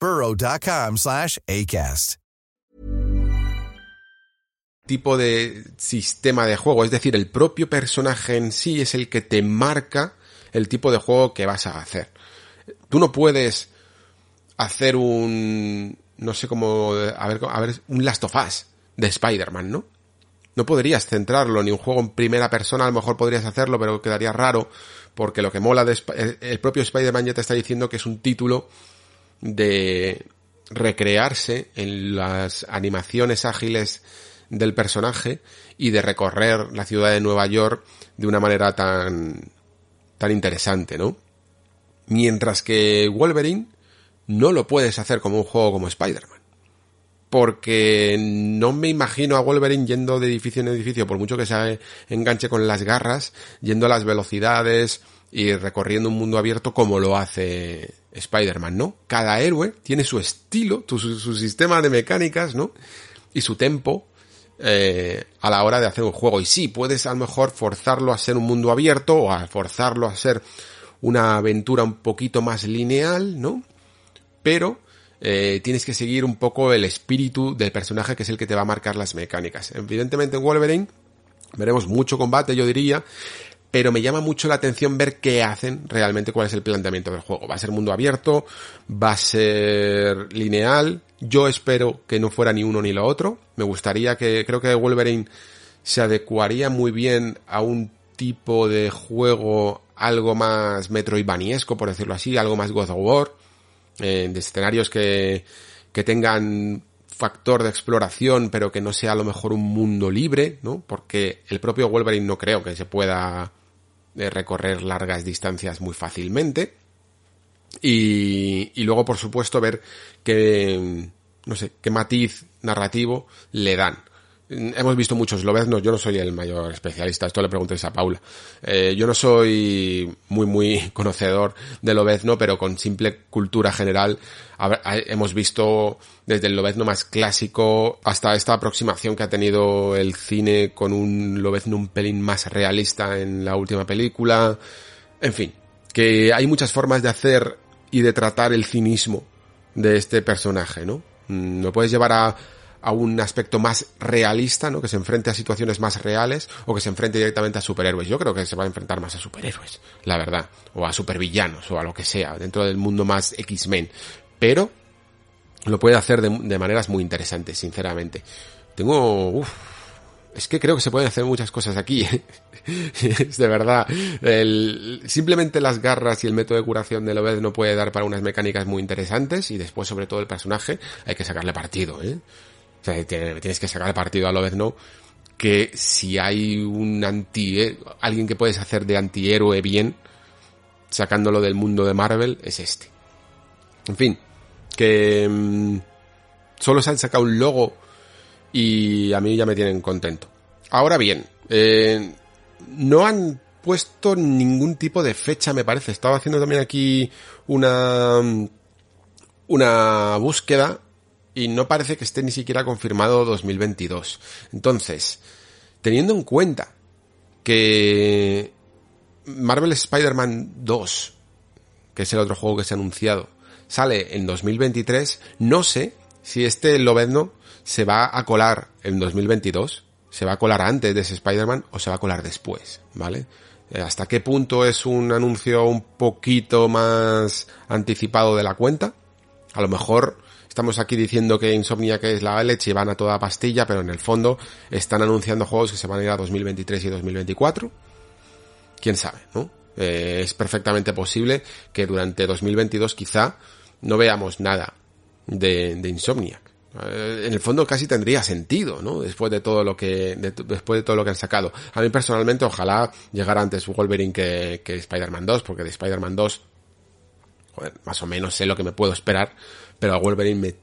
burrow.com slash ACAST. Tipo de sistema de juego, es decir, el propio personaje en sí es el que te marca el tipo de juego que vas a hacer. Tú no puedes hacer un, no sé cómo, a ver, a ver, un Last of Us de Spider-Man, ¿no? No podrías centrarlo, ni un juego en primera persona, a lo mejor podrías hacerlo, pero quedaría raro, porque lo que mola de el propio Spider-Man ya te está diciendo que es un título de recrearse en las animaciones ágiles del personaje y de recorrer la ciudad de Nueva York de una manera tan tan interesante, ¿no? Mientras que Wolverine no lo puedes hacer como un juego como Spider-Man. Porque no me imagino a Wolverine yendo de edificio en edificio, por mucho que se enganche con las garras, yendo a las velocidades y recorriendo un mundo abierto como lo hace Spider-Man, ¿no? Cada héroe tiene su estilo, su, sistema de mecánicas, ¿no? Y su tempo eh, a la hora de hacer un juego. Y sí, puedes a lo mejor forzarlo a ser un mundo abierto o a forzarlo a ser una aventura un poquito más lineal, ¿no? Pero eh, tienes que seguir un poco el espíritu del personaje que es el que te va a marcar las mecánicas. Evidentemente en Wolverine veremos mucho combate, yo diría, pero me llama mucho la atención ver qué hacen realmente, cuál es el planteamiento del juego. ¿Va a ser mundo abierto? ¿Va a ser lineal? Yo espero que no fuera ni uno ni lo otro. Me gustaría que, creo que Wolverine se adecuaría muy bien a un tipo de juego algo más metroidvaniesco, por decirlo así, algo más God of War, eh, de escenarios que, que tengan factor de exploración, pero que no sea a lo mejor un mundo libre, ¿no? Porque el propio Wolverine no creo que se pueda de recorrer largas distancias muy fácilmente. Y, y luego, por supuesto, ver qué, no sé, qué matiz narrativo le dan. Hemos visto muchos lobeznos, yo no soy el mayor especialista, esto le preguntéis a Paula. Eh, yo no soy muy, muy [laughs] conocedor de lobezno, pero con simple cultura general hemos visto desde el lobezno más clásico hasta esta aproximación que ha tenido el cine con un lobezno un pelín más realista en la última película. En fin, que hay muchas formas de hacer y de tratar el cinismo de este personaje, ¿no? Mm, lo puedes llevar a a un aspecto más realista, ¿no? Que se enfrente a situaciones más reales o que se enfrente directamente a superhéroes. Yo creo que se va a enfrentar más a superhéroes, la verdad, o a supervillanos o a lo que sea, dentro del mundo más X-Men. Pero lo puede hacer de, maneras muy interesantes, sinceramente. Tengo, es que creo que se pueden hacer muchas cosas aquí. [laughs] es de verdad. El, simplemente las garras y el método de curación de Lobez no puede dar para unas mecánicas muy interesantes y después, sobre todo, el personaje hay que sacarle partido, ¿eh? O sea, tienes que sacar partido a Lobezno que si hay un anti alguien que puedes hacer de antihéroe bien, sacándolo del mundo de Marvel, es este. En fin, que mm, solo se han sacado un logo y a mí ya me tienen contento. Ahora bien, eh, no han puesto ningún tipo de fecha, me parece. Estaba haciendo también aquí una una búsqueda y no parece que esté ni siquiera confirmado 2022. Entonces, teniendo en cuenta que Marvel Spider-Man 2, que es el otro juego que se ha anunciado, sale en 2023, no sé si este Lobezno se va a colar en 2022, se va a colar antes de ese Spider-Man o se va a colar después, ¿vale? Eh, hasta qué punto es un anuncio un poquito más anticipado de la cuenta. A lo mejor Estamos aquí diciendo que Insomnia que es la leche y van a toda pastilla, pero en el fondo están anunciando juegos que se van a ir a 2023 y 2024. Quién sabe, ¿no? Eh, es perfectamente posible que durante 2022 quizá no veamos nada de, de Insomniac. Eh, en el fondo casi tendría sentido, ¿no? Después de todo lo que, después de todo lo que han sacado. A mí personalmente ojalá llegara antes Wolverine que, que Spider-Man 2, porque de Spider-Man 2, más o menos sé lo que me puedo esperar, pero a Wolverine me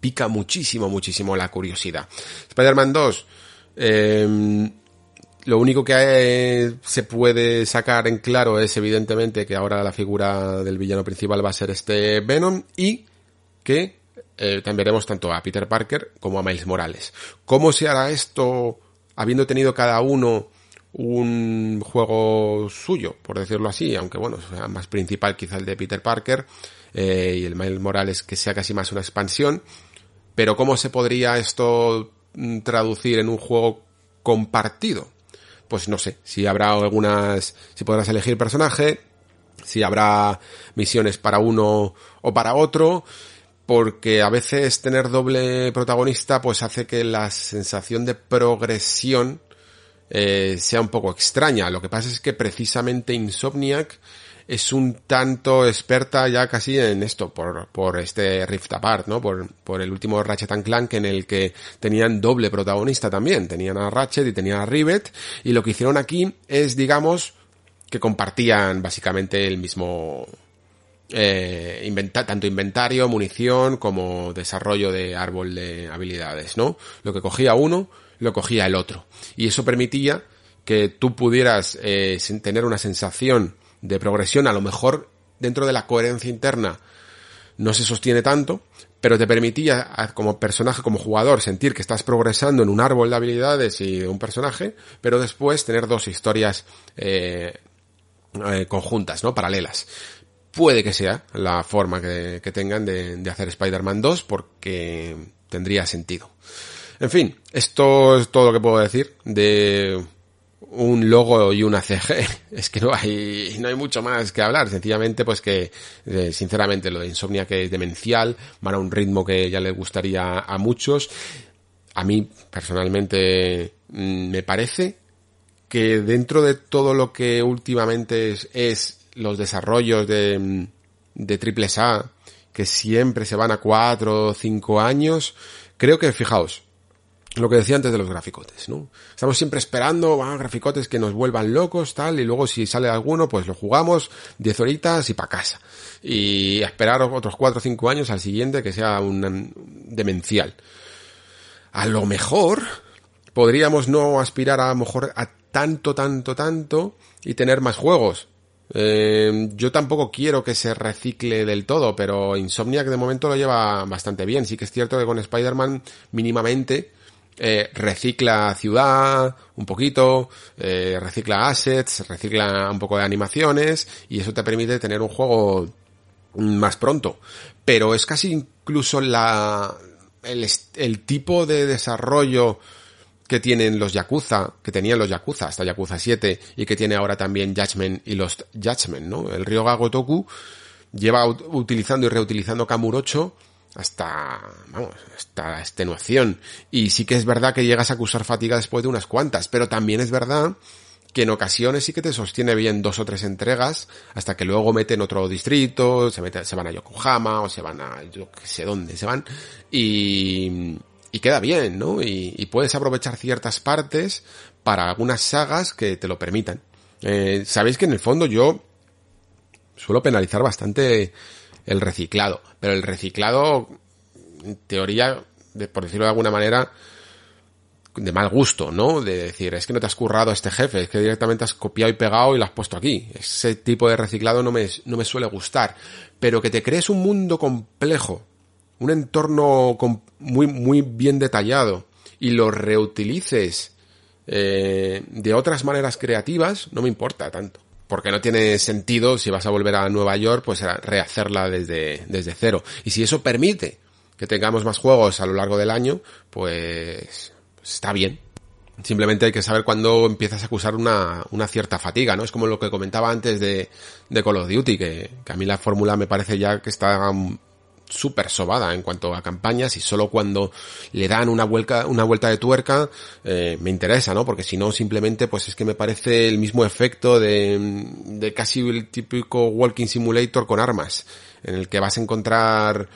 pica muchísimo, muchísimo la curiosidad. Spider-Man 2, em, lo único que se puede sacar en claro es evidentemente que ahora la figura del villano principal va a ser este Venom y que eh, también veremos tanto a Peter Parker como a Miles Morales. ¿Cómo se hará esto habiendo tenido cada uno un juego suyo, por decirlo así, aunque bueno, sea más principal quizá el de Peter Parker? Eh, y el Miles Morales que sea casi más una expansión. Pero ¿cómo se podría esto mm, traducir en un juego compartido? Pues no sé, si habrá algunas, si podrás elegir personaje, si habrá misiones para uno o para otro, porque a veces tener doble protagonista pues hace que la sensación de progresión eh, sea un poco extraña. Lo que pasa es que precisamente Insomniac es un tanto experta ya casi en esto, por, por este Rift Apart, ¿no? Por, por el último Ratchet Clank en el que tenían doble protagonista también. Tenían a Ratchet y tenían a Rivet. Y lo que hicieron aquí es, digamos, que compartían básicamente el mismo, eh, tanto inventario, munición, como desarrollo de árbol de habilidades, ¿no? Lo que cogía uno, lo cogía el otro. Y eso permitía que tú pudieras eh, tener una sensación de progresión, a lo mejor dentro de la coherencia interna no se sostiene tanto, pero te permitía como personaje, como jugador, sentir que estás progresando en un árbol de habilidades y un personaje, pero después tener dos historias eh, eh, conjuntas, ¿no? Paralelas. Puede que sea la forma que, tengan de, de hacer Spider-Man 2 porque tendría sentido. En fin, esto es todo lo que puedo decir de un logo y una CG. [laughs] Es que no hay, no hay mucho más que hablar. Sencillamente, pues que, eh, sinceramente, lo de Insomnia que es demencial, van a un ritmo que ya le gustaría a muchos. A mí, personalmente, mm, me parece que dentro de todo lo que últimamente es, es los desarrollos de, mm, de triple A, que siempre se van a cuatro o cinco años, creo que, fijaos, lo que decía antes de los graficotes, ¿no? Estamos siempre esperando, van graficotes que nos vuelvan locos, tal, y luego si sale alguno, pues lo jugamos 10 horitas y pa' casa. Y esperar otros 4 o 5 años al siguiente que sea un demencial. A lo mejor podríamos no aspirar a lo mejor a tanto, tanto, tanto y tener más juegos. Eh, yo tampoco quiero que se recicle del todo, pero Insomniac de momento lo lleva bastante bien. Sí que es cierto que con Spider-Man mínimamente eh, recicla ciudad un poquito, eh, recicla assets, recicla un poco de animaciones y eso te permite tener un juego más pronto. Pero es casi incluso la, el, tipo de desarrollo que tienen los Yakuza, que tenían los Yakuza hasta Yakuza 7 y que tiene ahora también Judgment y los Judgment, ¿no? El Ryoga Gotoku lleva utilizando y reutilizando Kamurocho hasta, vamos, hasta la extenuación. Y sí que es verdad que llegas a acusar fatiga después de unas cuantas, pero también es verdad que en ocasiones sí que te sostiene bien dos o tres entregas hasta que luego meten otro distrito, se, meten, se van a Yokohama o se van a yo que sé dónde se van y, y queda bien, ¿no? Y, y, puedes aprovechar ciertas partes para algunas sagas que te lo permitan. Eh, Sabéis que en el fondo yo suelo penalizar bastante el reciclado. Pero el reciclado, en teoría, por decirlo de alguna manera, de mal gusto, ¿no? De decir, es que no te has currado a este jefe, es que directamente has copiado y pegado y lo has puesto aquí. Ese tipo de reciclado no me, no me suele gustar. Pero que te crees un mundo complejo, un entorno muy, muy bien detallado y lo reutilices eh, de otras maneras creativas, no me importa tanto porque no tiene sentido si vas a volver a Nueva York, pues rehacerla desde, desde cero. Y si eso permite que tengamos más juegos a lo largo del año, pues, pues está bien. Simplemente hay que saber cuándo empiezas a acusar una, una cierta fatiga, ¿no? Es como lo que comentaba antes de, de Call of Duty, que, que a mí la fórmula me parece ya que está súper sobada en cuanto a campañas y solo cuando le dan una vuelta, una vuelta de tuerca eh, me interesa, ¿no? Porque si no simplemente pues es que me parece el mismo efecto de, de casi el típico walking simulator con armas, en el que vas a encontrar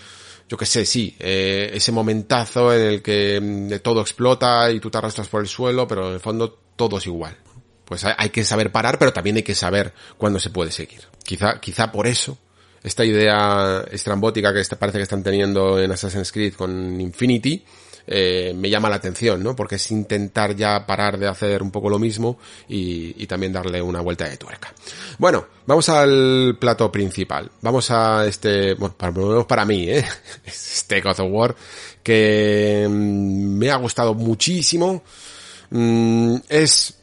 yo que sé, sí, eh, ese momentazo en el que mm, todo explota y tú te arrastras por el suelo, pero en el fondo todo es igual. Pues hay que saber parar, pero también hay que saber cuándo se puede seguir. Quizá, quizá por eso esta idea estrambótica que parece que están teniendo en Assassin's Creed con Infinity, eh, me llama la atención, ¿no? Porque es intentar ya parar de hacer un poco lo mismo y, también darle una vuelta de tuerca. Bueno, vamos al plato principal. Vamos a este, bueno, para, para mí, ¿eh? [laughs] Este God of War, que mm, me ha gustado muchísimo. Mm, es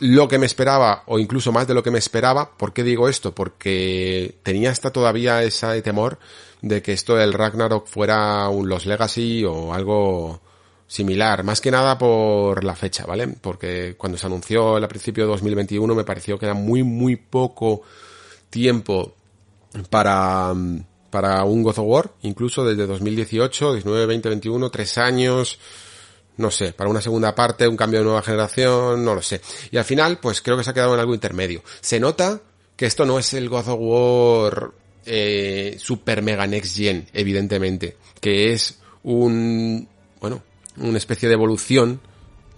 lo que me esperaba, o incluso más de lo que me esperaba. ¿Por qué digo esto? Porque tenía hasta todavía ese temor de que esto del Ragnarok fuera un Los Legacy o algo similar, más que nada por la fecha, ¿vale? Porque cuando se anunció a principio de 2021 me pareció que era muy, muy poco tiempo para, para un God of War, incluso desde 2018, 19, 20, 21, tres años, no sé, para una segunda parte, un cambio de nueva generación, no lo sé. Y al final, pues creo que se ha quedado en algo intermedio. Se nota que esto no es el God of War eh, super mega next gen, evidentemente, que es un, bueno, una especie de evolución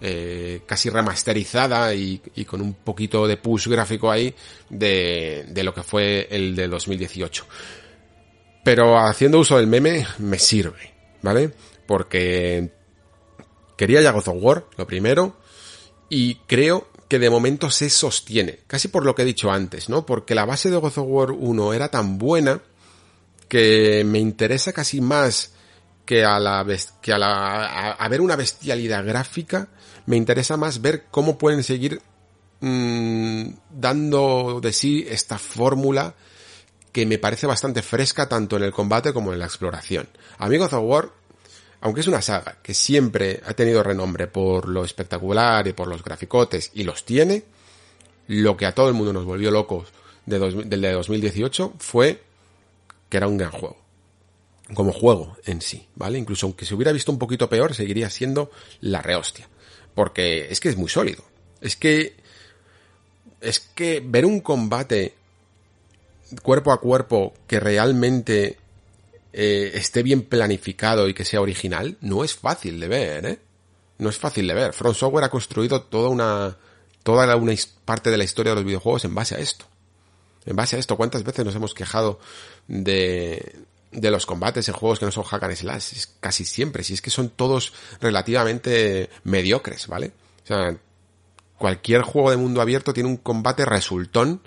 eh, casi remasterizada y, y, con un poquito de push gráfico ahí de, de lo que fue el de 2018. Pero haciendo uso del meme me sirve, ¿vale? Porque Quería ya God of War, lo primero, y creo que de momento se sostiene, casi por lo que he dicho antes, ¿no? Porque la base de God of War 1 era tan buena que me interesa casi más que a la que a la a, ver una bestialidad gráfica, me interesa más ver cómo pueden seguir mmm, dando de sí esta fórmula que me parece bastante fresca tanto en el combate como en la exploración. A mí of War aunque es una saga que siempre ha tenido renombre por lo espectacular y por los graficotes, y los tiene, lo que a todo el mundo nos volvió locos de del de 2018 fue que era un gran juego. Como juego en sí, ¿vale? Incluso aunque se hubiera visto un poquito peor, seguiría siendo la rehostia. Porque es que es muy sólido. Es que... Es que ver un combate cuerpo a cuerpo que realmente eh, esté bien planificado y que sea original, no es fácil de ver, ¿eh? No es fácil de ver. Front Software ha construido toda una, toda una parte de la historia de los videojuegos en base a esto. En base a esto, ¿cuántas veces nos hemos quejado de, de los combates en juegos que no son hack and slash? Es casi siempre, si es que son todos relativamente mediocres, ¿vale? O sea, cualquier juego de mundo abierto tiene un combate resultón,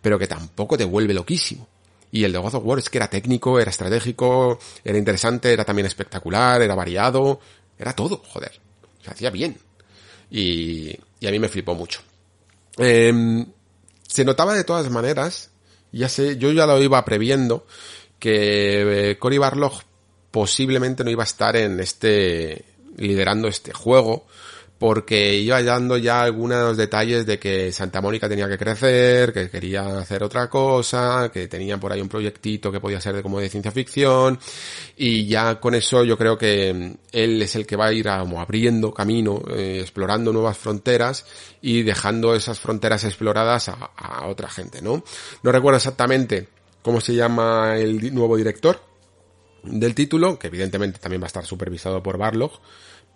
pero que tampoco te vuelve loquísimo. Y el de God of War es que era técnico, era estratégico, era interesante, era también espectacular, era variado, era todo, joder. Se hacía bien. Y, y a mí me flipó mucho. Eh, se notaba de todas maneras, ya sé, yo ya lo iba previendo, que eh, Cory Barlog posiblemente no iba a estar en este, liderando este juego, porque iba dando ya algunos detalles de que Santa Mónica tenía que crecer, que quería hacer otra cosa, que tenía por ahí un proyectito que podía ser de como de ciencia ficción, y ya con eso yo creo que él es el que va a ir como abriendo camino, eh, explorando nuevas fronteras y dejando esas fronteras exploradas a, a otra gente, ¿no? No recuerdo exactamente cómo se llama el nuevo director del título, que evidentemente también va a estar supervisado por Barlog,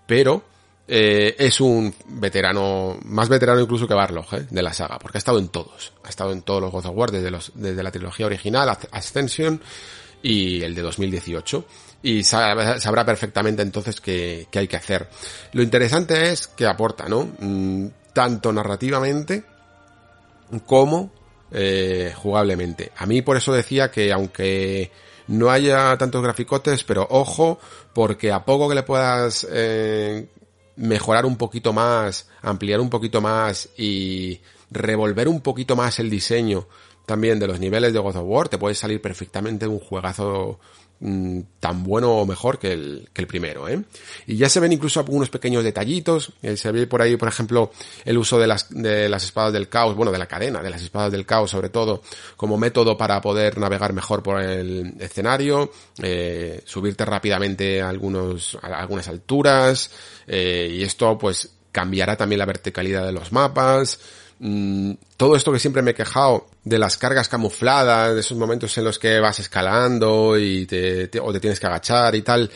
pero eh, es un veterano, más veterano incluso que Barlog, ¿eh? de la saga, porque ha estado en todos. Ha estado en todos los God of War, desde, desde la trilogía original, Ascension y el de 2018. Y sabrá perfectamente entonces qué, qué hay que hacer. Lo interesante es que aporta, ¿no? Mm, tanto narrativamente como eh, jugablemente. A mí por eso decía que aunque no haya tantos graficotes, pero ojo, porque a poco que le puedas eh, mejorar un poquito más, ampliar un poquito más y revolver un poquito más el diseño también de los niveles de God of War, te puede salir perfectamente un juegazo mm, tan bueno o mejor que el, primero, ¿eh? Y ya se ven incluso algunos pequeños detallitos, eh, se ve por ahí, por ejemplo, el uso de las, de las espadas del caos, bueno, de la cadena, de las espadas del caos sobre todo, como método para poder navegar mejor por el escenario, eh, subirte rápidamente a algunos, a algunas alturas, eh, y esto pues cambiará también la verticalidad de los mapas. Mm, todo esto que siempre me he quejado de las cargas camufladas, de esos momentos en los que vas escalando y te, o te tienes que agachar y tal.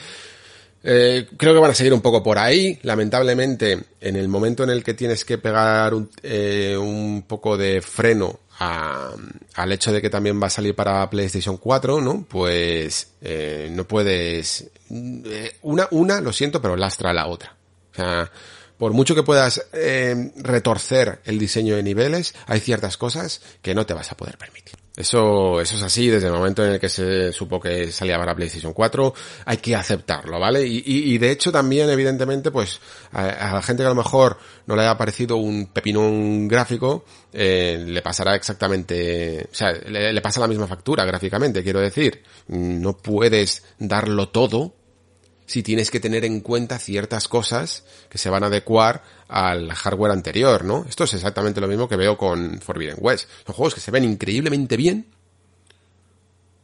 Eh, creo que van a seguir un poco por ahí. Lamentablemente, en el momento en el que tienes que pegar un, eh, un poco de freno al hecho de que también va a salir para PlayStation 4, ¿no? Pues no puedes. una, una, lo siento, pero lastra a la otra. Por mucho que puedas eh, retorcer el diseño de niveles, hay ciertas cosas que no te vas a poder permitir. Eso, eso es así desde el momento en el que se supo que salía para PlayStation 4, hay que aceptarlo, ¿vale? Y, y, y de hecho también, evidentemente, pues a, la gente que a lo mejor no le haya parecido un pepinón gráfico, eh, le pasará exactamente, o sea, le, le pasa la misma factura gráficamente, quiero decir, no puedes darlo todo si tienes que tener en cuenta ciertas cosas que se van a adecuar al hardware anterior, ¿no? Esto es exactamente lo mismo que veo con Forbidden West. Son juegos que se ven increíblemente bien,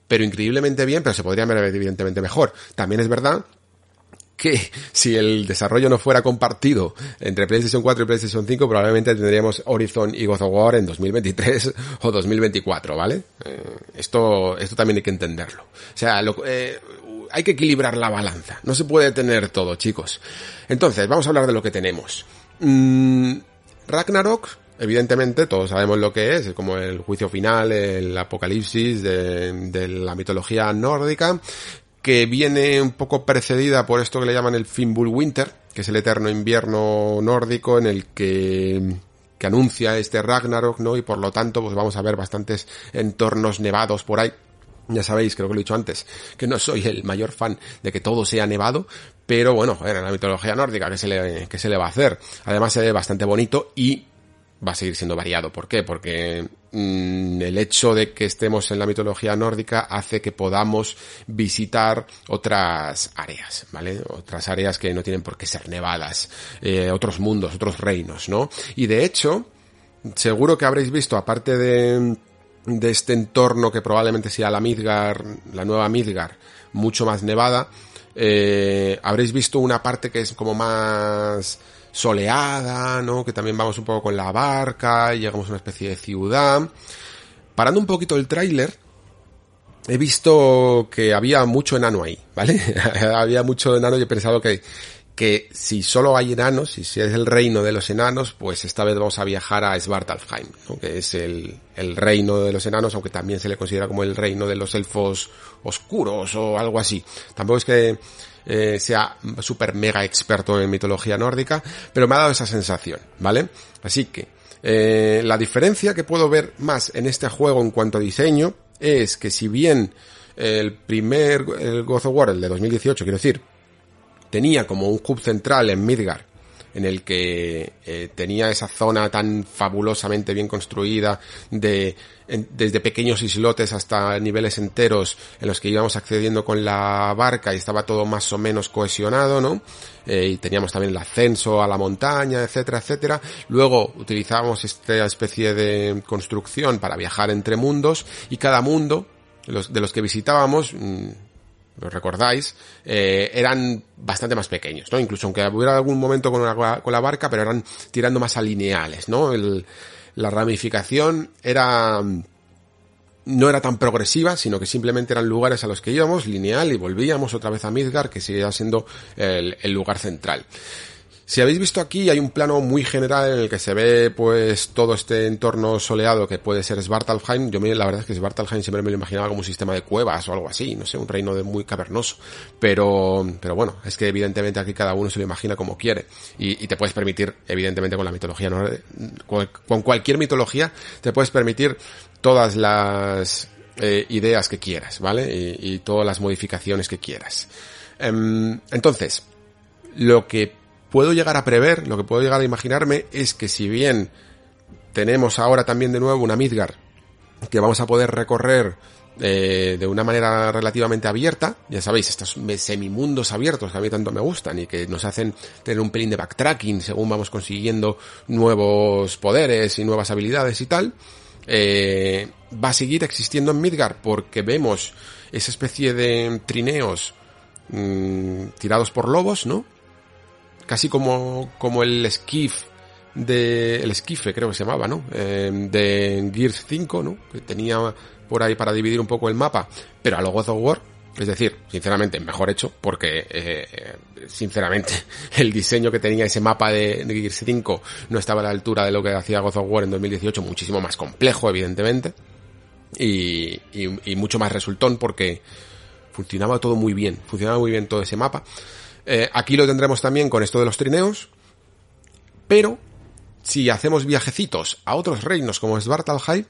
pero increíblemente bien, pero se podrían ver evidentemente mejor. También es verdad que [laughs] si el desarrollo no fuera compartido entre PlayStation 4 y PlayStation 5, probablemente tendríamos Horizon y God of War en 2023 [laughs] o 2024, ¿vale? Eh, esto, esto también hay que entenderlo. O sea, lo, eh, hay que equilibrar la balanza. No se puede tener todo, chicos. Entonces, vamos a hablar de lo que tenemos. Mm, Ragnarok, evidentemente, todos sabemos lo que es, como el juicio final, el apocalipsis de, de la mitología nórdica, que viene un poco precedida por esto que le llaman el Fimbulwinter, que es el eterno invierno nórdico en el que que anuncia este Ragnarok, ¿no? Y por lo tanto, pues vamos a ver bastantes entornos nevados por ahí. Ya sabéis, creo que lo he dicho antes, que no soy el mayor fan de que todo sea nevado, pero bueno, en la mitología nórdica, ¿qué se le, se le va a hacer? Además se ve bastante bonito y va a seguir siendo variado. ¿Por qué? Porque mmm, el hecho de que estemos en la mitología nórdica hace que podamos visitar otras áreas, ¿vale? Otras áreas que no tienen por qué ser nevadas, eh, otros mundos, otros reinos, ¿no? Y de hecho, seguro que habréis visto, aparte de, de este entorno que probablemente sea la Midgar, la nueva Midgar, mucho más nevada, eh, habréis visto una parte que es como más soleada, ¿no? Que también vamos un poco con la barca y llegamos a una especie de ciudad. Parando un poquito el tráiler, he visto que había mucho enano ahí, ¿vale? [laughs] había mucho enano y he pensado que, que si solo hay enanos, si es el reino de los enanos, pues esta vez vamos a viajar a Svartalfheim, que es el, el reino de los enanos, aunque también se le considera como el reino de los elfos oscuros o algo así. Tampoco es que eh, sea súper mega experto en mitología nórdica, pero me ha dado esa sensación, ¿vale? Así que, eh, la diferencia que puedo ver más en este juego en cuanto a diseño es que si bien el primer, el God of War, el de 2018, quiero decir, tenía como un hub central en Midgard, en el que eh, tenía esa zona tan fabulosamente bien construida de en, desde pequeños islotes hasta niveles enteros en los que íbamos accediendo con la barca y estaba todo más o menos cohesionado, ¿no? Eh, y teníamos también el ascenso a la montaña, etcétera, etcétera. Luego utilizábamos esta especie de construcción para viajar entre mundos y cada mundo los, de los que visitábamos mmm, lo recordáis, eh, eran bastante más pequeños, ¿no? Incluso aunque hubiera algún momento con, con la barca, pero eran tirando más a lineales, ¿no? La ramificación era no era tan progresiva, sino que simplemente eran lugares a los que íbamos, lineal, y volvíamos otra vez a Midgar, que seguía siendo el lugar central. Si habéis visto aquí hay un plano muy general en el que se ve pues todo este entorno soleado que puede ser Svartalfheim. Yo la verdad es que Svartalfheim siempre me lo imaginaba como un sistema de cuevas o algo así, no sé, un reino de muy cavernoso. Pero, pero bueno, es que evidentemente aquí cada uno se lo imagina como quiere. Y, y te puedes permitir, evidentemente con la mitología, ¿no? con cualquier mitología, te puedes permitir todas las eh, ideas que quieras, ¿vale? Y, y, todas las modificaciones que quieras. Um, entonces, lo que puedo llegar a prever, lo que puedo llegar a imaginarme es que si bien tenemos ahora también de nuevo una Midgar que vamos a poder recorrer eh, de una manera relativamente abierta, ya sabéis, estos semimundos abiertos que a mí tanto me gustan y que nos hacen tener un pelín de backtracking según vamos consiguiendo nuevos poderes y nuevas habilidades y tal, eh, va a seguir existiendo en Midgar porque vemos esa especie de trineos mmm, tirados por lobos, ¿no? Casi como, como el skiff de, el esquife creo que se llamaba, ¿no? Eh, de Gears 5, ¿no? Que tenía por ahí para dividir un poco el mapa, pero a lo God of War, es decir, sinceramente, mejor hecho, porque, eh, sinceramente, [laughs] el diseño que tenía ese mapa de, de Gears 5 no estaba a la altura de lo que hacía God of War en 2018, muchísimo más complejo, evidentemente, y, y, y mucho más resultón porque funcionaba todo muy bien, funcionaba muy bien todo ese mapa. Eh, aquí lo tendremos también con esto de los trineos. Pero, si hacemos viajecitos a otros reinos como Svartalheim,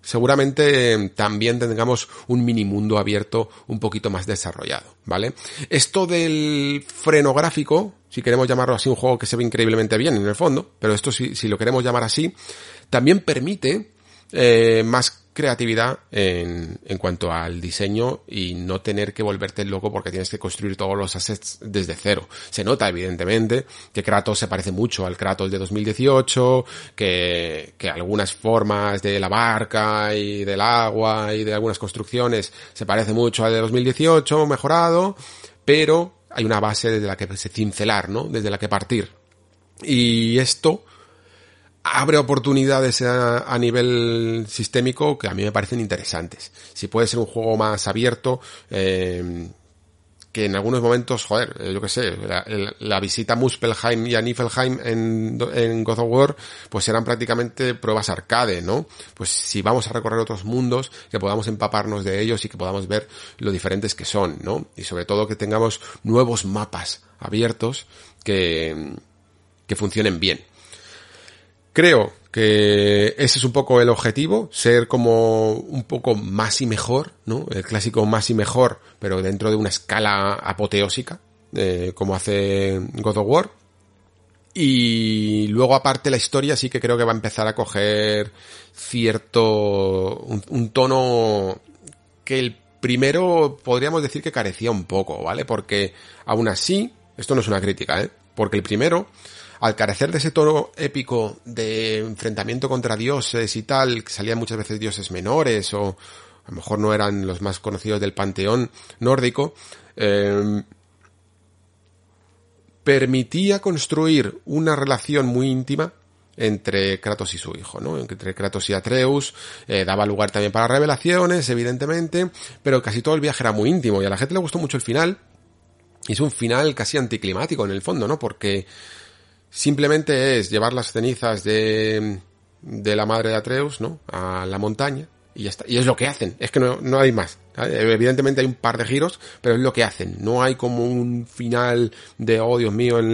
seguramente también tengamos un mini mundo abierto un poquito más desarrollado, ¿vale? Esto del freno gráfico, si queremos llamarlo así, un juego que se ve increíblemente bien en el fondo, pero esto si, si lo queremos llamar así, también permite eh, más creatividad en, en cuanto al diseño y no tener que volverte loco porque tienes que construir todos los assets desde cero. Se nota evidentemente que Kratos se parece mucho al Kratos de 2018, que, que algunas formas de la barca y del agua y de algunas construcciones se parece mucho al de 2018 mejorado, pero hay una base desde la que se cincelar, ¿no? Desde la que partir. Y esto abre oportunidades a, nivel sistémico que a mí me parecen interesantes. Si puede ser un juego más abierto, eh, que en algunos momentos, joder, eh, yo que sé, la, visita a Muspelheim y a Niflheim en, en God of War, pues eran prácticamente pruebas arcade, ¿no? Pues si vamos a recorrer otros mundos, que podamos empaparnos de ellos y que podamos ver lo diferentes que son, ¿no? Y sobre todo que tengamos nuevos mapas abiertos que, que funcionen bien. Creo que ese es un poco el objetivo, ser como un poco más y mejor, ¿no? El clásico más y mejor, pero dentro de una escala apoteósica, eh, como hace God of War. Y luego aparte la historia sí que creo que va a empezar a coger cierto, un, un tono que el primero podríamos decir que carecía un poco, ¿vale? Porque aún así, esto no es una crítica, ¿eh? Porque el primero, al carecer de ese tono épico de enfrentamiento contra dioses y tal, que salían muchas veces dioses menores o a lo mejor no eran los más conocidos del panteón nórdico, eh, permitía construir una relación muy íntima entre Kratos y su hijo, ¿no? Entre Kratos y Atreus, eh, daba lugar también para revelaciones, evidentemente, pero casi todo el viaje era muy íntimo y a la gente le gustó mucho el final. Es un final casi anticlimático en el fondo, ¿no? Porque Simplemente es llevar las cenizas de, de la madre de Atreus, ¿no? A la montaña y ya está. Y es lo que hacen, es que no, no hay más. Evidentemente hay un par de giros, pero es lo que hacen. No hay como un final de, oh Dios mío, en,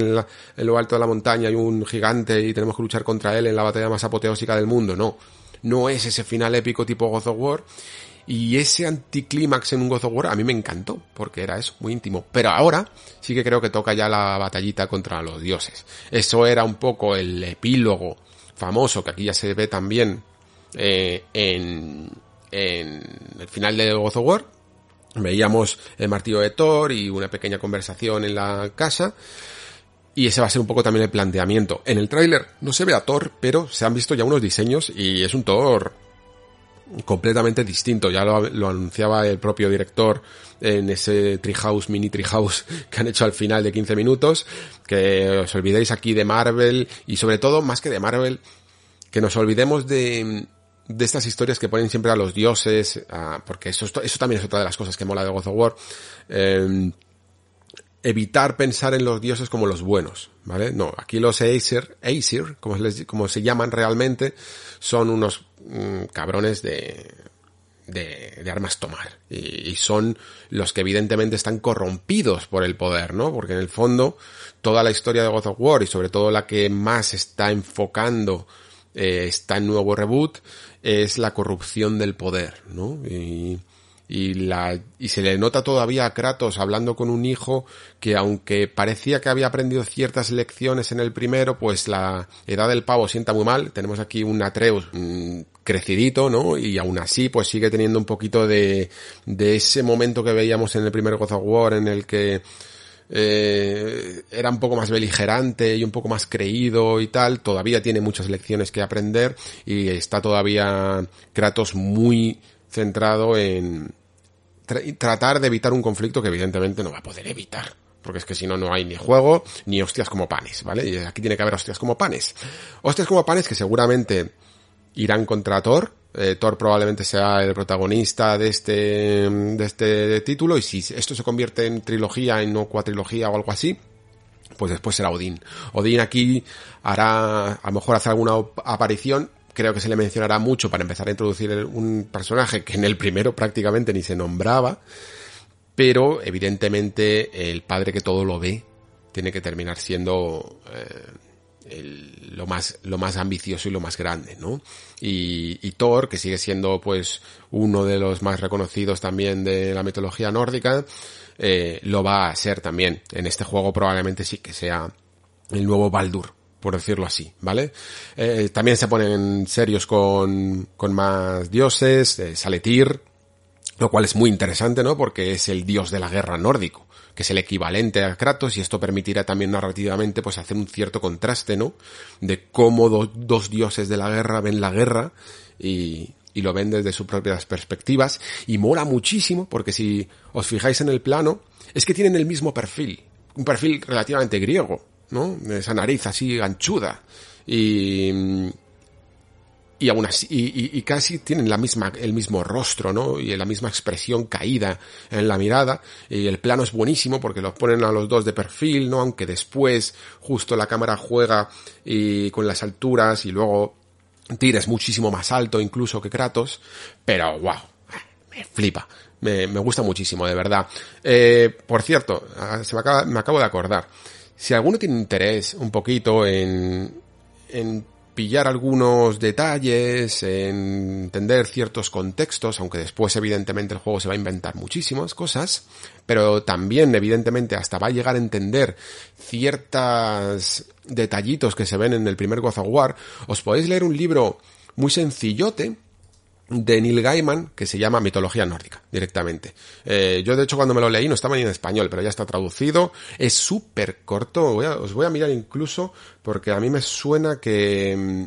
en, lo alto de la montaña hay un gigante y tenemos que luchar contra él en la batalla más apoteósica del mundo. No. No es ese final épico tipo God of War. Y ese anticlímax en un God of War a mí me encantó, porque era eso, muy íntimo. Pero ahora sí que creo que toca ya la batallita contra los dioses. Eso era un poco el epílogo famoso que aquí ya se ve también eh, en, en el final de God of War. Veíamos el martillo de Thor y una pequeña conversación en la casa. Y ese va a ser un poco también el planteamiento. En el tráiler no se ve a Thor, pero se han visto ya unos diseños y es un Thor completamente distinto. Ya lo, anunciaba el propio director en ese Treehouse, mini Treehouse [laughs] que han hecho al final de 15 minutos. Que os olvidéis aquí de Marvel y sobre todo, más que de Marvel, que nos olvidemos de, de estas historias que ponen siempre a los dioses, porque eso, eso también es otra de las cosas que mola de God of War. Eh, evitar pensar en los dioses como los buenos, ¿vale? No, aquí los Aesir, Aesir, como, se llaman realmente, son unos mm, cabrones de, de, armas tomar. Y, son los que evidentemente están corrompidos por el poder, ¿no? Porque en el fondo, toda la historia de God of War y sobre todo la que más está enfocando eh, está nuevo reboot, es la corrupción del poder, ¿no? Y, y la y se le nota todavía a Kratos hablando con un hijo que aunque parecía que había aprendido ciertas lecciones en el primero, pues la edad del pavo sienta muy mal. Tenemos aquí un Atreus mmm, crecidito, ¿no? Y aún así, pues sigue teniendo un poquito de de ese momento que veíamos en el primer God of War en el que eh, era un poco más beligerante y un poco más creído y tal, todavía tiene muchas lecciones que aprender y está todavía Kratos muy centrado en, tratar de evitar un conflicto que evidentemente no va a poder evitar. Porque es que si no, no hay ni juego, ni hostias como panes, ¿vale? Y aquí tiene que haber hostias como panes. Hostias como panes que seguramente irán contra Thor. Eh, Thor probablemente sea el protagonista de este, de este título. Y si esto se convierte en trilogía, en no cuatrilogía o algo así, pues después será Odín. Odín aquí hará, a lo mejor hace alguna aparición creo que se le mencionará mucho para empezar a introducir un personaje que en el primero prácticamente ni se nombraba, pero evidentemente el padre que todo lo ve tiene que terminar siendo eh, lo más lo más ambicioso y lo más grande, ¿no? Y, y, Thor, que sigue siendo pues uno de los más reconocidos también de la mitología nórdica, eh, lo va a ser también. En este juego probablemente sí que sea el nuevo Baldur, por decirlo así, ¿vale? Eh, también se ponen serios con, con más dioses, eh, Saletir, lo cual es muy interesante, ¿no? Porque es el dios de la guerra nórdico, que es el equivalente a Kratos, y esto permitirá también narrativamente, pues, hacer un cierto contraste, ¿no? De cómo dos dioses de la guerra ven la guerra y, y lo ven desde sus propias perspectivas, y mola muchísimo, porque si os fijáis en el plano, es que tienen el mismo perfil, un perfil relativamente griego, ¿no? Esa nariz así ganchuda, y, y aún así, y, casi tienen la misma, el mismo rostro, ¿no? Y la misma expresión caída en la mirada, y el plano es buenísimo porque los ponen a los dos de perfil, ¿no? Aunque después justo la cámara juega y con las alturas y luego tires muchísimo más alto incluso que Kratos, pero wow, me flipa. Me, me gusta muchísimo, de verdad. Eh, por cierto, ah, se me, acaba, me acabo de acordar. Si alguno tiene interés un poquito en, en pillar algunos detalles, en entender ciertos contextos, aunque después evidentemente el juego se va a inventar muchísimas cosas, pero también evidentemente hasta va a llegar a entender ciertos detallitos que se ven en el primer God War, os podéis leer un libro muy sencillote, de Neil Gaiman que se llama Mitología Nórdica directamente. Eh, yo de hecho cuando me lo leí no estaba ni en español, pero ya está traducido. Es súper corto, os voy a mirar incluso porque a mí me suena que, mm,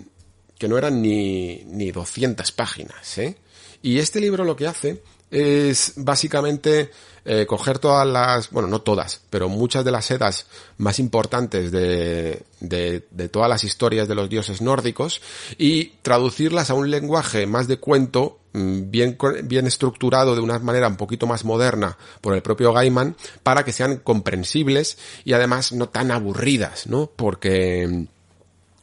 que no eran ni, ni 200 páginas. ¿eh? Y este libro lo que hace es básicamente eh, coger todas las, bueno, no todas, pero muchas de las edas más importantes de, de, de, todas las historias de los dioses nórdicos y traducirlas a un lenguaje más de cuento, mm, bien, bien estructurado de una manera un poquito más moderna por el propio Gaiman, para que sean comprensibles y además no tan aburridas, ¿no? Porque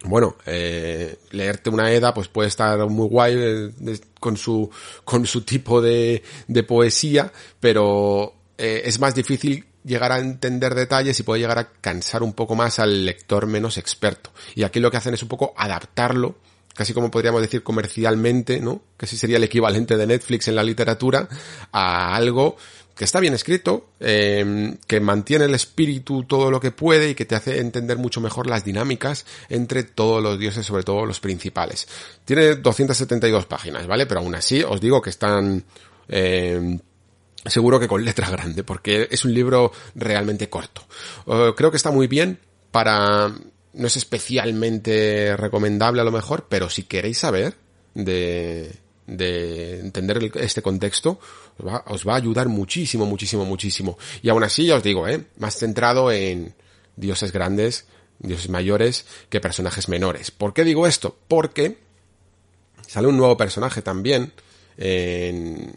bueno, eh, leerte una Eda pues puede estar muy guay eh, con su con su tipo de, de poesía, pero eh, es más difícil llegar a entender detalles y puede llegar a cansar un poco más al lector menos experto. Y aquí lo que hacen es un poco adaptarlo, casi como podríamos decir comercialmente, ¿no? Sí sería el equivalente de Netflix en la literatura, a algo que está bien escrito, eh, que mantiene el espíritu todo lo que puede y que te hace entender mucho mejor las dinámicas entre todos los dioses, sobre todo los principales. Tiene 272 páginas, ¿vale? Pero aún así os digo que están... Eh, seguro que con letra [laughs] grande, porque es un libro realmente corto. Uh, creo que está muy bien para... No es especialmente recomendable a lo mejor, pero si queréis saber de, de entender este contexto, os va, a ayudar muchísimo, muchísimo, muchísimo. Y aún así, ya os digo, ¿eh? más centrado en dioses grandes, dioses mayores, que personajes menores. ¿Por qué digo esto? Porque sale un nuevo personaje también en,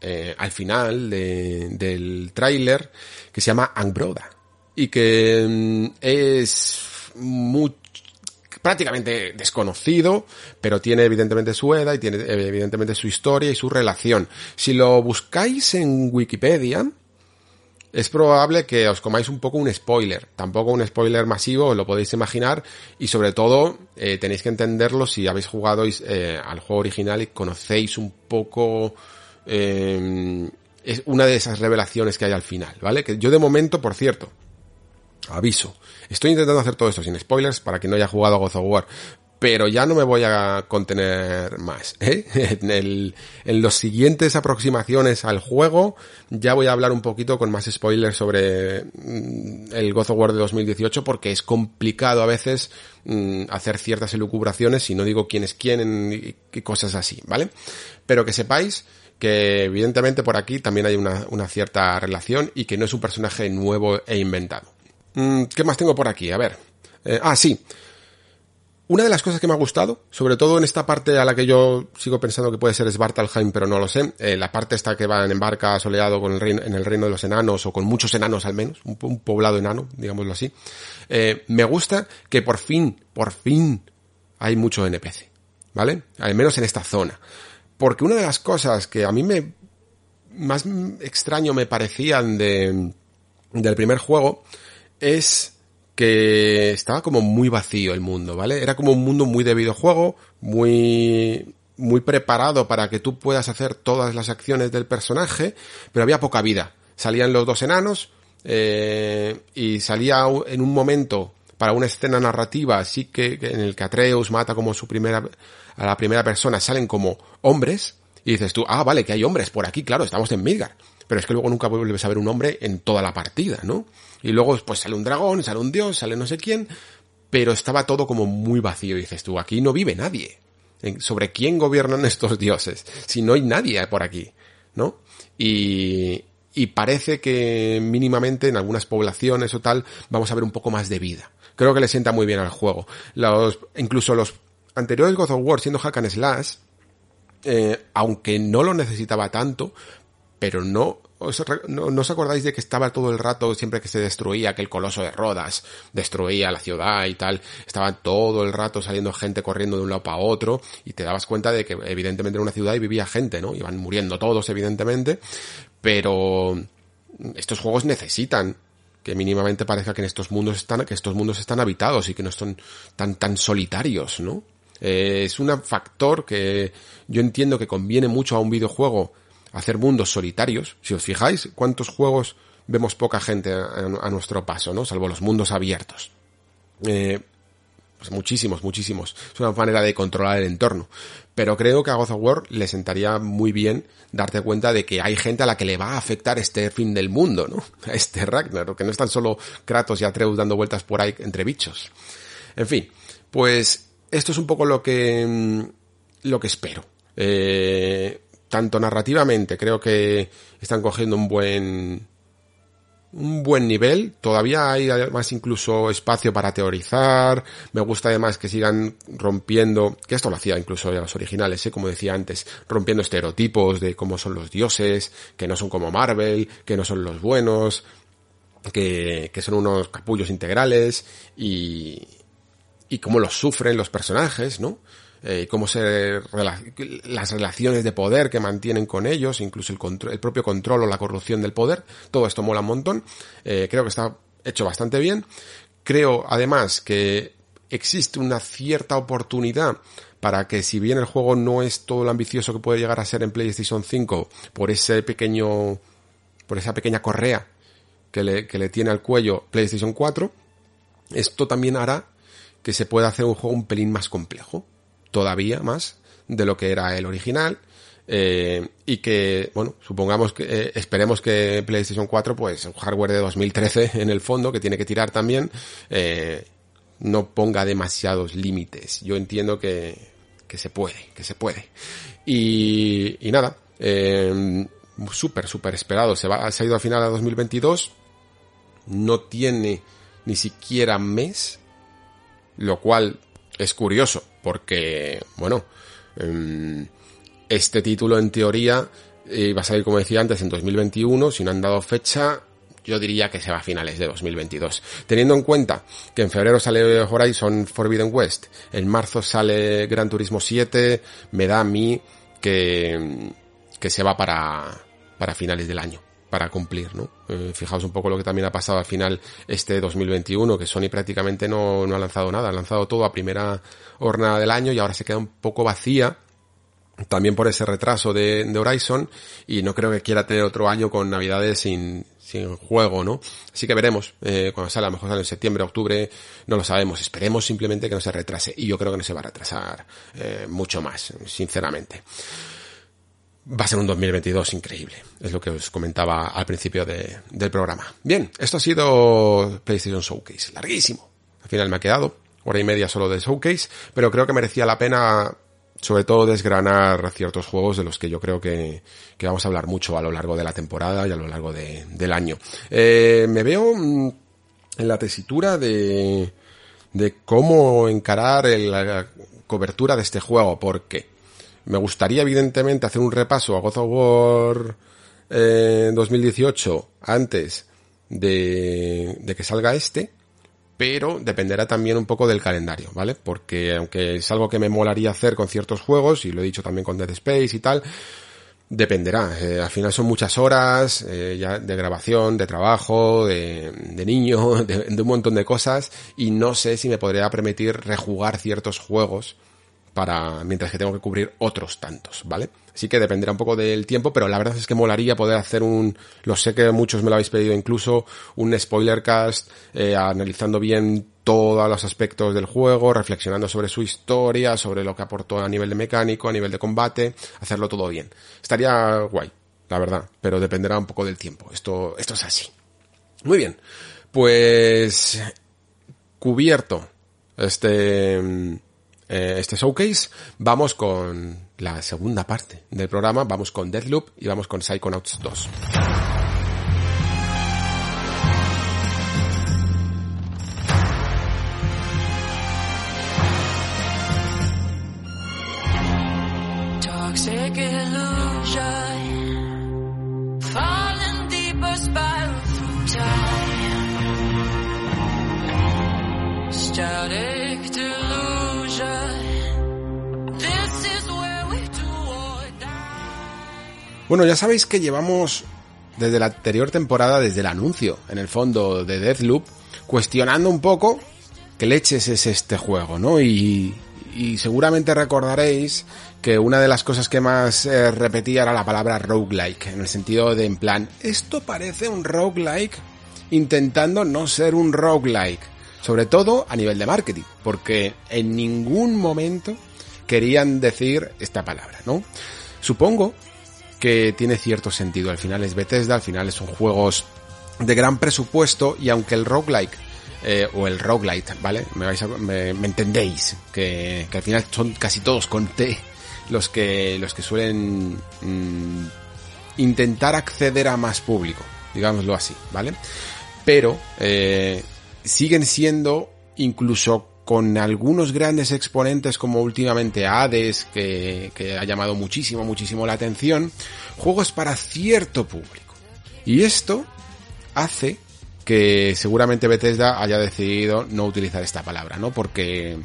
eh, al final del tráiler que se llama Angbroda y que mm, es muy prácticamente desconocido, pero tiene evidentemente su edad y tiene evidentemente su historia y su relación. Si lo buscáis en Wikipedia, es probable que os comáis un poco un spoiler, tampoco un spoiler masivo, lo podéis imaginar, y sobre todo eh, tenéis que entenderlo si habéis jugado eh, al juego original y conocéis un poco eh, es una de esas revelaciones que hay al final, ¿vale? Que yo de momento, por cierto, aviso, Estoy intentando hacer todo esto sin spoilers para que no haya jugado a God of War. Pero ya no me voy a contener más. ¿eh? [laughs] En, el, los siguientes aproximaciones al juego ya voy a hablar un poquito con más spoilers sobre mm, el God of War de 2018 porque es complicado a veces mm, hacer ciertas elucubraciones si no digo quién es quién y, cosas así, ¿vale? Pero que sepáis que evidentemente por aquí también hay una, una cierta relación y que no es un personaje nuevo e inventado. Mm, ¿Qué más tengo por aquí? A ver. Eh, ah, sí. Una de las cosas que me ha gustado, sobre todo en esta parte a la que yo sigo pensando que puede ser Svartalheim, pero no lo sé, eh, la parte esta que van en barca soleado con el reino, en el reino de los enanos, o con muchos enanos al menos, un, poblado enano, digámoslo así, eh, me gusta que por fin, por fin, hay mucho NPC, ¿vale? Al menos en esta zona. Porque una de las cosas que a mí me, más extraño me parecían de, del primer juego, es que estaba como muy vacío el mundo, ¿vale? Era como un mundo muy de videojuego, muy muy preparado para que tú puedas hacer todas las acciones del personaje, pero había poca vida. Salían los dos enanos eh, y salía en un momento para una escena narrativa así que, en el que Atreus mata como su primera a la primera persona salen como hombres y dices tú, ah, vale, que hay hombres por aquí, claro, estamos en Midgar. Pero es que luego nunca vuelves a ver un hombre en toda la partida, ¿no? Y luego pues sale un dragón, sale un dios, sale no sé quién, pero estaba todo como muy vacío y dices tú, aquí no vive nadie sobre quién gobiernan [laughs] estos dioses, si no hay nadie por aquí, ¿no? Y, y parece que mínimamente en algunas poblaciones o tal vamos a ver un poco más de vida. Creo que le sienta muy bien al juego. Los, incluso los anteriores God of War siendo hack slash, eh, aunque no lo necesitaba tanto, pero no ¿Os, no, os acordáis de que estaba todo el rato, siempre que se destruía aquel coloso de Rodas, destruía la ciudad y tal, estaba todo el rato saliendo gente corriendo de un lado para otro y te dabas cuenta de que evidentemente en una ciudad y vivía gente, ¿no? Iban muriendo todos evidentemente, pero estos juegos necesitan que mínimamente parezca que en estos mundos están, que estos mundos están habitados y que no son tan, tan solitarios, ¿no? Eh, es un factor que yo entiendo que conviene mucho a un videojuego hacer mundos solitarios. Si os fijáis, cuántos juegos vemos poca gente a, nuestro paso, ¿no? Salvo los mundos abiertos. Eh, pues muchísimos, muchísimos. Es una manera de controlar el entorno. Pero creo que a God of War le sentaría muy bien darte cuenta de que hay gente a la que le va a afectar este fin del mundo, ¿no? [laughs] Este Ragnar, que no están solo Kratos y Atreus dando vueltas por ahí entre bichos. En fin, pues esto es un poco lo que, mm, lo que espero. Eh, tanto narrativamente creo que están cogiendo un buen un buen nivel, todavía hay además incluso espacio para teorizar, me gusta además que sigan rompiendo, que esto lo hacía incluso ya los originales, ¿eh? como decía antes, rompiendo estereotipos de cómo son los dioses, que no son como Marvel, que no son los buenos, que, que son unos capullos integrales y, y cómo los sufren los personajes, ¿no? Eh, cómo se las relaciones de poder que mantienen con ellos, incluso el, el propio control o la corrupción del poder, todo esto mola un montón, eh, creo que está hecho bastante bien, creo además que existe una cierta oportunidad para que si bien el juego no es todo lo ambicioso que puede llegar a ser en PlayStation 5 por ese pequeño por esa pequeña correa que le, que le tiene al cuello PlayStation 4 esto también hará que se pueda hacer un juego un pelín más complejo todavía más de lo que era el original. Eh, y que, bueno, supongamos que, eh, esperemos que PlayStation 4, pues, un hardware de 2013 [laughs] en el fondo, que tiene que tirar también, eh, no ponga demasiados límites. Yo entiendo que, que se puede, que se puede. Y, nada, eh, súper, súper esperado. Se, va, se ha ido a final a 2022, no tiene ni siquiera mes, lo cual es curioso, porque, bueno, em, este título en teoría iba a salir, como decía antes, en 2021, si no han dado fecha, yo diría que se va a finales de 2022. Teniendo en cuenta que en febrero sale Horizon Forbidden West, en marzo sale Gran Turismo 7, me da a mí que, que se va para, para finales del año para cumplir, ¿no? Eh, fijaos un poco lo que también ha pasado al final este 2021, que Sony prácticamente no, no ha lanzado nada, ha lanzado todo a primera jornada del año y ahora se queda un poco vacía también por ese retraso de, de, Horizon y no creo que quiera tener otro año con navidades sin, sin juego, ¿no? Así que veremos eh, cuando sale, a lo mejor sale en septiembre, octubre, no lo sabemos, esperemos simplemente que no se retrase y yo creo que no se va a retrasar eh, mucho más, sinceramente va a ser un 2022 increíble. Es lo que os comentaba al principio de, del programa. Bien, esto ha sido PlayStation Showcase. Larguísimo. Al final me ha quedado hora y media solo de Showcase, pero creo que merecía la pena sobre todo desgranar ciertos juegos de los que yo creo que, que vamos a hablar mucho a lo largo de la temporada y a lo largo de, del año. Eh, me veo mm, en la tesitura de, de cómo encarar la cobertura de este juego, porque me gustaría, evidentemente, hacer un repaso a God of War eh, 2018 antes de, de que salga este, pero dependerá también un poco del calendario, ¿vale? Porque aunque es algo que me molaría hacer con ciertos juegos, y lo he dicho también con Dead Space y tal, Dependerá, eh, al final son muchas horas eh, ya de grabación, de trabajo, de, de niño, [laughs] de, de, un montón de cosas y no sé si me podría permitir rejugar ciertos juegos para mientras que tengo que cubrir otros tantos, ¿vale? Así que dependerá un poco del tiempo, pero la verdad es que molaría poder hacer un, lo sé que muchos me lo habéis pedido incluso, un spoiler cast, eh, analizando bien todos los aspectos del juego, reflexionando sobre su historia, sobre lo que aportó a nivel de mecánico, a nivel de combate, hacerlo todo bien. Estaría guay, la verdad, pero dependerá un poco del tiempo. Esto, esto es así. Muy bien. Pues, cubierto este, eh, este showcase, vamos con la segunda parte del programa, vamos con Deathloop y vamos con Psychonauts 2. Toxic illusion, falling deeper spiral through time. Static Bueno, ya sabéis que llevamos desde la anterior temporada, desde el anuncio, en el fondo de Deathloop, cuestionando un poco qué leches es este juego, ¿no? Y, y seguramente recordaréis que una de las cosas que más eh, repetía era la palabra roguelike, en el sentido de en plan, esto parece un roguelike intentando no ser un roguelike, sobre todo a nivel de marketing, porque en ningún momento querían decir esta palabra, ¿no? Supongo que tiene cierto sentido, al final es Bethesda, al final son juegos de gran presupuesto y aunque el roguelike eh, o el roguelite, ¿vale? Me, vais a- me, entendéis, que, que al final son casi todos con T los que, los que suelen mm, intentar acceder a más público, digámoslo así, ¿vale? Pero eh, siguen siendo incluso con algunos grandes exponentes como últimamente Hades, que, que ha llamado muchísimo, muchísimo la atención, juegos para cierto público. Y esto hace que seguramente Bethesda haya decidido no utilizar esta palabra, ¿no? Porque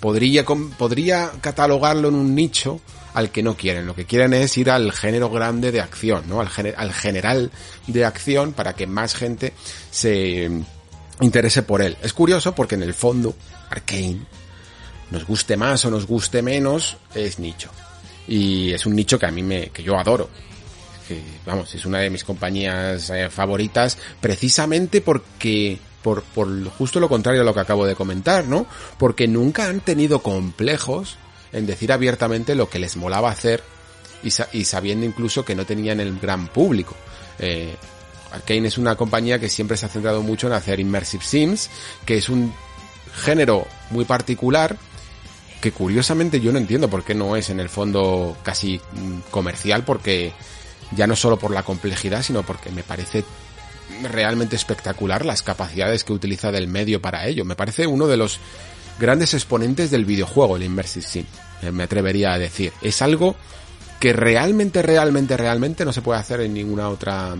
podría, podría catalogarlo en un nicho al que no quieren. Lo que quieren es ir al género grande de acción, ¿no? Al, gene- al general de acción para que más gente se interese por él. Es curioso porque en el fondo, Arkane, nos guste más o nos guste menos, es nicho. Y es un nicho que a mí me, que yo adoro que vamos, es una de mis compañías eh, favoritas precisamente porque por, por justo lo contrario a lo que acabo de comentar, ¿no? Porque nunca han tenido complejos en decir abiertamente lo que les molaba hacer y, sa- y sabiendo incluso que no tenían el gran público. Eh, Arkane es una compañía que siempre se ha centrado mucho en hacer immersive sims, que es un género muy particular que curiosamente yo no entiendo por qué no es en el fondo casi mm, comercial, porque ya no solo por la complejidad, sino porque me parece realmente espectacular las capacidades que utiliza del medio para ello. Me parece uno de los grandes exponentes del videojuego, el Immersive Sim, eh, me atrevería a decir. Es algo que realmente, realmente, realmente no se puede hacer en ninguna otra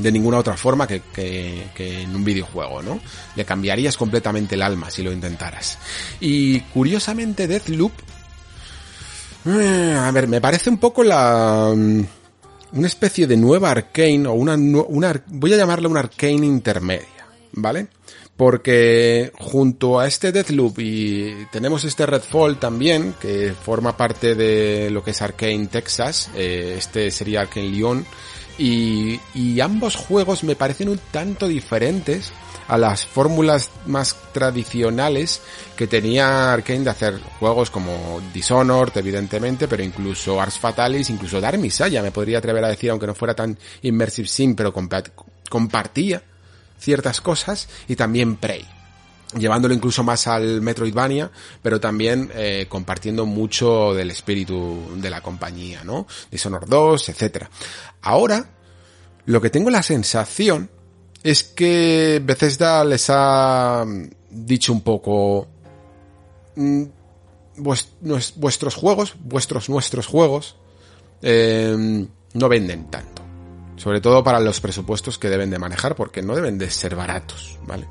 de ninguna otra forma que, que, que en un videojuego, ¿no? Le cambiarías completamente el alma si lo intentaras. Y curiosamente Deathloop, eh, a ver, me parece un poco la mm, una especie de nueva arcane o una, una voy a llamarla una arcane intermedia, ¿vale? Porque junto a este Deathloop y tenemos este Redfall también, que forma parte de lo que es Arcane Texas, eh, este sería Arcane Lyon, y, ambos juegos me parecen un tanto diferentes a las fórmulas más tradicionales que tenía Arkane de hacer juegos como Dishonored, evidentemente, pero incluso Ars Fatalis, incluso Dark Messiah, me podría atrever a decir, aunque no fuera tan immersive sim, pero compa- compartía ciertas cosas, y también Prey llevándolo incluso más al Metroidvania, pero también eh, compartiendo mucho del espíritu de la compañía, ¿no? Dishonored 2, etcétera. Ahora, lo que tengo la sensación es que Bethesda les ha dicho un poco mm, vuestros juegos, vuestros nuestros juegos eh, no venden tanto. Sobre todo para los presupuestos que deben de manejar, porque no deben de ser baratos, ¿vale?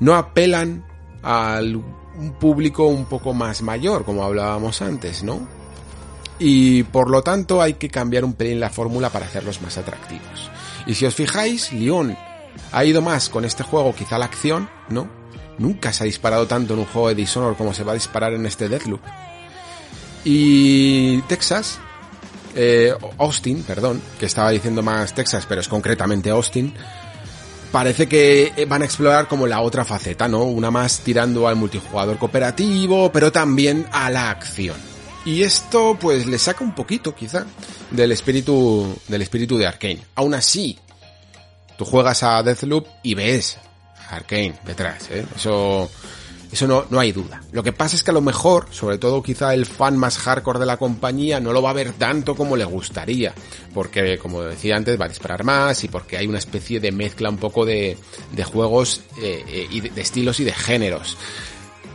No apelan a un público un poco más mayor, como hablábamos antes, ¿no? y por lo tanto hay que cambiar un pelín la fórmula para hacerlos más atractivos. Y si os fijáis, Lyon ha ido más con este juego quizá la acción, ¿no? Nunca se ha disparado tanto en un juego de Dishonor como se va a disparar en este Deathloop. Y Texas, eh, Austin, perdón, que estaba diciendo más Texas, pero es concretamente Austin, parece que van a explorar como la otra faceta, ¿no? Una más tirando al multijugador cooperativo, pero también a la acción. Y esto pues le saca un poquito quizá del espíritu del espíritu de Arkane. Aún así, tú juegas a Deathloop y ves Arkane detrás, ¿eh? Eso eso no, no hay duda. Lo que pasa es que a lo mejor, sobre todo quizá el fan más hardcore de la compañía, no lo va a ver tanto como le gustaría. Porque, como decía antes, va a disparar más y porque hay una especie de mezcla un poco de, de juegos eh, eh, y de, estilos y de géneros.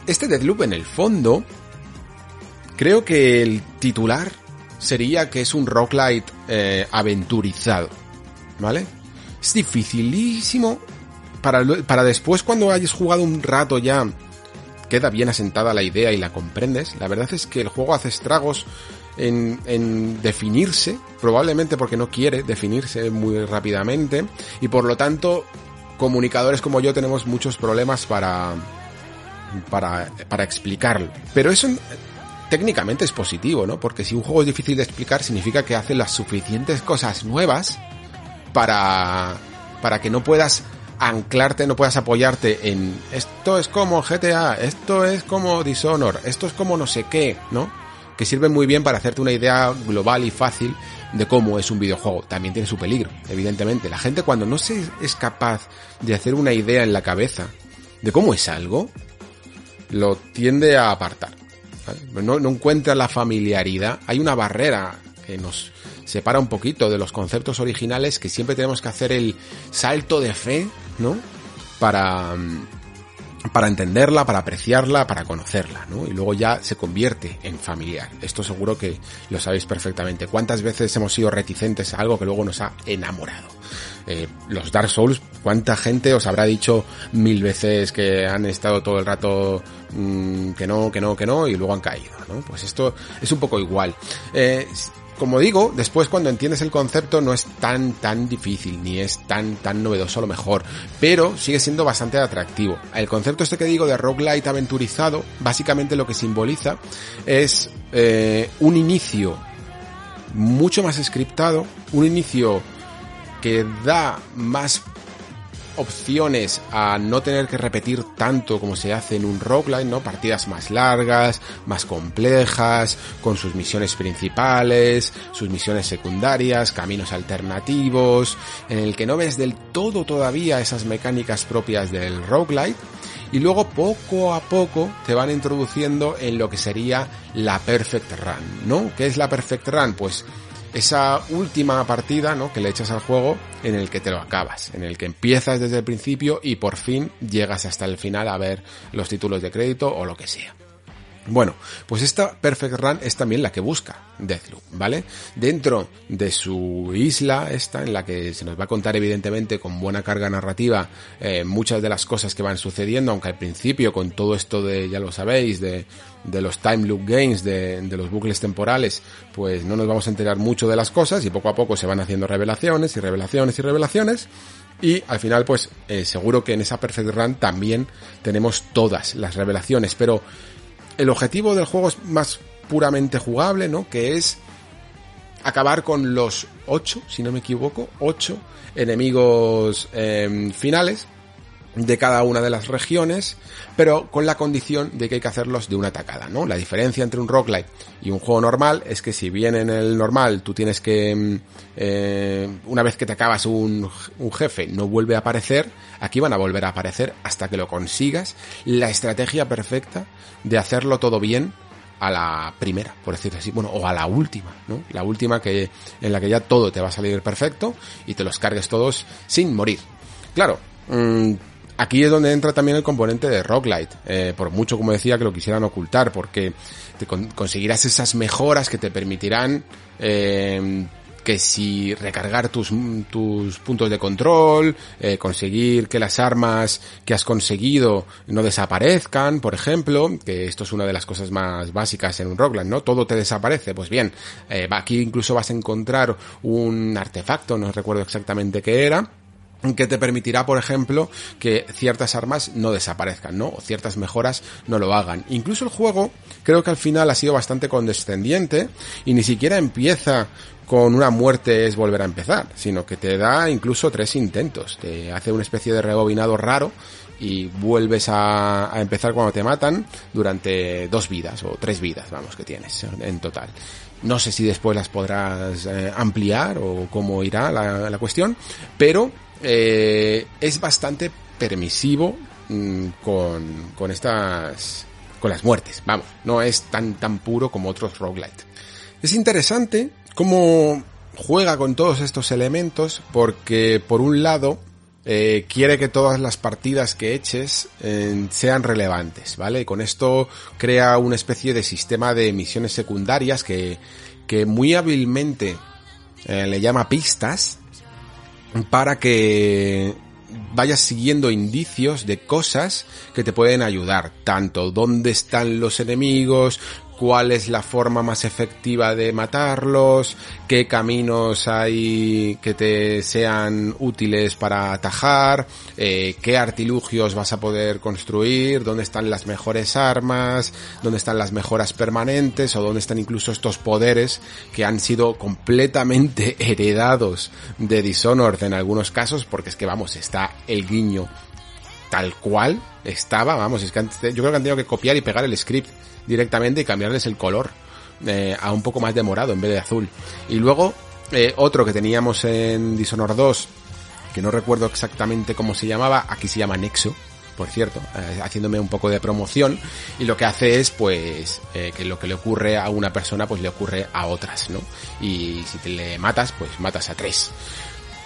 Este Deathloop en el fondo Creo que el titular sería que es un roguelite eh, aventurizado, ¿vale? Es dificilísimo para, para después cuando hayas jugado un rato ya queda bien asentada la idea y la comprendes. La verdad es que el juego hace estragos en, en definirse, probablemente porque no quiere definirse muy rápidamente y por lo tanto comunicadores como yo tenemos muchos problemas para para, para explicarlo. Pero eso técnicamente es positivo, ¿no? Porque si un juego es difícil de explicar significa que hace las suficientes cosas nuevas para, para que no puedas anclarte, no puedas apoyarte en esto es como GTA, esto es como Dishonor, esto es como no sé qué, ¿no? Que sirven muy bien para hacerte una idea global y fácil de cómo es un videojuego. También tiene su peligro, evidentemente. La gente cuando no se es capaz de hacer una idea en la cabeza de cómo es algo, lo tiende a apartar. No encuentra la familiaridad. Hay una barrera que nos separa un poquito de los conceptos originales que siempre tenemos que hacer el salto de fe, ¿no? Para, para entenderla, para apreciarla, para conocerla, ¿no? Y luego ya se convierte en familiar. Esto seguro que lo sabéis perfectamente. ¿Cuántas veces hemos sido reticentes a algo que luego nos ha enamorado? Eh, los Dark Souls, ¿cuánta gente os habrá dicho mil veces que han estado todo el rato mmm, que no, que no, que no, y luego han caído, ¿no? Pues esto es un poco igual. Eh, como digo, después cuando entiendes el concepto no es tan tan difícil, ni es tan tan novedoso a lo mejor, pero sigue siendo bastante atractivo. El concepto este que digo de roguelite aventurizado, básicamente lo que simboliza es eh, un inicio mucho más scriptado, un inicio que da más opciones a no tener que repetir tanto como se hace en un roguelite, ¿no? Partidas más largas, más complejas, con sus misiones principales, sus misiones secundarias, caminos alternativos, en el que no ves del todo todavía esas mecánicas propias del roguelite, y luego poco a poco te van introduciendo en lo que sería la perfect run, ¿no? ¿Qué es la perfect run? Pues esa última partida, ¿no? Que le echas al juego en el que te lo acabas, en el que empiezas desde el principio y por fin llegas hasta el final a ver los títulos de crédito o lo que sea. Bueno, pues esta Perfect Run es también la que busca Deathloop, ¿vale? Dentro de su isla esta, en la que se nos va a contar evidentemente con buena carga narrativa eh, muchas de las cosas que van sucediendo, aunque al principio con todo esto de, ya lo sabéis, de, de los time loop games, de, de, los bucles temporales, pues no nos vamos a enterar mucho de las cosas y poco a poco se van haciendo revelaciones y revelaciones y revelaciones. Y al final, pues eh, seguro que en esa Perfect Run también tenemos todas las revelaciones, pero el objetivo del juego es más puramente jugable, ¿no? Que es acabar con los ocho, si no me equivoco, ocho enemigos eh, finales de cada una de las regiones, pero con la condición de que hay que hacerlos de una tacada, ¿no? La diferencia entre un roguelite y un juego normal es que si bien en el normal tú tienes que, eh, una vez que te acabas un, un, jefe, no vuelve a aparecer, aquí van a volver a aparecer hasta que lo consigas, la estrategia perfecta de hacerlo todo bien a la primera, por decirlo así, bueno, o a la última, ¿no? La última que, en la que ya todo te va a salir perfecto y te los cargues todos sin morir. Claro, mmm, Aquí es donde entra también el componente de roguelite, eh, por mucho como decía que lo quisieran ocultar, porque te con conseguirás esas mejoras que te permitirán eh, que si recargar tus, tus puntos de control, eh, conseguir que las armas que has conseguido no desaparezcan, por ejemplo, que esto es una de las cosas más básicas en un roguelike, ¿no? Todo te desaparece. Pues bien, eh, aquí incluso vas a encontrar un artefacto, no recuerdo exactamente qué era, que te permitirá, por ejemplo, que ciertas armas no desaparezcan, ¿no? O ciertas mejoras no lo hagan. Incluso el juego, creo que al final ha sido bastante condescendiente y ni siquiera empieza con una muerte es volver a empezar, sino que te da incluso tres intentos. Te hace una especie de rebobinado raro y vuelves a, empezar cuando te matan durante dos vidas o tres vidas, vamos, que tienes en total. No sé si después las podrás eh, ampliar o cómo irá la cuestión, pero eh, es bastante permisivo mmm, con, con estas con las muertes, vamos, no es tan tan puro como otros roguelite. Es interesante cómo juega con todos estos elementos porque por un lado eh, quiere que todas las partidas que eches eh, sean relevantes, ¿vale? Y con esto crea una especie de sistema de misiones secundarias que, que muy hábilmente le llama pistas para que vayas siguiendo indicios de cosas que te pueden ayudar, tanto dónde están los enemigos, cuál es la forma más efectiva de matarlos, qué caminos hay que te sean útiles para atajar, eh, qué artilugios vas a poder construir, dónde están las mejores armas, dónde están las mejoras permanentes o dónde están incluso estos poderes que han sido completamente [laughs] heredados de Dishonored en algunos casos, porque es que vamos, está el guiño tal cual estaba, vamos, es que yo creo que han tenido que copiar y pegar el script directamente y cambiarles el color eh, a un poco más de morado en vez de azul. Y luego eh, otro que teníamos en Dishonored 2, que no recuerdo exactamente cómo se llamaba, aquí se llama Nexo, por cierto, eh, haciéndome un poco de promoción y lo que hace es pues eh, que lo que le ocurre a una persona pues le ocurre a otras, ¿no? Y si te le matas, pues matas a tres.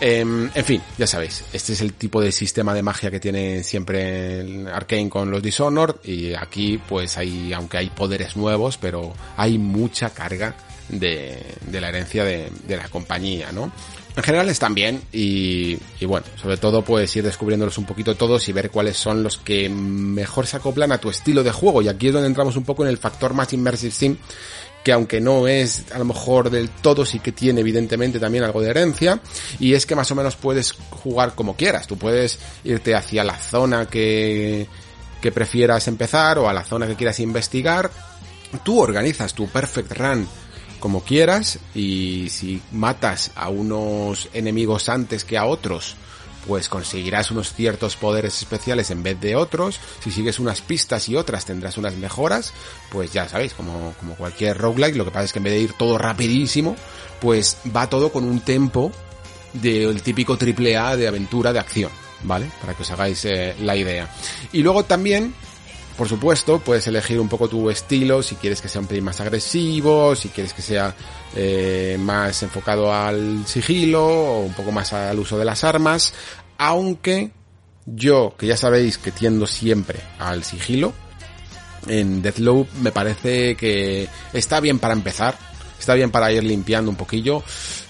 Eh, en fin, ya sabéis, este es el tipo de sistema de magia que tiene siempre Arkane con los Dishonored y aquí pues hay, aunque hay poderes nuevos, pero hay mucha carga de, de la herencia de, de, la compañía, ¿no? En general están bien y, y bueno, sobre todo pues ir descubriéndolos un poquito todos y ver cuáles son los que mejor se acoplan a tu estilo de juego y aquí es donde entramos un poco en el factor más immersive sim que aunque no es a lo mejor del todo, sí que tiene evidentemente también algo de herencia, y es que más o menos puedes jugar como quieras, tú puedes irte hacia la zona que, que prefieras empezar o a la zona que quieras investigar, tú organizas tu perfect run como quieras y si matas a unos enemigos antes que a otros, pues conseguirás unos ciertos poderes especiales en vez de otros. Si sigues unas pistas y otras tendrás unas mejoras. Pues ya sabéis, como, como cualquier roguelike, lo que pasa es que en vez de ir todo rapidísimo, pues va todo con un tempo del típico triple A de aventura de acción, ¿vale? Para que os hagáis eh, la idea. Y luego también por supuesto, puedes elegir un poco tu estilo, si quieres que sea un pelín más agresivo, si quieres que sea eh, más enfocado al sigilo o un poco más al uso de las armas, aunque yo, que ya sabéis que tiendo siempre al sigilo, en Deathloop me parece que está bien para empezar, está bien para ir limpiando un poquillo,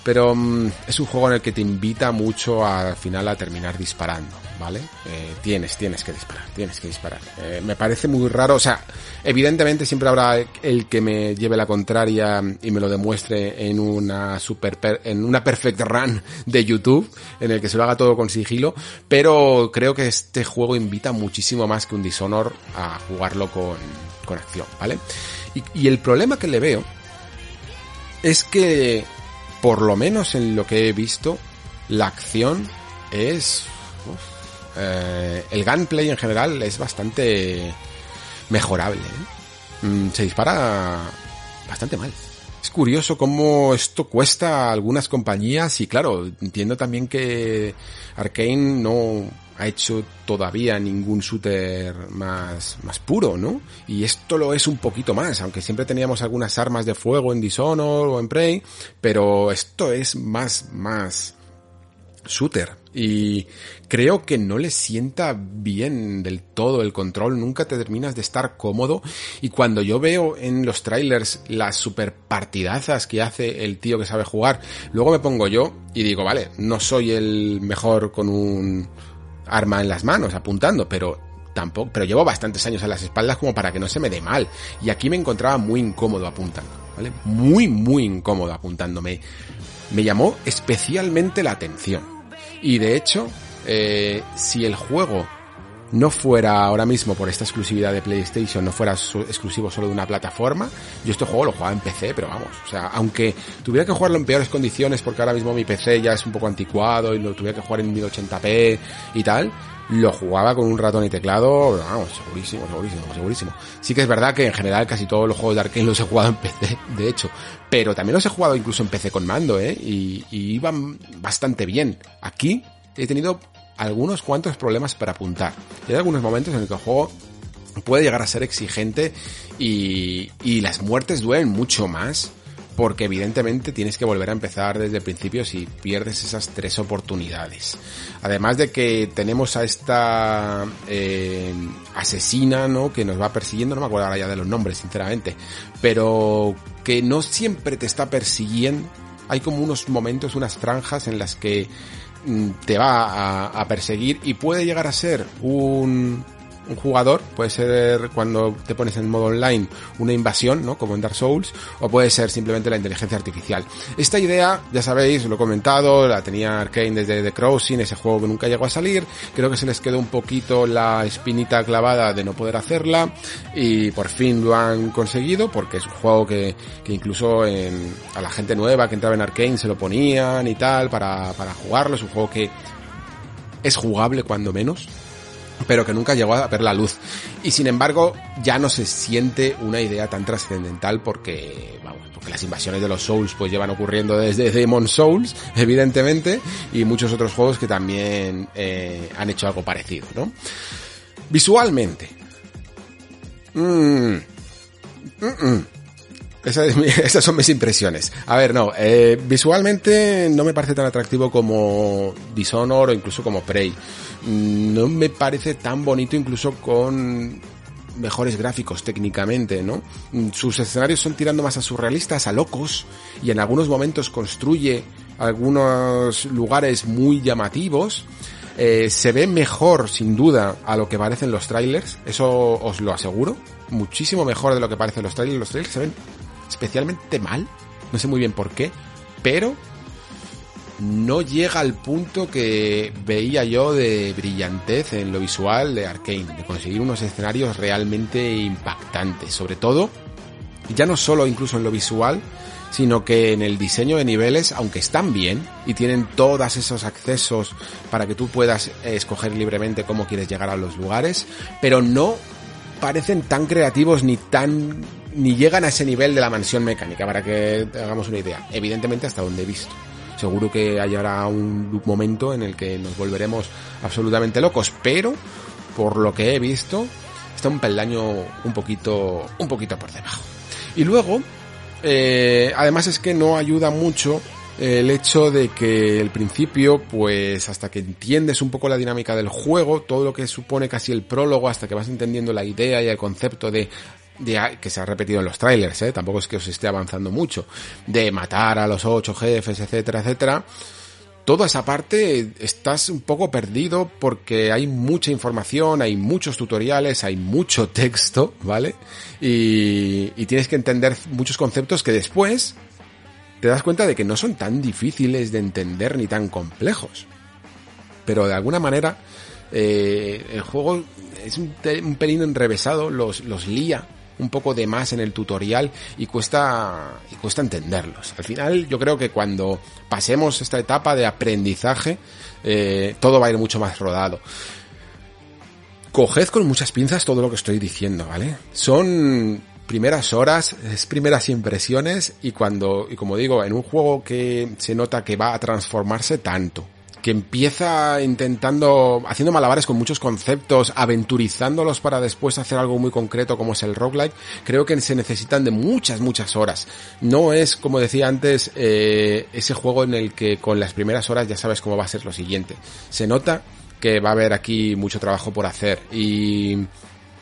pero um, es un juego en el que te invita mucho al final a terminar disparando, ¿vale? Eh, tienes, tienes que disparar, tienes que disparar. Eh, me parece muy raro, o sea, evidentemente siempre habrá el que me lleve la contraria y me lo demuestre en una super, per, en una perfect run de YouTube, en el que se lo haga todo con sigilo, pero creo que este juego invita muchísimo más que un Dishonor a jugarlo con, con acción, ¿vale? Y el problema que le veo es que por lo menos en lo que he visto, la acción es... Eh, el gunplay en general es bastante mejorable. ¿eh? Mm, se dispara bastante mal. Es curioso cómo esto cuesta a algunas compañías y claro, entiendo también que Arkane no ha hecho todavía ningún shooter más, más puro, ¿no? Y esto lo es un poquito más, aunque siempre teníamos algunas armas de fuego en Dishonored o en Prey, pero esto es más, más shooter y creo que no le sienta bien del todo el control, nunca te terminas de estar cómodo y cuando yo veo en los trailers las super partidazas que hace el tío que sabe jugar, luego me pongo yo y digo, vale, no soy el mejor con un arma en las manos apuntando, pero tampoco, pero llevo bastantes años a las espaldas como para que no se me dé mal y aquí me encontraba muy incómodo apuntando, ¿vale? Muy muy incómodo apuntándome. Me llamó especialmente la atención. Y de hecho, eh, si el juego no fuera ahora mismo por esta exclusividad de PlayStation, no fuera exclusivo solo de una plataforma, yo este juego lo jugaba en PC, pero vamos, o sea, aunque tuviera que jugarlo en peores condiciones porque ahora mismo mi PC ya es un poco anticuado y lo tuviera que jugar en 1080p y tal, lo jugaba con un ratón y teclado, vamos, segurísimo, segurísimo, segurísimo. Sí que es verdad que en general casi todos los juegos de Arkane los he jugado en PC, de hecho, pero también los he jugado incluso en PC con mando, ¿eh? Y iban bastante bien. Aquí he tenido algunos cuantos problemas para apuntar. Y hay algunos momentos en el que el juego puede llegar a ser exigente y, y las muertes duelen mucho más porque evidentemente tienes que volver a empezar desde el principio si pierdes esas tres oportunidades. Además de que tenemos a esta eh, asesina, ¿no? Que nos va persiguiendo, no me acuerdo ahora ya de los nombres, sinceramente, pero que no siempre te está persiguiendo. Hay como unos momentos, unas franjas en las que te va a, perseguir y puede llegar a ser un, un jugador, puede ser cuando te pones en modo online una invasión, ¿no? Como en Dark Souls, o puede ser simplemente la inteligencia artificial. Esta idea, ya sabéis, lo he comentado, la tenía Arkane desde The Crossing, ese juego que nunca llegó a salir, creo que se les quedó un poquito la espinita clavada de no poder hacerla, y por fin lo han conseguido, porque es un juego que, que incluso en, a la gente nueva que entraba en Arkane se lo ponían y tal, para, para jugarlo, es un juego que es jugable cuando menos, pero que nunca llegó a ver la luz. Y sin embargo, ya no se siente una idea tan trascendental porque, vamos, porque las invasiones de los Souls pues llevan ocurriendo desde Demon Souls, evidentemente, y muchos otros juegos que también eh, han hecho algo parecido, ¿no? Visualmente. Mm. Mm-mm. [laughs] Esas son mis impresiones. A ver, no, eh, visualmente no me parece tan atractivo como Dishonor o incluso como Prey. Mm, No me parece tan bonito incluso con mejores gráficos técnicamente, ¿no? Mm, Sus escenarios son tirando más a surrealistas, a locos, y en algunos momentos construye algunos lugares muy llamativos. Eh, se ve mejor, sin duda, a lo que parecen los trailers, eso os lo aseguro. Muchísimo mejor de lo que parecen los trailers. Los trailers se ven especialmente mal, no sé muy bien por qué, pero no llega al punto que veía yo de brillantez en lo visual de Arkane, de conseguir unos escenarios realmente impactantes, sobre todo, ya no solo incluso en lo visual, sino que en el diseño de niveles, aunque están bien y tienen todos esos accesos para que tú puedas eh, escoger libremente cómo quieres llegar a los lugares, pero no parecen tan creativos ni tan ni llegan a ese nivel de la mansión mecánica para que hagamos una idea. Evidentemente hasta donde he visto. Seguro que hallará un momento en el que nos volveremos absolutamente locos, pero por lo que he visto está un peldaño un poquito un poquito por debajo. Y luego eh, además es que no ayuda mucho el hecho de que el principio, pues hasta que entiendes un poco la dinámica del juego, todo lo que supone casi el prólogo, hasta que vas entendiendo la idea y el concepto de, que se ha repetido en los trailers, ¿eh? tampoco es que os esté avanzando mucho, de matar a los ocho jefes, etcétera, etcétera. Toda esa parte estás un poco perdido porque hay mucha información, hay muchos tutoriales, hay mucho texto, ¿vale? Y, y tienes que entender muchos conceptos que después te das cuenta de que no son tan difíciles de entender ni tan complejos. Pero de alguna manera eh, el juego es un pelín enrevesado, los, los lía un poco de más en el tutorial y cuesta, y cuesta entenderlos. Al final yo creo que cuando pasemos esta etapa de aprendizaje, eh, todo va a ir mucho más rodado. Coged con muchas pinzas todo lo que estoy diciendo, ¿vale? Son primeras horas, es primeras impresiones y cuando, y como digo, en un juego que se nota que va a transformarse tanto, que empieza intentando, haciendo malabares con muchos conceptos, aventurizándolos para después hacer algo muy concreto como es el roguelike, creo que se necesitan de muchas, muchas horas. No es, como decía antes, eh, ese juego en el que con las primeras horas ya sabes cómo va a ser lo siguiente. Se nota que va a haber aquí mucho trabajo por hacer y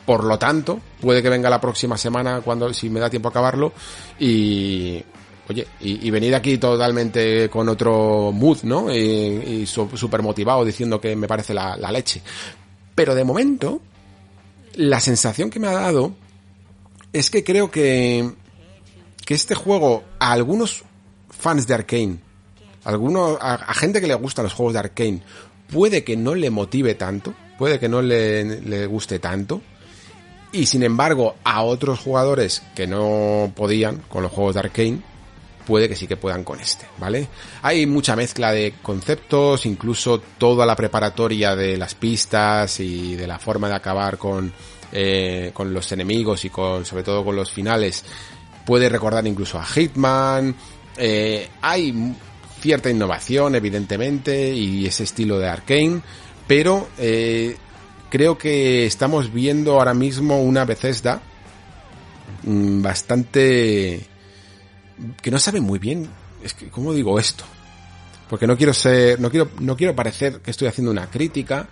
por lo tanto, puede que venga la próxima semana cuando si me da tiempo a acabarlo y Oye, y, venir aquí totalmente con otro mood, ¿no? Y, y súper motivado diciendo que me parece la, leche. Pero de momento, la sensación que me ha dado es que creo que, que este juego a algunos fans de Arkane, a, algunos, a, a gente que le gustan los juegos de Arkane, puede que no le motive tanto, puede que no le, le guste tanto, y sin embargo a otros jugadores que no podían con los juegos de Arkane, puede que sí que puedan con este, ¿vale? Hay mucha mezcla de conceptos, incluso toda la preparatoria de las pistas y de la forma de acabar con, eh, con los enemigos y con, sobre todo con los finales, puede recordar incluso a Hitman, eh, hay cierta innovación, evidentemente, y ese estilo de Arkane, pero eh, creo que estamos viendo ahora mismo una Bethesda mmm, bastante que no sabe muy bien, es que, ¿cómo digo esto? Porque no quiero ser, no quiero, no quiero parecer que estoy haciendo una crítica,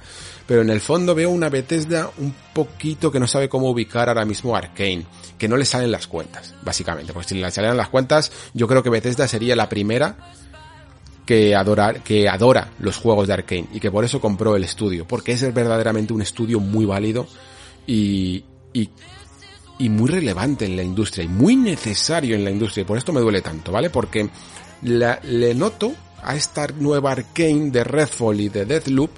pero en el fondo veo una Bethesda un poquito que no sabe cómo ubicar ahora mismo Arkane, que no le salen las cuentas, básicamente, porque si le salieran las cuentas, yo creo que Bethesda sería la primera que adora, que adora los juegos de Arkane y que por eso compró el estudio, porque es verdaderamente un estudio muy válido y, y y muy relevante en la industria y muy necesario en la industria. Y por esto me duele tanto, ¿vale? Porque le noto a esta nueva Arkane de Redfall y de Deathloop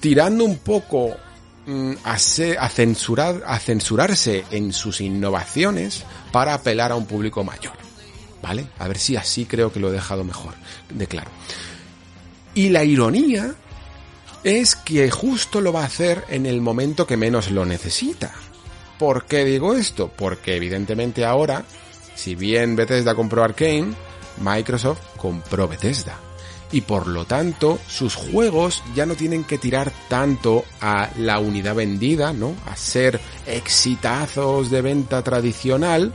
tirando un poco mm, a, censurar, a censurarse en sus innovaciones para apelar a un público mayor. ¿Vale? A ver si así creo que lo he dejado mejor de claro. Y la ironía es que justo lo va a hacer en el momento que menos lo necesita. ¿Por qué digo esto? Porque evidentemente ahora, si bien Bethesda compró Arkane, Microsoft compró Bethesda. Y por lo tanto, sus juegos ya no tienen que tirar tanto a la unidad vendida, ¿no? A ser exitazos de venta tradicional,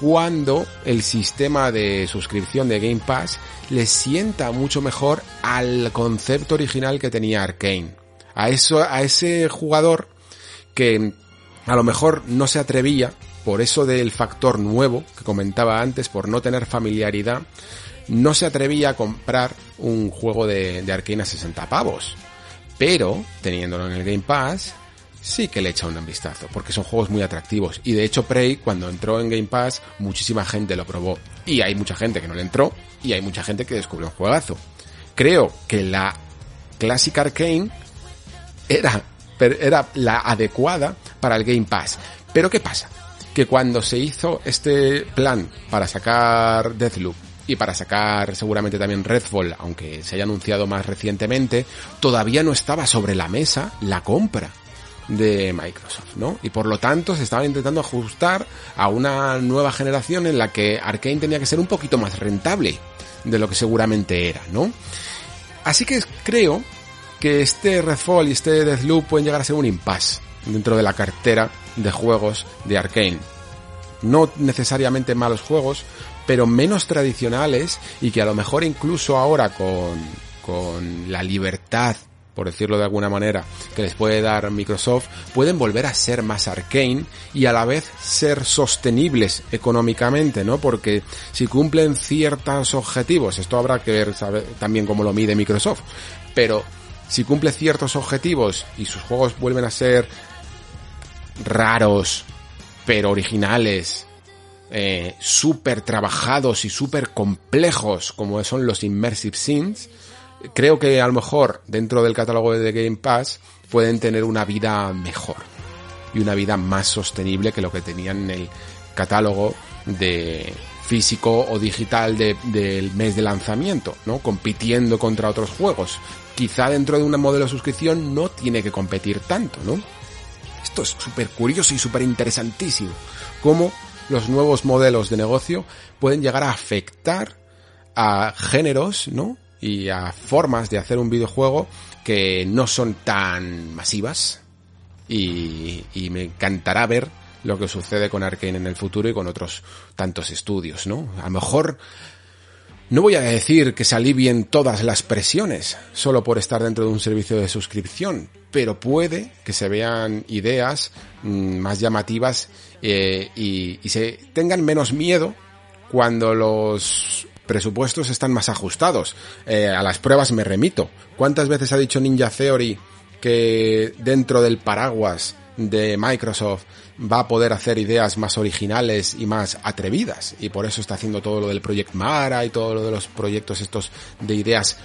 cuando el sistema de suscripción de Game Pass les sienta mucho mejor al concepto original que tenía Arkane. A eso, a ese jugador que a lo mejor no se atrevía, por eso del factor nuevo que comentaba antes, por no tener familiaridad, no se atrevía a comprar un juego de, de a 60 pavos. Pero, teniéndolo en el Game Pass, sí que le echa un vistazo, porque son juegos muy atractivos. Y de hecho, Prey, cuando entró en Game Pass, muchísima gente lo probó. Y hay mucha gente que no le entró, y hay mucha gente que descubrió un juegazo. Creo que la Classic Arcane era era la adecuada para el Game Pass. Pero ¿qué pasa? Que cuando se hizo este plan para sacar Deathloop y para sacar seguramente también Redfall, aunque se haya anunciado más recientemente, todavía no estaba sobre la mesa la compra de Microsoft, ¿no? Y por lo tanto se estaba intentando ajustar a una nueva generación en la que Arkane tenía que ser un poquito más rentable de lo que seguramente era, ¿no? Así que creo que este Redfall y este Deathloop pueden llegar a ser un impasse dentro de la cartera de juegos de Arkane. No necesariamente malos juegos, pero menos tradicionales y que a lo mejor incluso ahora con, con la libertad por decirlo de alguna manera, que les puede dar Microsoft, pueden volver a ser más arcane y a la vez ser sostenibles económicamente, ¿no? Porque si cumplen ciertos objetivos, esto habrá que ver saber, también cómo lo mide Microsoft, pero si cumple ciertos objetivos y sus juegos vuelven a ser raros, pero originales, eh, súper trabajados y súper complejos como son los Immersive Scenes, creo que a lo mejor dentro del catálogo de Game Pass pueden tener una vida mejor y una vida más sostenible que lo que tenían en el catálogo de físico o digital del de, mes de lanzamiento, ¿no? Compitiendo contra otros juegos. Quizá dentro de un modelo de suscripción no tiene que competir tanto, ¿no? Esto es súper curioso y súper interesantísimo. Cómo los nuevos modelos de negocio pueden llegar a afectar a géneros, ¿no? y a formas de hacer un videojuego que no son tan masivas y, y me encantará ver lo que sucede con Arkane en el futuro y con otros tantos estudios, ¿no? A lo mejor no voy a decir que se alivien todas las presiones solo por estar dentro de un servicio de suscripción, pero puede que se vean ideas mm, más llamativas eh, y, se tengan menos miedo cuando los presupuestos están más ajustados. Eh, a las pruebas me remito. ¿Cuántas veces ha dicho Ninja Theory que dentro del paraguas de Microsoft va a poder hacer ideas más originales y más atrevidas y por eso está haciendo todo lo del Project Mara y todo lo de los proyectos estos de ideas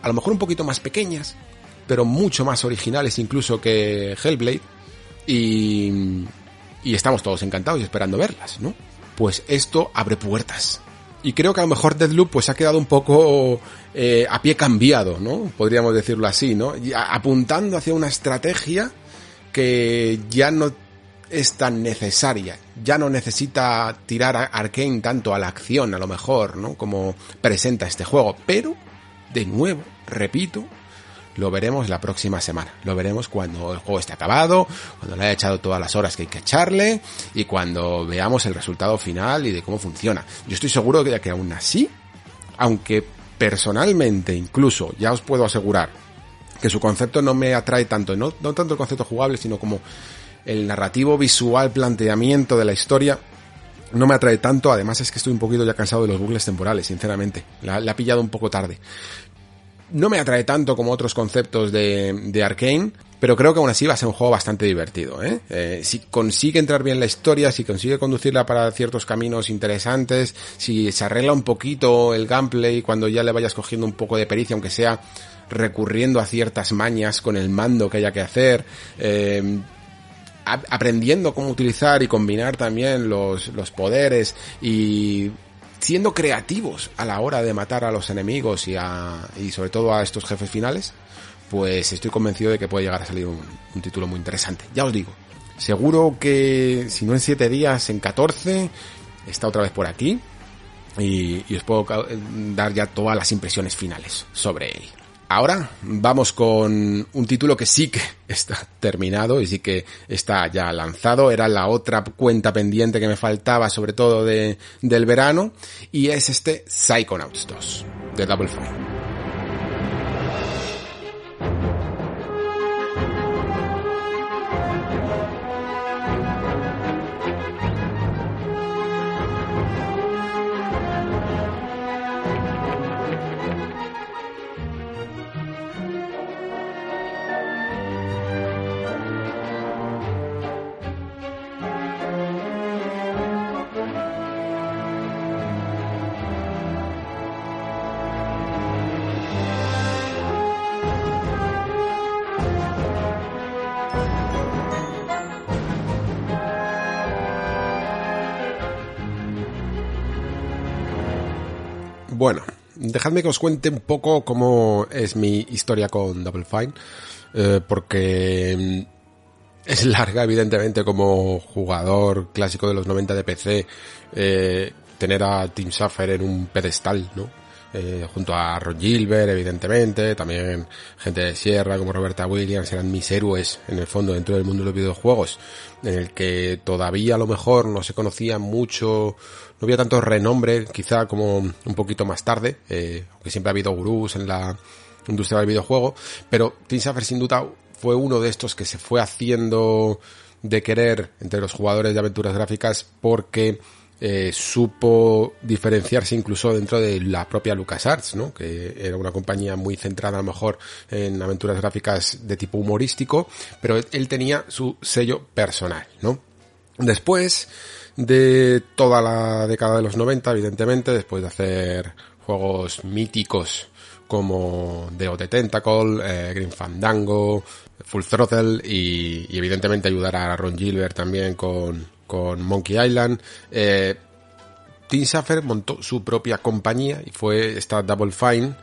a lo mejor un poquito más pequeñas pero mucho más originales incluso que Hellblade y, y estamos todos encantados y esperando verlas, ¿no? Pues esto abre puertas. Y creo que a lo mejor Deadloop pues ha quedado un poco eh, a pie cambiado, ¿no? Podríamos decirlo así, ¿no? Apuntando hacia una estrategia que ya no es tan necesaria, ya no necesita tirar a Arkane tanto a la acción, a lo mejor, ¿no? Como presenta este juego, pero de nuevo, repito, lo veremos la próxima semana. Lo veremos cuando el juego esté acabado, cuando le haya echado todas las horas que hay que echarle y cuando veamos el resultado final y de cómo funciona. Yo estoy seguro de que aún así, aunque personalmente incluso ya os puedo asegurar que su concepto no me atrae tanto, no, no tanto el concepto jugable, sino como el narrativo visual, planteamiento de la historia, no me atrae tanto, además es que estoy un poquito ya cansado de los bucles temporales, sinceramente. La, la ha pillado un poco tarde. No me atrae tanto como otros conceptos de, de Arkane, pero creo que aún así va a ser un juego bastante divertido. ¿eh? Eh, si consigue entrar bien la historia, si consigue conducirla para ciertos caminos interesantes, si se arregla un poquito el gameplay cuando ya le vayas cogiendo un poco de pericia, aunque sea recurriendo a ciertas mañas con el mando que haya que hacer, eh, aprendiendo cómo utilizar y combinar también los, los poderes y siendo creativos a la hora de matar a los enemigos y, a, y sobre todo a estos jefes finales, pues estoy convencido de que puede llegar a salir un, título muy interesante. Ya os digo, seguro que si no en 7 días, en 14, está otra vez por aquí y, y os puedo dar ya todas las impresiones finales sobre él. Ahora vamos con un título que sí que [laughs] está terminado y sí que está ya lanzado. Era la otra cuenta pendiente que me faltaba, sobre todo de, del verano, y es este Psychonauts 2 de Double Fine. Dejadme que os cuente un poco cómo es mi historia con Double Fine, eh, porque mm, es larga, evidentemente, como jugador clásico de los 90 de PC, eh, tener a Tim Schafer en un pedestal, ¿no? Eh, junto a Ron Gilbert, evidentemente, también gente de Sierra como Roberta Williams eran mis héroes en el fondo dentro del mundo de los videojuegos, en el que todavía a lo mejor no se conocía mucho, no había tanto renombre, quizá como un poquito más tarde, eh, aunque siempre ha habido gurús en la industria del videojuego, pero Tim Schafer sin duda fue uno de estos que se fue haciendo de querer entre los jugadores de aventuras gráficas porque eh, supo diferenciarse incluso dentro de la propia LucasArts, ¿no? Que era una compañía muy centrada a lo mejor en aventuras gráficas de tipo humorístico, pero él tenía su sello personal, ¿no? Después de toda la década de los 90, evidentemente, después de hacer juegos míticos como The the Tentacle, eh, Green Fandango, Full Throttle y, y evidentemente ayudar a Ron Gilbert también con, con Monkey Island. Eh, Tim Schafer montó su propia compañía y fue esta Double Fine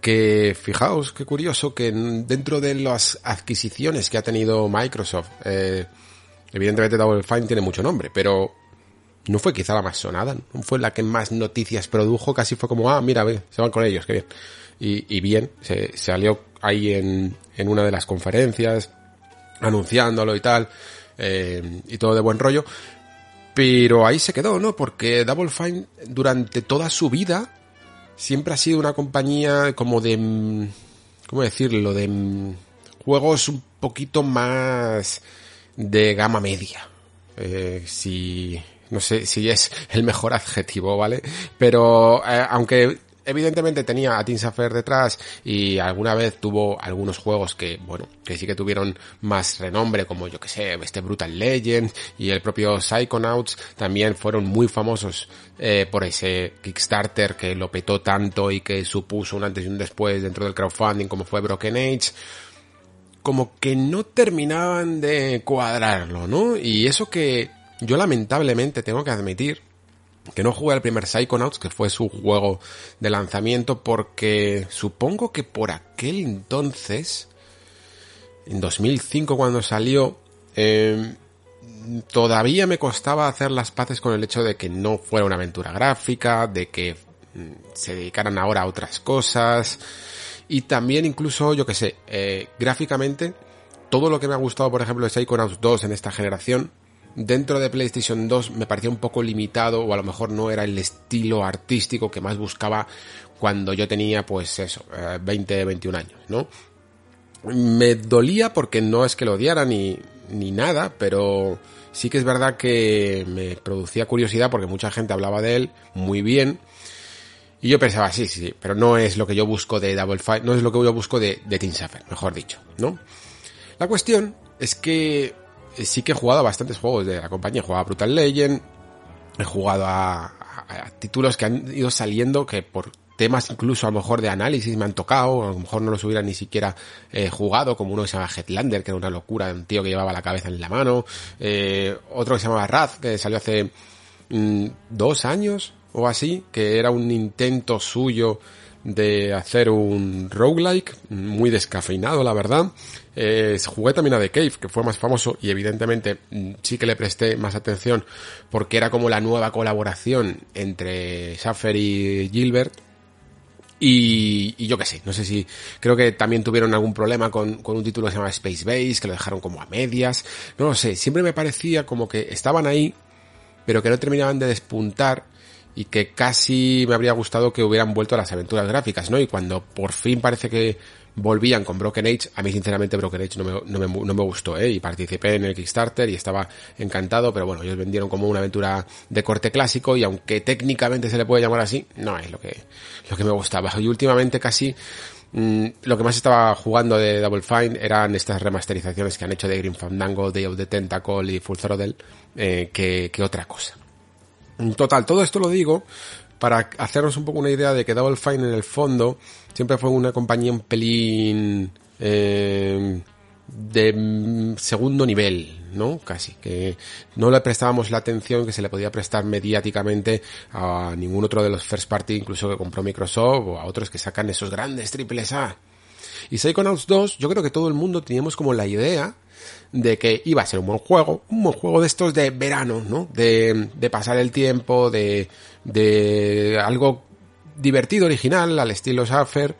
que fijaos qué curioso que en- dentro de las adquisiciones que ha tenido Microsoft, eh, evidentemente Double Fine tiene mucho nombre, pero no fue quizá la más sonada, no fue la que más noticias produjo, casi fue como, ah, mira, se van con ellos, qué bien. Y, bien, se, salió ahí en, en una de las conferencias, anunciándolo y tal, eh, y todo de buen rollo. Pero ahí se quedó, ¿no? Porque Double Fine durante toda su vida siempre ha sido una compañía como de... ¿Cómo decirlo? De juegos un poquito más de gama media. Eh, si... No sé si es el mejor adjetivo, ¿vale? Pero eh, aunque evidentemente tenía a Team Safer detrás y alguna vez tuvo algunos juegos que, bueno, que sí que tuvieron más renombre, como yo que sé, este Brutal Legend y el propio Psychonauts también fueron muy famosos eh, por ese Kickstarter que lo petó tanto y que supuso un antes y un después dentro del crowdfunding como fue Broken Age como que no terminaban de cuadrarlo, ¿no? Y eso que yo lamentablemente tengo que admitir que no jugué al primer Psychonauts, que fue su juego de lanzamiento, porque supongo que por aquel entonces, en 2005 cuando salió, eh, todavía me costaba hacer las paces con el hecho de que no fuera una aventura gráfica, de que mm, se dedicaran ahora a otras cosas, y también incluso, yo que sé, eh, gráficamente, todo lo que me ha gustado, por ejemplo, de Psychonauts 2 en esta generación, dentro de PlayStation 2 me parecía un poco limitado o a lo mejor no era el estilo artístico que más buscaba cuando yo tenía pues eso, eh, 20, 21 años, ¿no? Me dolía porque no es que lo odiara ni, ni nada, pero sí que es verdad que me producía curiosidad porque mucha gente hablaba de él muy bien. Y yo pensaba, sí, sí, sí, pero no es lo que yo busco de Double Fight, no es lo que yo busco de, de Team Safer, mejor dicho, ¿no? La cuestión es que eh, sí que he jugado a bastantes juegos de la compañía. He jugado a Brutal Legend, he jugado a títulos que han ido saliendo que por temas incluso a lo mejor de análisis me han tocado, a lo mejor no los hubiera ni siquiera eh, jugado, como uno que se llama Headlander, que era una locura, un tío que llevaba la cabeza en la mano, eh, otro que se llamaba Raz, que salió hace mm, dos años o así, que era un intento suyo de hacer un roguelike muy descafeinado, la verdad. Eh, jugué también a The Cave, que fue más famoso y evidentemente mm, sí que le presté más atención porque era como la nueva colaboración entre Schaffer y Gilbert. Y, y yo qué sé, no sé si creo que también tuvieron algún problema con, con un título que se llama Space Base, que lo dejaron como a medias. No lo sé, siempre me parecía como que estaban ahí, pero que no terminaban de despuntar y que casi me habría gustado que hubieran vuelto a las aventuras gráficas, ¿no? Y cuando por fin parece que volvían con Broken Age, a mí sinceramente Broken Age no me, no me, no me gustó, ¿eh? Y participé en el Kickstarter y estaba encantado, pero bueno, ellos vendieron como una aventura de corte clásico y aunque técnicamente se le puede llamar así, no es lo que, lo que me gustaba. Y últimamente casi mm, lo que más estaba jugando de Double Fine eran estas remasterizaciones que han hecho de Green Fandango, Day of the Tentacle y Full Throttle, eh, que otra cosa. Total, todo esto lo digo para hacernos un poco una idea de que Double Fine en el fondo siempre fue una compañía un pelín eh, de mm, segundo nivel, ¿no? Casi, que no le prestábamos la atención que se le podía prestar mediáticamente a ningún otro de los first party, incluso que compró Microsoft o a otros que sacan esos grandes triples A. Y Psychonauts 2, yo creo que todo el mundo teníamos como la idea de que iba a ser un buen juego, un buen juego de estos de verano, ¿no? De, de pasar el tiempo, de, de algo divertido, original, al estilo Schaffer,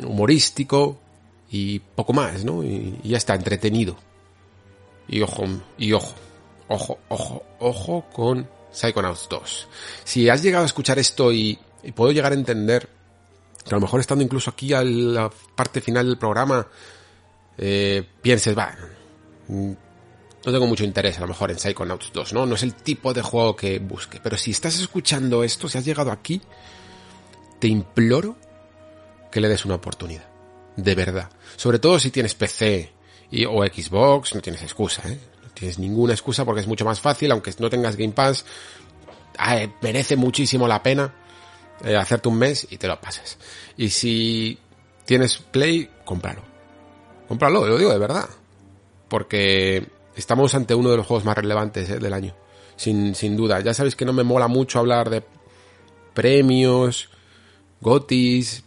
humorístico y poco más, ¿no? Y, y ya está, entretenido. Y ojo, y ojo, ojo, ojo, ojo con Psychonauts 2. Si has llegado a escuchar esto y, y puedo llegar a entender que a lo mejor estando incluso aquí a la parte final del programa, eh, pienses, va, mm, no tengo mucho interés a lo mejor en Psychonauts 2, ¿no? No es el tipo de juego que busque. Pero si estás escuchando esto, si has llegado aquí, te imploro que le des una oportunidad. De verdad. Sobre todo si tienes PC o Xbox, no tienes excusa, ¿eh? No tienes ninguna excusa porque es mucho más fácil, aunque no tengas Game Pass, eh, merece muchísimo la pena eh, hacerte un mes y te lo pasas. Y si tienes Play, cómpralo. Cómpralo, lo digo de verdad. Porque estamos ante uno de los juegos más relevantes eh, del año. Sin, sin duda. Ya sabéis que no me mola mucho hablar de premios, gotis,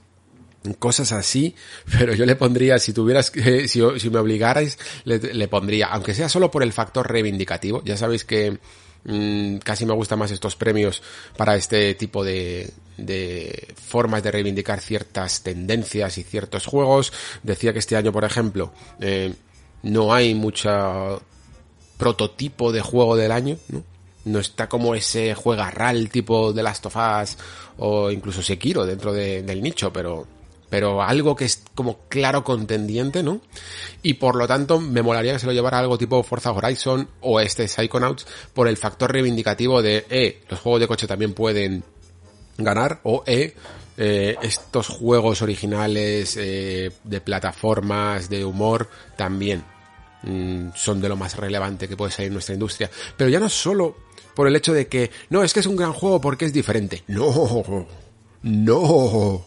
cosas así, pero yo le pondría, si tuvieras [laughs] si, si me obligarais, le, le, pondría, aunque sea solo por el factor reivindicativo, ya sabéis que Mm, casi me gustan más estos premios para este tipo de, de formas de reivindicar ciertas tendencias y ciertos juegos. Decía que este año, por ejemplo, eh, no hay mucha prototipo de juego del año, ¿no? No está como ese juegarral tipo de Last of Us o incluso Sekiro dentro de- del nicho, pero pero algo que es como claro contendiente, ¿no? Y por lo tanto me molaría que se lo llevara algo tipo Forza Horizon o este Psychonauts por el factor reivindicativo de, eh, los juegos de coche también pueden ganar o eh, eh, estos juegos originales eh, de plataformas, de humor, también mm, son de lo más relevante que puede salir en nuestra industria. Pero ya no solo por el hecho de que, no, es que es un gran juego porque es diferente. No, no,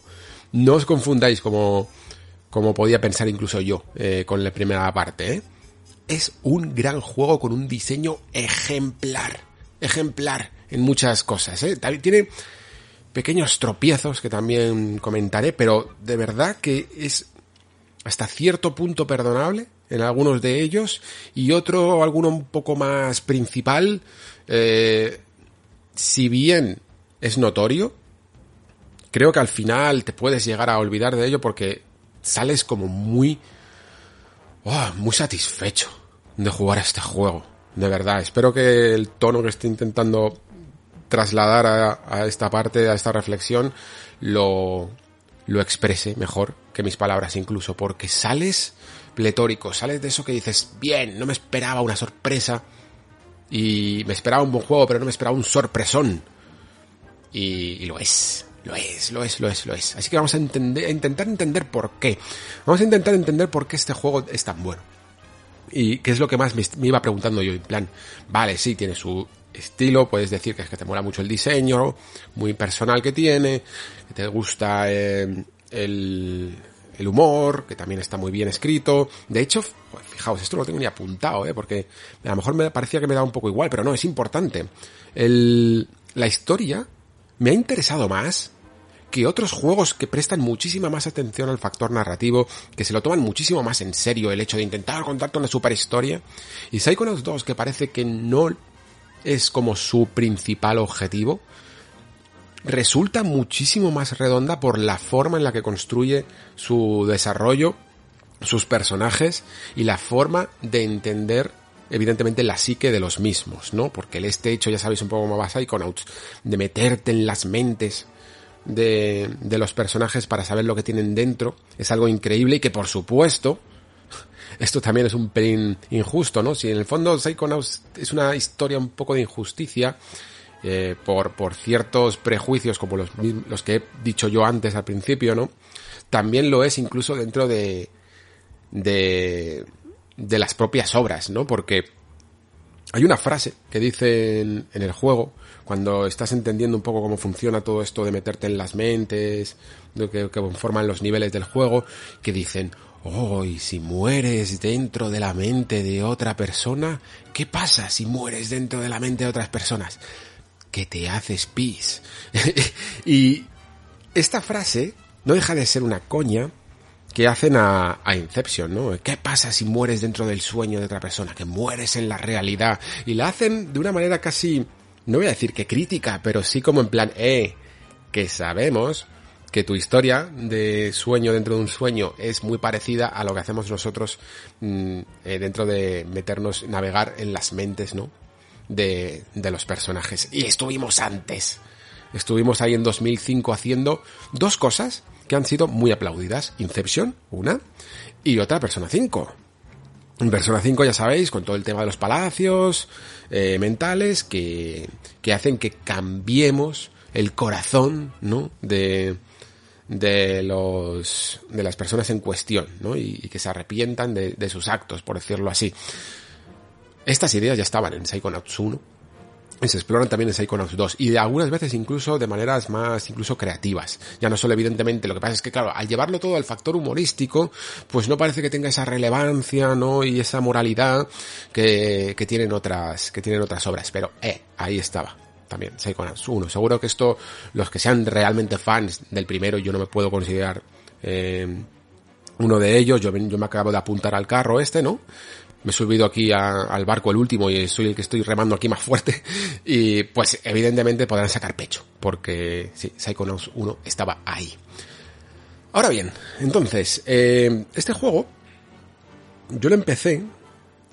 no os confundáis como, como podía pensar incluso yo eh, con la primera parte. ¿eh? Es un gran juego con un diseño ejemplar, ejemplar en muchas cosas. ¿eh? Tiene pequeños tropiezos que también comentaré, pero de verdad que es hasta cierto punto perdonable en algunos de ellos y otro, alguno un poco más principal, eh, si bien es notorio, creo que al final te puedes llegar a olvidar de ello porque sales como muy, oh, muy satisfecho de jugar a este juego. De verdad, espero que el tono que estoy intentando trasladar a, esta parte, a esta reflexión, lo, lo exprese mejor que mis palabras incluso, porque sales pletórico, sales de eso que dices, bien, no me esperaba una sorpresa y me esperaba un buen juego, pero no me esperaba un sorpresón. Y lo es, lo es, lo es, lo es, lo es. Así que vamos a, entender, a intentar entender por qué. Vamos a intentar entender por qué este juego es tan bueno. Y qué es lo que más me, iba preguntando yo, en plan, vale, sí, tiene su estilo, puedes decir que es que te mola mucho el diseño, muy personal que tiene, que te gusta eh, el, el humor, que también está muy bien escrito. De hecho, fijaos, esto no lo tengo ni apuntado, ¿eh? porque a lo mejor me parecía que me daba un poco igual, pero no, es importante. El, la historia me ha interesado más que otros juegos que prestan muchísima más atención al factor narrativo, que se lo toman muchísimo más en serio el hecho de intentar contarte una super historia. Y Psychonauts 2, que parece que no es como su principal objetivo, resulta muchísimo más redonda por la forma en la que construye su desarrollo, sus personajes y la forma de entender evidentemente la psique de los mismos, ¿no? Porque el este hecho, ya sabéis un poco cómo va Psychonauts, de meterte en las mentes de, de los personajes para saber lo que tienen dentro, es algo increíble y que por supuesto, esto también es un pelín injusto, ¿no? Si en el fondo Psychonauts es una historia un poco de injusticia, eh, por, por ciertos prejuicios como los, los que he dicho yo antes al principio, ¿no? También lo es incluso dentro de, de, de las propias obras, ¿no? Porque hay una frase que dice en, en, el juego, cuando estás entendiendo un poco cómo funciona todo esto de meterte en las mentes, de que, conforman los niveles del juego, que dicen, oh, y si mueres dentro de la mente de otra persona, ¿qué pasa si mueres dentro de la mente de otras personas? Que te haces pis. [laughs] y esta frase no deja de ser una coña que hacen a, a, Inception, ¿no? ¿Qué pasa si mueres dentro del sueño de otra persona? Que mueres en la realidad. Y la hacen de una manera casi, no voy a decir que crítica, pero sí como en plan, eh, que sabemos que tu historia de sueño dentro de un sueño es muy parecida a lo que hacemos nosotros mmm, eh, dentro de meternos, navegar en las mentes, ¿no? De, de los personajes. Y estuvimos antes. Estuvimos ahí en 2005 haciendo dos cosas que han sido muy aplaudidas. Inception, una, y otra Persona 5. En Persona 5 ya sabéis, con todo el tema de los palacios eh, mentales, que, que hacen que cambiemos el corazón, ¿no? De, de los, de las personas en cuestión, ¿no? Y, que se arrepientan de, de, sus actos, por decirlo así. Estas ideas ya estaban en Psychonauts 1, y se exploran también en Psychonauts 2 y de algunas veces incluso de maneras más incluso creativas. Ya no solo evidentemente, lo que pasa es que claro, al llevarlo todo al factor humorístico, pues no parece que tenga esa relevancia, ¿no? Y esa moralidad que, que tienen otras que tienen otras obras, pero eh, ahí estaba. También Psychonauts 1. Seguro que esto, los que sean realmente fans del primero, yo no me puedo considerar eh, uno de ellos, yo, yo me acabo de apuntar al carro este, ¿no? Me he subido aquí al barco el último y soy el que estoy remando aquí más fuerte. [laughs] Y pues evidentemente podrán sacar pecho, porque sí, Psychonauts 1 estaba ahí. Ahora bien, entonces, eh, este juego yo lo empecé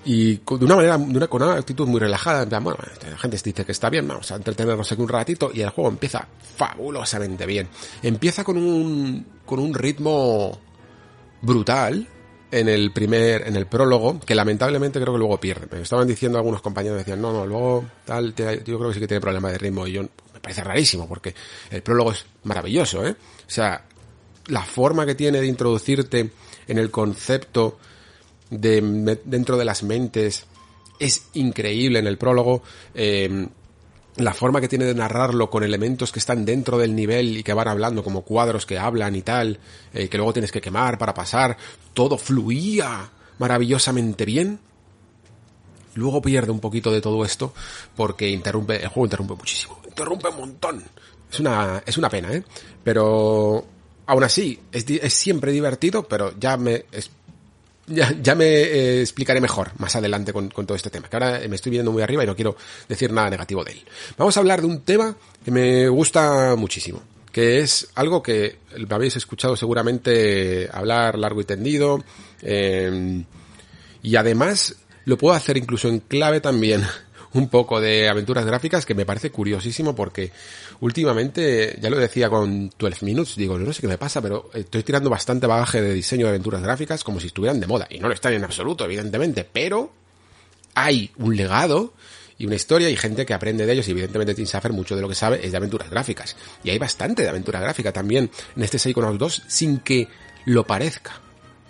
y de una manera, de una, con una actitud muy relajada, bueno, la gente dice que está bien, vamos a entretenernos aquí un ratito y el juego empieza fabulosamente bien. Empieza con un, con un ritmo brutal en el primer, en el prólogo, que lamentablemente creo que luego pierde. Me estaban diciendo algunos compañeros, decían, no, no, luego tal, te- yo creo que sí que tiene problema de ritmo y yo, me parece rarísimo porque el prólogo es maravilloso, ¿eh? O sea, la forma que tiene de introducirte en el concepto de dentro de las mentes es increíble en el prólogo. eh, la forma que tiene de narrarlo con elementos que están dentro del nivel y que van hablando como cuadros que hablan y tal, eh, que luego tienes que quemar para pasar, todo fluía maravillosamente bien. Luego pierde un poquito de todo esto porque interrumpe, el juego interrumpe muchísimo, interrumpe un montón. Es una, es una pena, ¿eh? Pero aún así, es, es siempre divertido, pero ya me, es- ya, ya me eh, explicaré mejor más adelante con, con todo este tema, que ahora me estoy viendo muy arriba y no quiero decir nada negativo de él. Vamos a hablar de un tema que me gusta muchísimo, que es algo que me habéis escuchado seguramente hablar largo y tendido, eh, y además lo puedo hacer incluso en clave también un poco de aventuras gráficas que me parece curiosísimo porque últimamente, ya lo decía con 12 Minutes, digo, no sé qué me pasa, pero estoy tirando bastante bagaje de diseño de aventuras gráficas como si estuvieran de moda. Y no lo están en absoluto, evidentemente, pero hay un legado y una historia y gente que aprende de ellos y evidentemente Tim Schafer mucho de lo que sabe es de aventuras gráficas. Y hay bastante de aventura gráfica también en este Psychonauts 2 sin que lo parezca.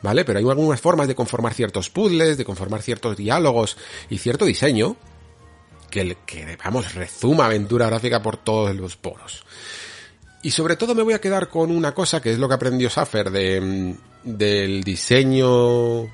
¿Vale? Pero hay algunas formas de conformar ciertos puzzles, de conformar ciertos diálogos y cierto diseño que, que vamos, rezuma aventura gráfica por todos los poros. Y sobre todo me voy a quedar con una cosa que es lo que aprendió Saffer de, mm, del diseño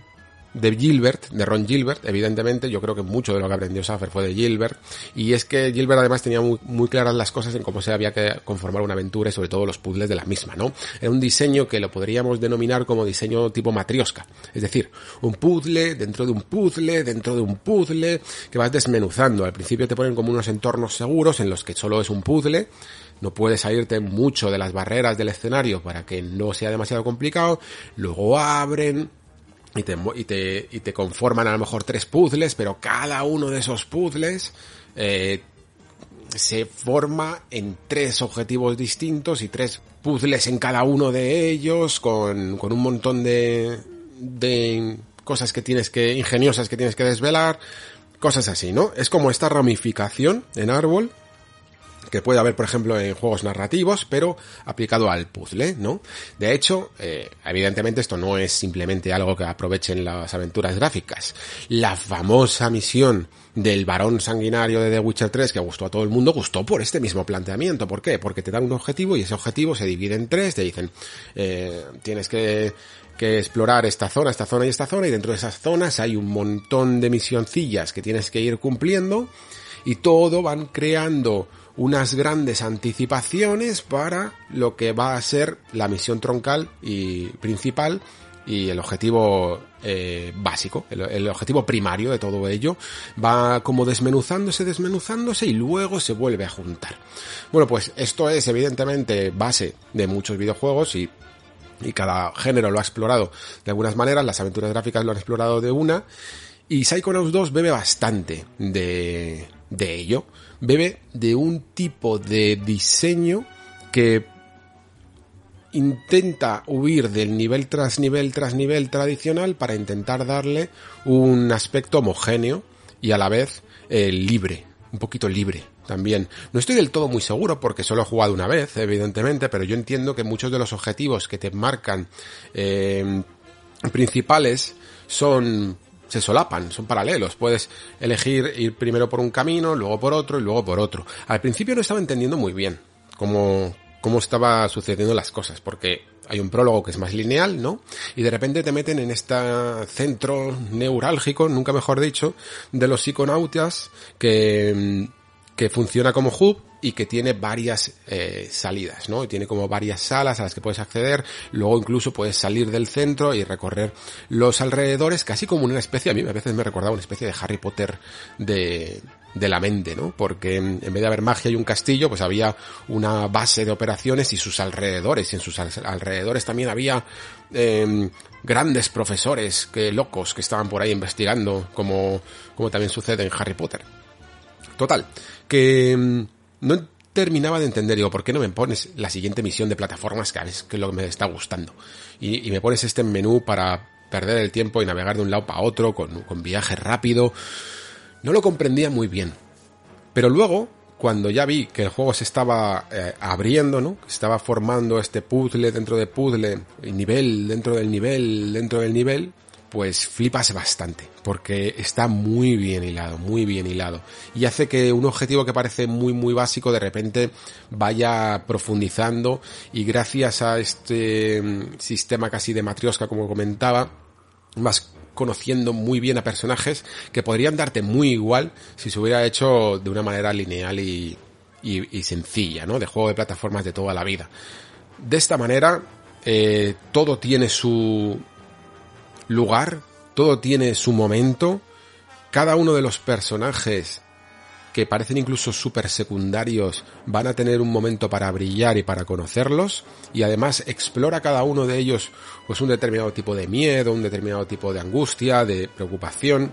de Gilbert, de Ron Gilbert, evidentemente, yo creo que mucho de lo que aprendió Saffer fue de Gilbert, y es que Gilbert además tenía muy, muy claras las cosas en cómo se había que conformar una aventura y sobre todo los puzzles de la misma, ¿no? Era un diseño que lo podríamos denominar como diseño tipo matriosca, es decir, un puzzle dentro de un puzzle, dentro de un puzzle, que vas desmenuzando. Al principio te ponen como unos entornos seguros en los que solo es un puzzle, no puedes salirte mucho de las barreras del escenario para que no sea demasiado complicado, luego abren, y te, y te, y te conforman a lo mejor tres puzzles, pero cada uno de esos puzzles eh, se forma en tres objetivos distintos y tres puzzles en cada uno de ellos con, con un montón de, de cosas que tienes que, ingeniosas que tienes que desvelar, cosas así, ¿no? Es como esta ramificación en árbol que puede haber, por ejemplo, en juegos narrativos, pero aplicado al puzzle, ¿no? De hecho, eh, evidentemente esto no es simplemente algo que aprovechen las aventuras gráficas. La famosa misión del varón sanguinario de The Witcher 3 que gustó a todo el mundo, gustó por este mismo planteamiento. ¿Por qué? Porque te dan un objetivo y ese objetivo se divide en tres, te dicen, eh, tienes que que explorar esta zona, esta zona y esta zona, y dentro de esas zonas hay un montón de misioncillas que tienes que ir cumpliendo, y todo van creando unas grandes anticipaciones para lo que va a ser la misión troncal y principal y el objetivo eh, básico, el, objetivo primario de todo ello, va como desmenuzándose, desmenuzándose y luego se vuelve a juntar. Bueno, pues esto es evidentemente base de muchos videojuegos y y cada género lo ha explorado de algunas maneras, las aventuras gráficas lo han explorado de una, y Psychonauts 2 bebe bastante de, de ello, bebe de un tipo de diseño que intenta huir del nivel tras nivel tras nivel tradicional para intentar darle un aspecto homogéneo y a la vez eh, libre, un poquito libre también. No estoy del todo muy seguro porque solo he jugado una vez, evidentemente, pero yo entiendo que muchos de los objetivos que te marcan eh, principales son se solapan, son paralelos. Puedes elegir ir primero por un camino, luego por otro y luego por otro. Al principio no estaba entendiendo muy bien cómo, cómo estaba sucediendo las cosas, porque hay un prólogo que es más lineal, ¿no? Y de repente te meten en este centro neurálgico, nunca mejor dicho, de los psiconautas que, que funciona como hub y que tiene varias eh, salidas, ¿no? Y tiene como varias salas a las que puedes acceder, luego incluso puedes salir del centro y recorrer los alrededores, casi como una especie, a mí a veces me recordaba una especie de Harry Potter de, de la mente, ¿no? Porque en vez de haber magia y un castillo, pues había una base de operaciones y sus alrededores, y en sus alrededores también había eh, grandes profesores que locos que estaban por ahí investigando, como, como también sucede en Harry Potter. Total, que em, no terminaba de entender, digo, ¿por qué no me pones la siguiente misión de plataformas que es que es lo que me está gustando? Y, me pones este menú para perder el tiempo y navegar de un lado para otro, con, con viaje rápido. No lo comprendía muy bien. Pero luego, cuando ya vi que el juego se estaba eh, abriendo, ¿no? Estaba formando este puzzle dentro de puzzle, nivel dentro del nivel, dentro del nivel, pues flipas bastante, porque está muy bien hilado, muy bien hilado. Y hace que un objetivo que parece muy, muy básico de repente vaya profundizando y gracias a este mm, sistema casi de matriosca, como comentaba, vas conociendo muy bien a personajes que podrían darte muy igual si se hubiera hecho de una manera lineal y, y, y sencilla, ¿no? De juego de plataformas de toda la vida. De esta manera, eh, todo tiene su, lugar, todo tiene su momento, cada uno de los personajes que parecen incluso súper secundarios van a tener un momento para brillar y para conocerlos y además explora cada uno de ellos pues un determinado tipo de miedo, un determinado tipo de angustia, de preocupación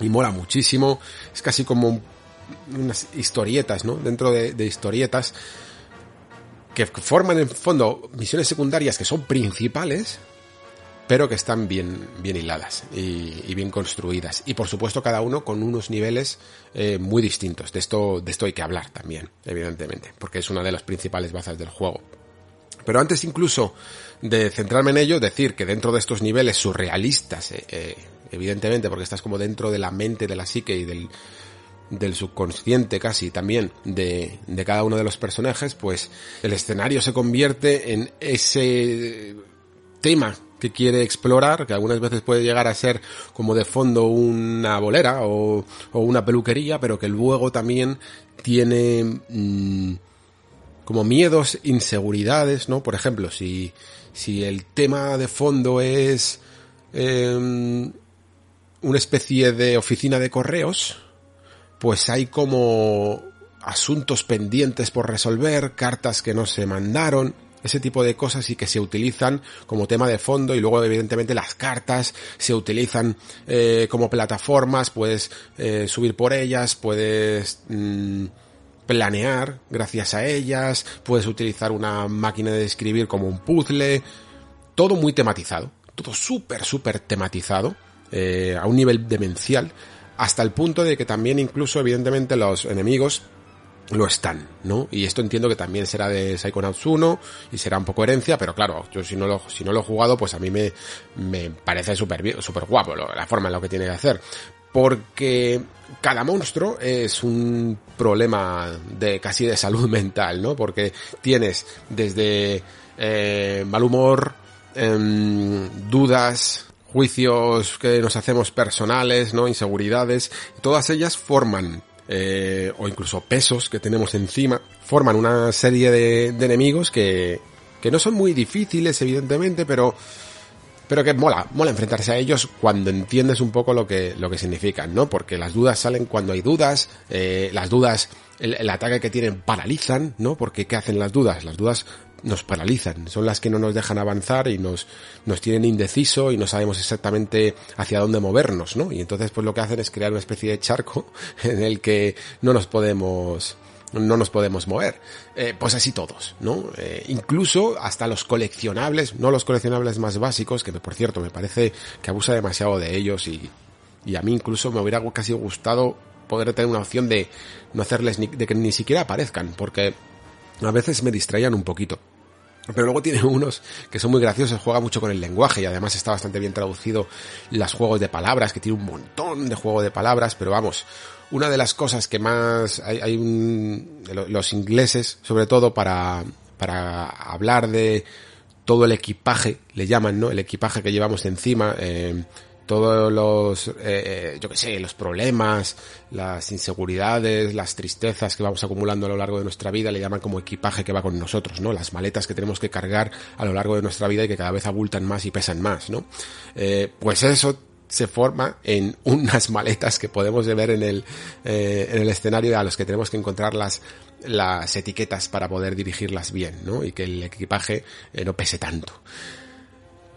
y mola muchísimo, es casi como unas historietas, ¿no? Dentro de, de historietas que forman en fondo misiones secundarias que son principales, pero que están bien, bien hiladas y, bien construidas. Y por supuesto cada uno con unos niveles eh, muy distintos. De esto, de esto hay que hablar también, evidentemente, porque es una de las principales bazas del juego. Pero antes incluso de centrarme en ello, decir que dentro de estos niveles surrealistas, eh, eh, evidentemente, porque estás como dentro de la mente, de la psique y del, del subconsciente casi también de, de cada uno de los personajes, pues el escenario se convierte en ese tema que quiere explorar, que algunas veces puede llegar a ser como de fondo una bolera o, o una peluquería, pero que luego también tiene mmm, como miedos, inseguridades, ¿no? Por ejemplo, si, si el tema de fondo es eh, una especie de oficina de correos, pues hay como asuntos pendientes por resolver, cartas que no se mandaron, ese tipo de cosas y que se utilizan como tema de fondo y luego evidentemente las cartas se utilizan eh, como plataformas, puedes eh, subir por ellas, puedes mmm, planear gracias a ellas, puedes utilizar una máquina de escribir como un puzzle, todo muy tematizado, todo súper, súper tematizado, eh, a un nivel demencial, hasta el punto de que también incluso evidentemente los enemigos lo están, ¿no? Y esto entiendo que también será de Psychonauts 1 y será un poco herencia, pero claro, yo si no lo, si no lo he jugado, pues a mí me, me parece súper super guapo la forma en lo que tiene que hacer. Porque cada monstruo es un problema de casi de salud [laughs] mental, ¿no? Porque tienes desde eh, mal humor, eh, dudas, juicios que nos hacemos personales, ¿no? Inseguridades, todas ellas forman eh, o incluso pesos que tenemos encima, forman una serie de, de enemigos que, que no son muy difíciles, evidentemente, pero pero que mola, mola enfrentarse a ellos cuando entiendes un poco lo que, lo que significan, ¿no? Porque las dudas salen cuando hay dudas, eh, las dudas, el, el, ataque que tienen paralizan, ¿no? Porque ¿qué hacen las dudas? Las dudas nos paralizan, son las que no nos dejan avanzar y nos, nos tienen indeciso y no sabemos exactamente hacia dónde movernos, ¿no? Y entonces pues lo que hacen es crear una especie de charco [laughs] en el que no nos podemos, no nos podemos mover. Eh, pues así todos, ¿no? Eh, incluso hasta los coleccionables, no los coleccionables más básicos, que por cierto me parece que abusa demasiado de ellos y, y a mí incluso me hubiera casi gustado poder tener una opción de no hacerles ni, de que ni siquiera aparezcan, porque a veces me distraían un poquito. Pero luego tiene unos que son muy graciosos, juega mucho con el lenguaje y además está bastante bien traducido los juegos de palabras, que tiene un montón de juego de palabras, pero vamos, una de las cosas que más hay, hay un, los ingleses, sobre todo para, para hablar de todo el equipaje, le llaman, ¿no? El equipaje que llevamos encima, eh, todos los, eh, eh, yo que sé, los problemas, las inseguridades, las tristezas que vamos acumulando a lo largo de nuestra vida, le llaman como equipaje que va con nosotros, ¿no? Las maletas que tenemos que cargar a lo largo de nuestra vida y que cada vez abultan más y pesan más, ¿no? Eh, pues eso se forma en unas [laughs] maletas que podemos ver en el, eh, en el escenario a los que tenemos que encontrar las, las etiquetas para poder dirigirlas bien, ¿no? Y que el equipaje eh, no pese tanto.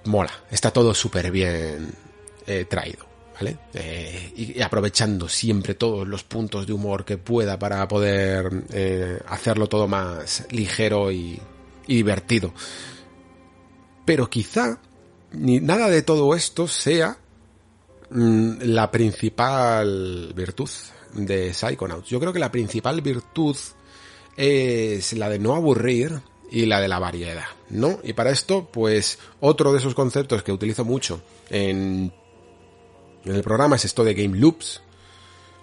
Mola, está todo súper bien eh, traído. ¿Vale? Eh, y, aprovechando siempre todos los puntos de humor que pueda para poder eh, hacerlo todo más ligero y, y divertido. Pero quizá ni nada de todo esto sea mm, la principal virtud de Psychonauts. Yo creo que la principal virtud es la de no aburrir y la de la variedad, ¿no? Y para esto, pues, otro de esos conceptos que utilizo mucho en, en el programa es esto de game loops.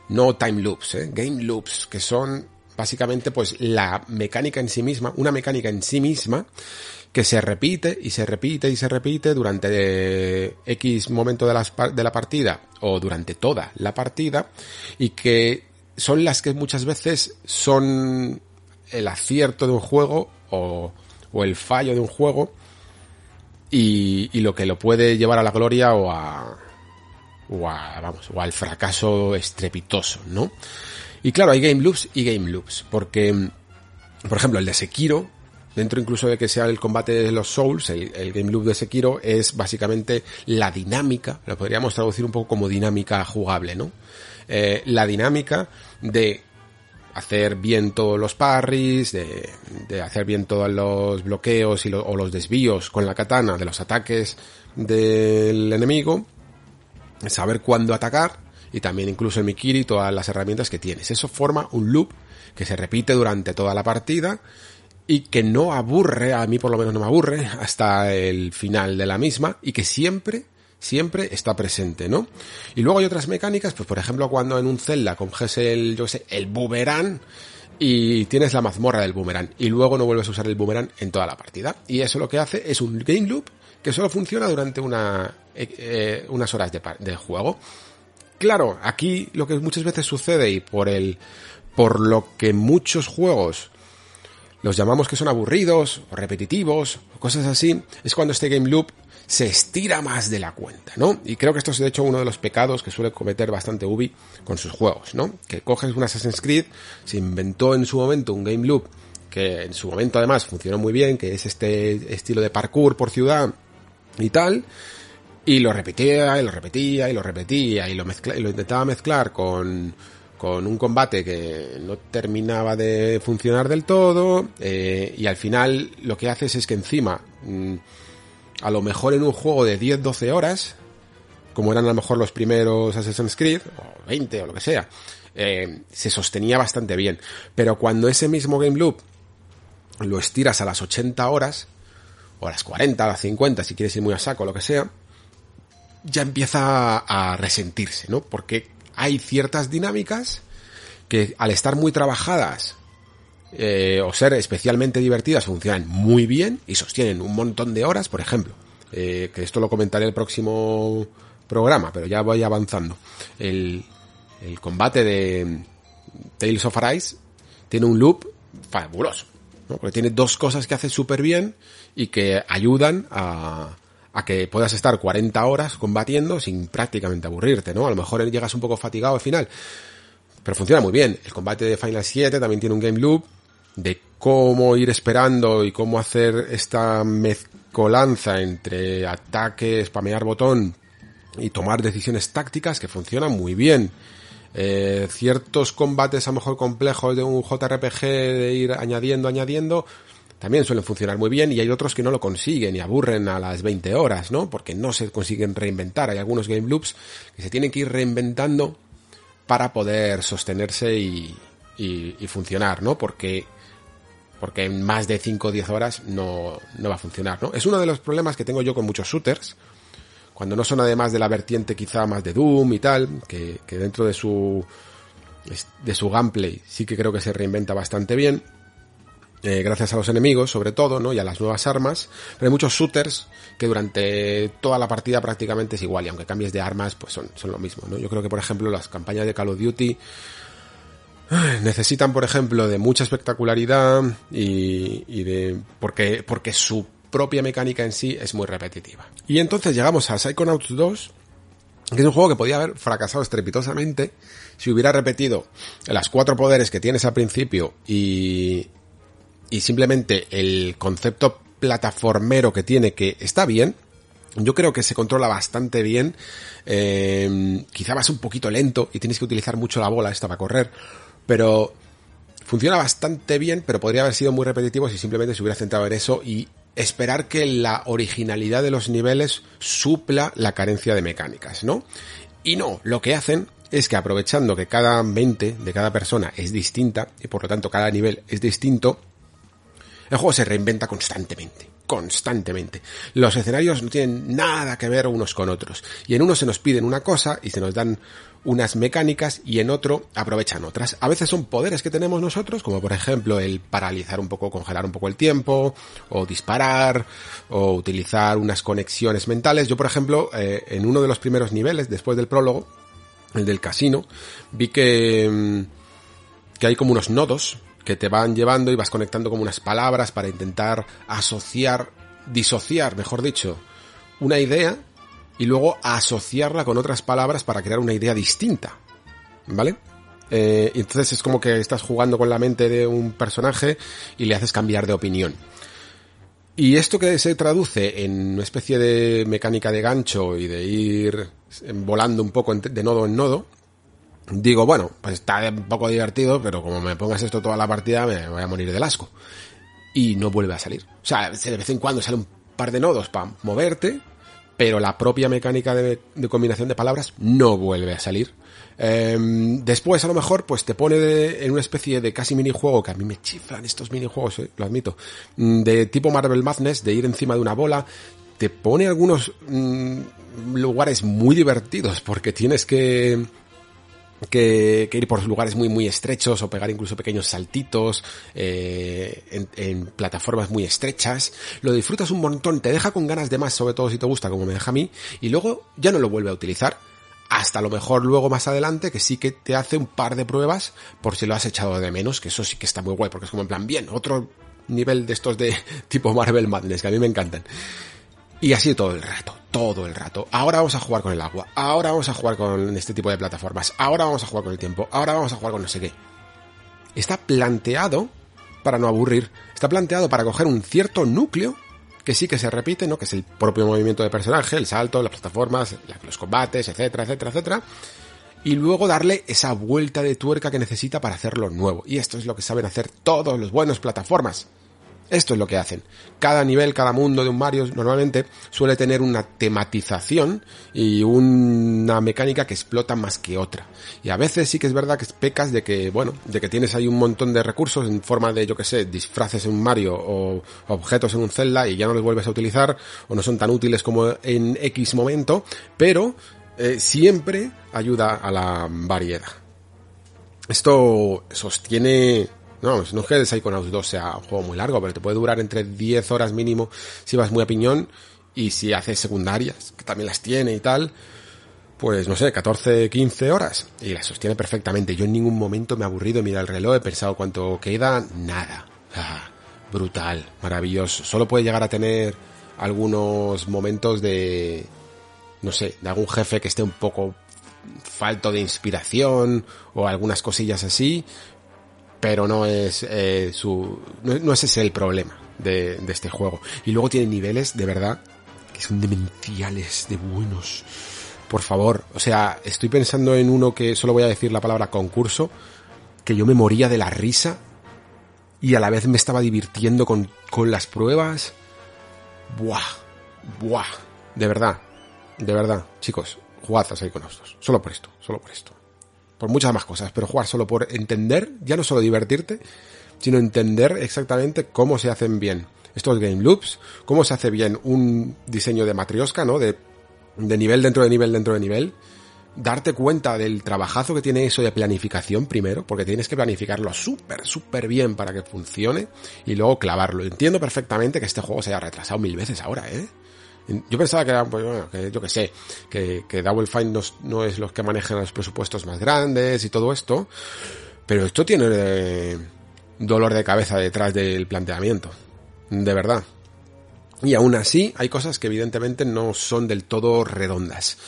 No time loops, ¿eh? Game loops, que son básicamente pues la mecánica en sí misma, una mecánica en sí misma que se repite y se repite y se repite durante eh, X momento de, de la partida o durante toda la partida y que son las que muchas veces son el acierto de un juego o, o el fallo de un juego y, y, lo que lo puede llevar a la gloria o a, o a vamos o al fracaso estrepitoso, ¿no? Y claro, hay game loops y game loops, porque por ejemplo, el de Sekiro dentro incluso de que sea el combate de los Souls, el, el, game loop de Sekiro es básicamente la dinámica, lo podríamos traducir un poco como dinámica jugable, ¿no? Eh, la dinámica de hacer bien todos los parries, de, de hacer bien todos los bloqueos y lo, o los desvíos con la katana de los ataques del enemigo, saber cuándo atacar y también incluso el Mikiri todas las herramientas que tienes. Eso forma un loop que se repite durante toda la partida y que no aburre, a mí por lo menos no me aburre, hasta el final de la misma, y que siempre, siempre está presente, ¿no? Y luego hay otras mecánicas, pues por ejemplo cuando en un Zelda coges el, yo sé, el boomerang, y tienes la mazmorra del boomerang, y luego no vuelves a usar el boomerang en toda la partida. Y eso lo que hace es un game loop que solo funciona durante una, eh, unas horas de, de juego. Claro, aquí lo que muchas veces sucede y por el, por lo que muchos juegos los llamamos que son aburridos o repetitivos cosas así, es cuando este game loop se estira más de la cuenta, ¿no? Y creo que esto es de hecho uno de los pecados que suele cometer bastante Ubi con sus juegos, ¿no? Que coges un Assassin's Creed, se inventó en su momento un game loop que en su momento además funcionó muy bien, que es este estilo de parkour por ciudad y tal, y lo repetía y lo repetía y lo repetía y lo, mezcla, y lo intentaba mezclar con con un combate que no terminaba de funcionar del todo eh, y al final lo que haces es que encima mmm, a lo mejor en un juego de 10-12 horas como eran a lo mejor los primeros Assassin's Creed o 20 o lo que sea eh, se sostenía bastante bien. Pero cuando ese mismo game loop lo estiras a las 80 horas o a las 40, a las 50 si quieres ir muy a saco lo que sea ya empieza a resentirse, ¿no? Porque hay ciertas dinámicas que al estar muy trabajadas eh, o ser especialmente divertidas funcionan muy bien y sostienen un montón de horas, por ejemplo, eh, que esto lo comentaré el próximo programa, pero ya voy avanzando. El, el combate de Tales of Arise tiene un loop fabuloso, ¿no? porque tiene dos cosas que hace súper bien y que ayudan a, a que puedas estar 40 horas combatiendo sin prácticamente aburrirte, ¿no? A lo mejor llegas un poco fatigado al final, pero funciona muy bien. El combate de Final 7 también tiene un game loop de cómo ir esperando y cómo hacer esta mezcolanza entre ataque, spamear botón y tomar decisiones tácticas que funcionan muy bien. Eh, ciertos combates a lo mejor complejos de un JRPG de ir añadiendo, añadiendo, también suelen funcionar muy bien y hay otros que no lo consiguen y aburren a las 20 horas, ¿no? Porque no se consiguen reinventar. Hay algunos game loops que se tienen que ir reinventando para poder sostenerse y, funcionar, ¿no? Porque porque en más de 5 o 10 horas no, no va a funcionar, ¿no? Es uno de los problemas que tengo yo con muchos shooters, cuando no son además de la vertiente quizá más de Doom y tal, que, que dentro de su de su gameplay sí que creo que se reinventa bastante bien, eh, gracias a los enemigos, sobre todo, ¿no? Y a las nuevas armas. Pero hay muchos shooters que durante toda la partida prácticamente es igual. Y aunque cambies de armas, pues son, son lo mismo, ¿no? Yo creo que, por ejemplo, las campañas de Call of Duty necesitan, por ejemplo, de mucha espectacularidad y, y de... porque, porque su propia mecánica en sí es muy repetitiva. Y entonces llegamos a Psychonauts 2, que es un juego que podía haber fracasado estrepitosamente si hubiera repetido las cuatro poderes que tienes al principio y, y simplemente el concepto plataformero que tiene que está bien. Yo creo que se controla bastante bien. Eh, quizá vas un poquito lento y tienes que utilizar mucho la bola esta para correr. Pero funciona bastante bien, pero podría haber sido muy repetitivo si simplemente se hubiera centrado en eso y esperar que la originalidad de los niveles supla la carencia de mecánicas, ¿no? Y no, lo que hacen es que aprovechando que cada mente de cada persona es distinta y por lo tanto cada nivel es distinto, el juego se reinventa constantemente, constantemente. Los escenarios no tienen nada que ver unos con otros. Y en uno se nos piden una cosa y se nos dan unas mecánicas y en otro aprovechan otras. A veces son poderes que tenemos nosotros, como por ejemplo el paralizar un poco, congelar un poco el tiempo, o disparar, o utilizar unas conexiones mentales. Yo, por ejemplo, eh, en uno de los primeros niveles, después del prólogo, el del casino, vi que, mm, que hay como unos nodos que te van llevando y vas conectando como unas palabras para intentar asociar, disociar, mejor dicho, una idea y luego asociarla con otras palabras para crear una idea distinta. ¿Vale? Eh, entonces es como que estás jugando con la mente de un personaje y le haces cambiar de opinión. Y esto que se traduce en una especie de mecánica de gancho y de ir volando un poco de nodo en nodo, digo, bueno, pues está un poco divertido, pero como me pongas esto toda la partida me voy a morir del asco. Y no vuelve a salir. O sea, de vez en cuando sale un par de nodos para moverte, pero la propia mecánica de, combinación de palabras no vuelve a salir. Eh, después, a lo mejor, pues te pone en una especie de casi minijuego, que a mí me chiflan estos minijuegos, eh, lo admito, de tipo Marvel Madness, de ir encima de una bola, te pone algunos mmm, lugares muy divertidos, porque tienes que que, que, ir por lugares muy muy estrechos o pegar incluso pequeños saltitos eh, en, en, plataformas muy estrechas. Lo disfrutas un montón te deja con ganas de más sobre todo si te gusta como me deja a mí y luego ya no lo vuelve a utilizar. Hasta lo mejor luego más adelante que sí que te hace un par de pruebas por si lo has echado de menos que eso sí que está muy guay porque es como en plan bien otro nivel de estos de [laughs] tipo Marvel Madness que a mí me encantan y así todo el rato, todo el rato. Ahora vamos a jugar con el agua, ahora vamos a jugar con este tipo de plataformas, ahora vamos a jugar con el tiempo, ahora vamos a jugar con no sé qué. Está planteado para no aburrir, está planteado para coger un cierto núcleo que sí que se repite, ¿no? Que es el propio movimiento de personaje, el salto, las plataformas, los combates, etcétera, etcétera, etcétera. Y luego darle esa vuelta de tuerca que necesita para hacerlo nuevo. Y esto es lo que saben hacer todos los buenos plataformas. Esto es lo que hacen. Cada nivel, cada mundo de un Mario normalmente suele tener una tematización y una mecánica que explota más que otra. Y a veces sí que es verdad que pecas de que, bueno, de que tienes ahí un montón de recursos en forma de, yo que sé, disfraces en un Mario o objetos en un Zelda y ya no los vuelves a utilizar o no son tan útiles como en X momento, pero eh, siempre ayuda a la variedad. Esto sostiene no, no es que Psychonauts 2 sea un juego muy largo, pero te puede durar entre 10 horas mínimo si vas muy a piñón y si haces secundarias, que también las tiene y tal, pues no sé, 14, 15 horas. Y las sostiene perfectamente. Yo en ningún momento me he aburrido, mira el reloj, he pensado cuánto queda, nada. Brutal, maravilloso. Solo puede llegar a tener algunos momentos de, no sé, de algún jefe que esté un poco falto de inspiración o algunas cosillas así, pero no es eh, su no, no, es ese el problema de, este juego. Y luego tiene niveles de verdad que son demenciales de buenos. Por favor o sea estoy pensando en uno que solo voy a decir la palabra concurso que yo me moría de la risa y a la vez me estaba divirtiendo con, con las pruebas. Buah buah. De verdad de verdad chicos jugad a Psychonauts solo por esto solo por esto por muchas más cosas, pero jugar solo por entender, ya no solo divertirte, sino entender exactamente cómo se hacen bien estos game loops, cómo se hace bien un diseño de matrioska, ¿no? De, de nivel dentro de nivel dentro de nivel. darte cuenta del trabajazo que tiene eso de planificación primero, porque tienes que planificarlo súper, súper bien para que funcione y luego clavarlo. Entiendo perfectamente que este juego se haya retrasado mil veces ahora, ¿eh? Yo pensaba que pues, bueno, que yo que sé, que, que Double Fine no, no, es los que manejan los presupuestos más grandes y todo esto, pero esto tiene eh, dolor de cabeza detrás del planteamiento, de verdad. Y aún así hay cosas que evidentemente no son del todo redondas.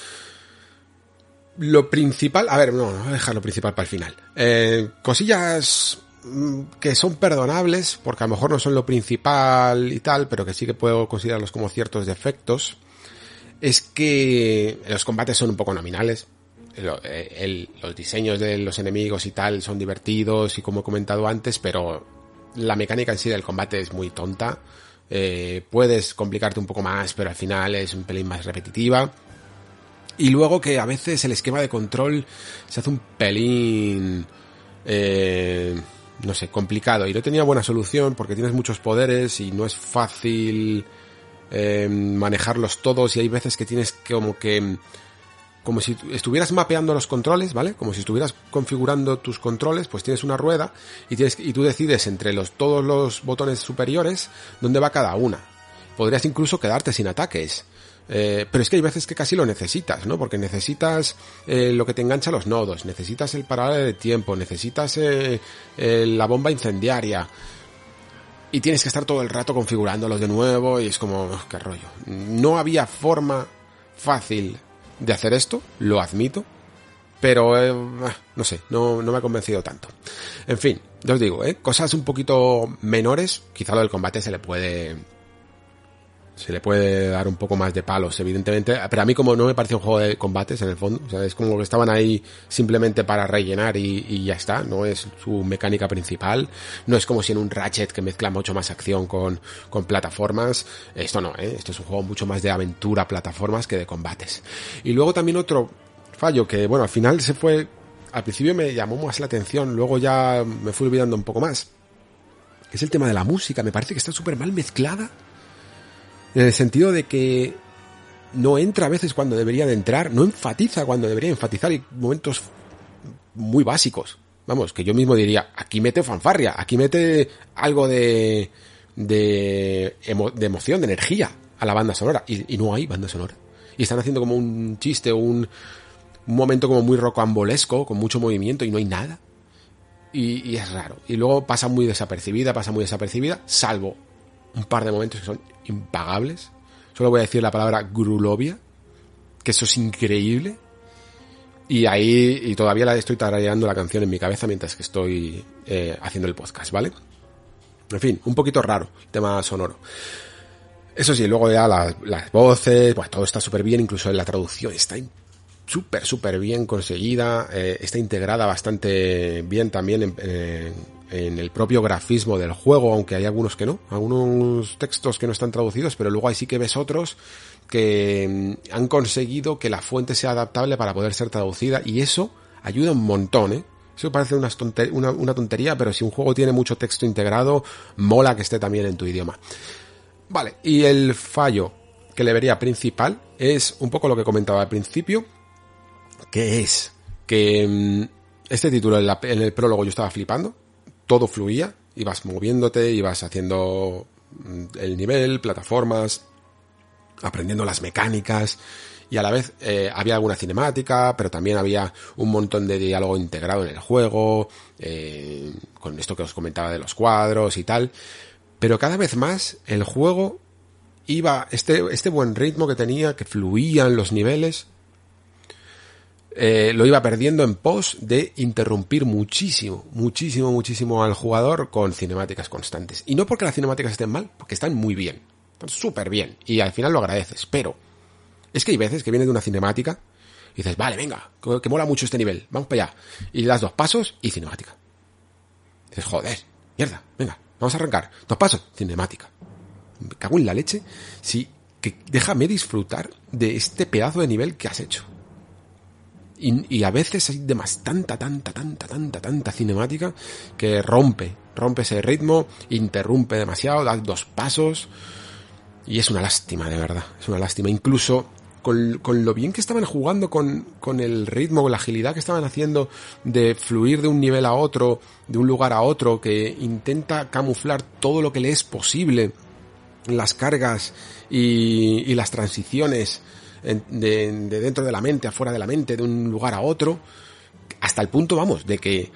Lo principal, a ver, no, voy a dejar lo principal para el final. Eh, cosillas que son perdonables, porque a lo mejor no son lo principal y tal, pero que sí que puedo considerarlos como ciertos defectos, es que los combates son un poco nominales. El, los diseños de los enemigos y tal son divertidos y como he comentado antes, pero la mecánica en sí del combate es muy tonta. Eh, puedes complicarte un poco más, pero al final es un pelín más repetitiva. Y luego que a veces el esquema de control se hace un pelín... Eh, no sé, complicado. Y no tenía buena solución porque tienes muchos poderes y no es fácil eh, manejarlos todos y hay veces que tienes que como que... Como si estuvieras mapeando los controles, ¿vale? Como si estuvieras configurando tus controles, pues tienes una rueda y, tienes, y tú decides entre los, todos los botones superiores dónde va cada una. Podrías incluso quedarte sin ataques. Eh, pero es que hay veces que casi lo necesitas, ¿no? Porque necesitas eh, lo que te engancha los nodos, necesitas el parable de tiempo, necesitas eh, la bomba incendiaria. Y tienes que estar todo el rato configurándolos de nuevo y es como, oh, qué rollo. No había forma fácil de hacer esto, lo admito, pero ah, no sé, no, no, me ha convencido tanto. En fin, ya os digo, ¿eh? cosas un poquito menores, quizá lo del combate se le puede se le puede dar un poco más de palos, evidentemente. Pero a mí como no me pareció un juego de combates en el fondo, o sea, es como que estaban ahí simplemente para rellenar y, y, ya está, no es su mecánica principal, no es como si en un Ratchet que mezcla mucho más acción con, con plataformas, esto no, ¿eh? esto es un juego mucho más de aventura, plataformas que de combates. Y luego también otro fallo que, bueno, al final se fue, al principio me llamó más la atención, luego ya me fui olvidando un poco más, es el tema de la música, me parece que está súper mal mezclada en el sentido de que no entra a veces cuando debería de entrar, no enfatiza cuando debería enfatizar y momentos muy básicos. Vamos, que yo mismo diría, aquí mete fanfarria, aquí mete algo de, de, de emoción, de energía a la banda sonora. Y, y, no hay banda sonora. Y están haciendo como un chiste, un, un momento como muy rocambolesco, con mucho movimiento y no hay nada. Y, y es raro. Y luego pasa muy desapercibida, pasa muy desapercibida, salvo un par de momentos que son impagables. Solo voy a decir la palabra Grulovia, que eso es increíble. Y ahí, y todavía la estoy tarareando la canción en mi cabeza mientras que estoy eh, haciendo el podcast, ¿vale? En fin, un poquito raro tema sonoro. Eso sí, luego ya las, voces, pues todo está súper bien, incluso la traducción está súper, súper bien conseguida, eh, está integrada bastante bien también en, en, el propio grafismo del juego, aunque hay algunos que no, algunos textos que no están traducidos, pero luego ahí sí que ves otros que mm, han conseguido que la fuente sea adaptable para poder ser traducida y eso ayuda un montón, ¿eh? Eso parece una, tontería, pero si un juego tiene mucho texto integrado, mola que esté también en tu idioma. Vale, y el fallo que le vería principal es un poco lo que comentaba al principio, que es que mm, este título en, el prólogo yo estaba flipando, todo fluía, ibas moviéndote, ibas haciendo mm, el nivel, plataformas, aprendiendo las mecánicas y a la vez eh, había alguna cinemática, pero también había un montón de diálogo integrado en el juego, eh, con esto que os comentaba de los cuadros y tal, pero cada vez más el juego iba, este, este buen ritmo que tenía, que fluían los niveles, eh, lo iba perdiendo en pos de interrumpir muchísimo, muchísimo, muchísimo al jugador con cinemáticas constantes. Y no porque las cinemáticas estén mal, porque están muy bien, están súper bien, y al final lo agradeces, pero es que hay veces que vienes de una cinemática y dices, vale, venga, que mola mucho este nivel, vamos para allá, y das dos pasos y cinemática. Dices, joder, mierda, venga, vamos a arrancar, dos pasos, cinemática. Me cago en la leche, sí, que déjame disfrutar de este pedazo de nivel que has hecho. Y, a veces hay demas, tanta, tanta, tanta, tanta, tanta cinemática que rompe, rompe ese ritmo, interrumpe demasiado, da dos pasos y es una lástima, de verdad, es una lástima. Incluso con, con, lo bien que estaban jugando con, con el ritmo, con la agilidad que estaban haciendo de fluir de un nivel a otro, de un lugar a otro, que intenta camuflar todo lo que le es posible, las cargas y, y las transiciones de, de dentro de la mente, afuera de la mente, de un lugar a otro, hasta el punto, vamos, de que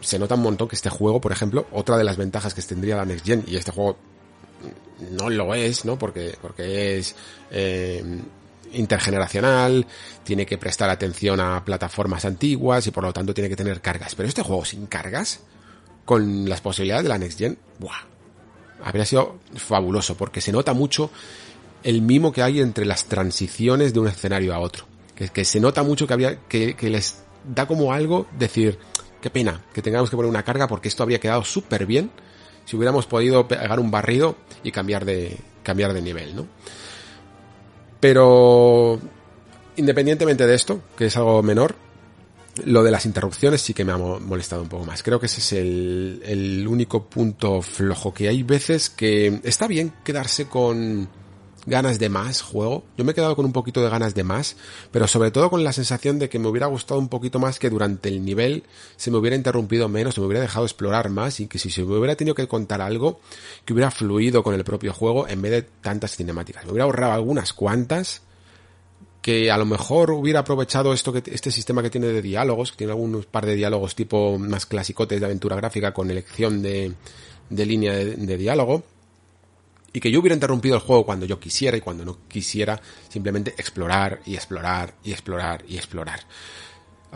se nota un montón que este juego, por ejemplo, otra de las ventajas que tendría la Next Gen, y este juego no lo es, ¿no? Porque, porque es eh, intergeneracional, tiene que prestar atención a plataformas antiguas y por lo tanto tiene que tener cargas. Pero este juego sin cargas, con las posibilidades de la Next Gen, ¡buah! Habría sido fabuloso porque se nota mucho el mimo que hay entre las transiciones de un escenario a otro. Que, que se nota mucho que, había, que, les da como algo decir, qué pena que tengamos que poner una carga porque esto habría quedado súper bien si hubiéramos podido pegar un barrido y cambiar de, cambiar de nivel, ¿no? Pero independientemente de esto, que es algo menor, lo de las interrupciones sí que me ha molestado un poco más. Creo que ese es el, el único punto flojo, que hay veces que está bien quedarse con ganas de más juego. Yo me he quedado con un poquito de ganas de más, pero sobre todo con la sensación de que me hubiera gustado un poquito más que durante el nivel se me hubiera interrumpido menos, se me hubiera dejado explorar más y que si se me hubiera tenido que contar algo que hubiera fluido con el propio juego en vez de tantas cinemáticas. Me hubiera ahorrado algunas cuantas que a lo mejor hubiera aprovechado esto que este sistema que tiene de diálogos, que tiene algunos par de diálogos tipo más clasicotes de aventura gráfica con elección de, de línea de, de diálogo y que yo hubiera interrumpido el juego cuando yo quisiera y cuando no quisiera simplemente explorar y explorar y explorar y explorar.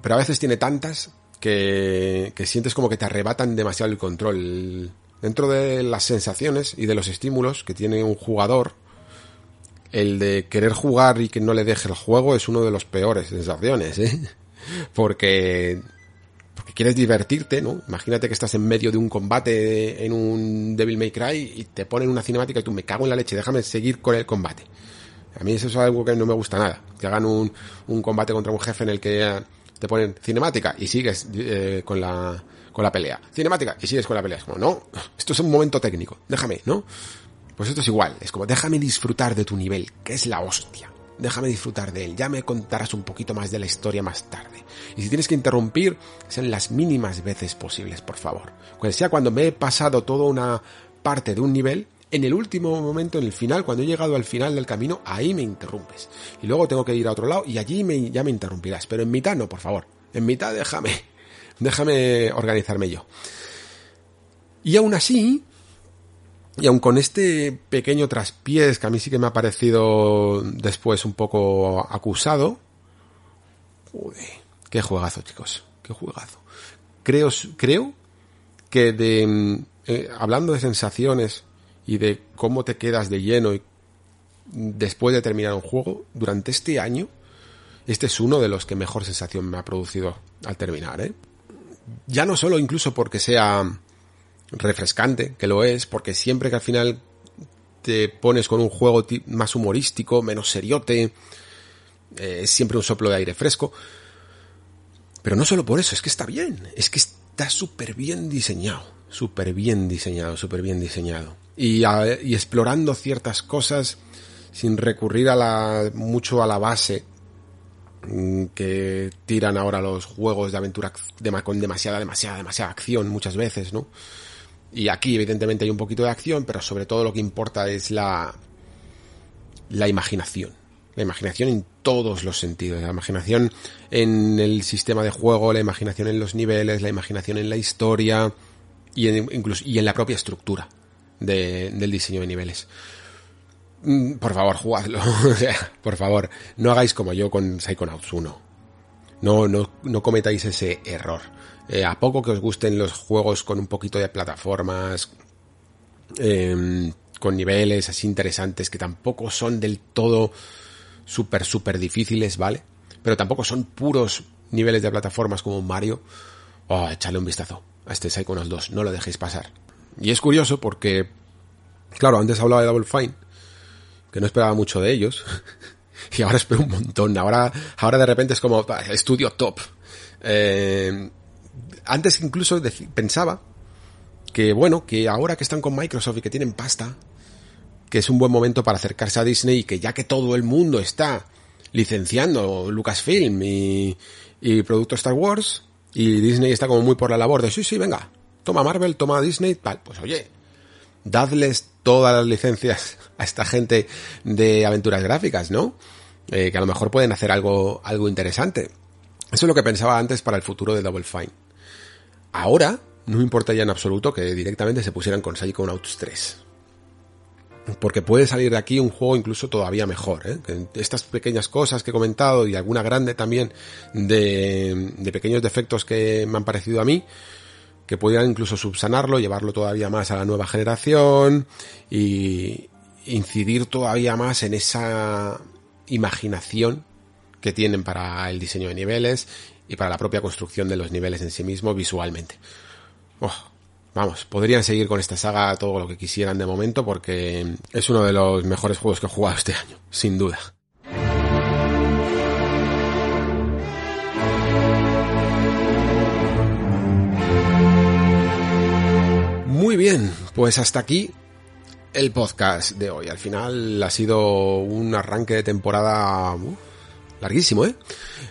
Pero a veces tiene tantas que, que sientes como que te arrebatan demasiado el control. Dentro de las sensaciones y de los estímulos que tiene un jugador, el de querer jugar y que no le deje el juego es uno de los peores sensaciones, ¿eh? [laughs] Porque quieres divertirte, ¿no? Imagínate que estás en medio de un combate en un Devil May Cry y te ponen una cinemática y tú me cago en la leche, déjame seguir con el combate. A mí eso es algo que no me gusta nada. Que hagan un, combate contra un jefe en el que te ponen cinemática y sigues eh, con la con la pelea. Cinemática y sigues con la pelea. Es como, no, esto es un momento técnico, déjame, ¿no? Pues esto es igual, es como, déjame disfrutar de tu nivel, que es la hostia déjame disfrutar de él, ya me contarás un poquito más de la historia más tarde. Y si tienes que interrumpir, sean las mínimas veces posibles, por favor. Cuando sea cuando me he pasado toda una parte de un nivel, en el último momento, en el final, cuando he llegado al final del camino, ahí me interrumpes. Y luego tengo que ir a otro lado y allí ya me interrumpirás. Pero en mitad no, por favor. En mitad déjame, déjame organizarme yo. Y aún así, y aun con este pequeño traspiés que a mí sí que me ha parecido después un poco acusado, Uy, qué juegazo, chicos, qué juegazo. Creo, creo que de, eh, hablando de sensaciones y de cómo te quedas de lleno y después de terminar un juego, durante este año, este es uno de los que mejor sensación me ha producido al terminar, ¿eh? Ya no solo incluso porque sea refrescante, que lo es, porque siempre que al final te pones con un juego más humorístico, menos seriote, eh, es siempre un soplo de aire fresco. Pero no solo por eso, es que está bien, es que está súper bien diseñado, súper bien diseñado, súper bien diseñado. Y, a, y, explorando ciertas cosas sin recurrir a la, mucho a la base mm, que tiran ahora los juegos de aventura de, con demasiada, demasiada, demasiada acción muchas veces, ¿no? Y aquí evidentemente hay un poquito de acción, pero sobre todo lo que importa es la, la imaginación. La imaginación en todos los sentidos. La imaginación en el sistema de juego, la imaginación en los niveles, la imaginación en la historia y en, incluso, y en la propia estructura de, del diseño de niveles. Mm, por favor, jugadlo. [laughs] por favor, no hagáis como yo con Psychonauts 1. No, no, no cometáis ese error. Eh, a poco que os gusten los juegos con un poquito de plataformas, eh, con niveles así interesantes que tampoco son del todo súper, súper difíciles, ¿vale? Pero tampoco son puros niveles de plataformas como Mario. Oh, échale un vistazo a este Psychonauts 2, no lo dejéis pasar. Y es curioso porque, claro, antes hablaba de Double Fine, que no esperaba mucho de ellos, [laughs] y ahora espero un montón. Ahora, ahora de repente es como estudio top. Eh, antes incluso pensaba que bueno, que ahora que están con Microsoft y que tienen pasta, que es un buen momento para acercarse a Disney y que ya que todo el mundo está licenciando Lucasfilm y, y producto Star Wars y Disney está como muy por la labor de sí, sí, venga, toma Marvel, toma Disney, tal, pues oye, dadles todas las licencias [laughs] a esta gente de aventuras gráficas, ¿no? Eh, que a lo mejor pueden hacer algo, algo interesante. Eso es lo que pensaba antes para el futuro de Double Fine. Ahora, no me importa ya en absoluto que directamente se pusieran con Psychonauts 3. Porque puede salir de aquí un juego incluso todavía mejor. ¿eh? Estas pequeñas cosas que he comentado y alguna grande también de, de pequeños defectos que me han parecido a mí, que pudieran incluso subsanarlo, llevarlo todavía más a la nueva generación y incidir todavía más en esa imaginación que tienen para el diseño de niveles y para la propia construcción de los niveles en sí mismo visualmente. Oh, vamos, podrían seguir con esta saga todo lo que quisieran de momento porque es uno de los mejores juegos que he jugado este año, sin duda. Muy bien, pues hasta aquí el podcast de hoy. Al final ha sido un arranque de temporada uf, larguísimo, ¿eh?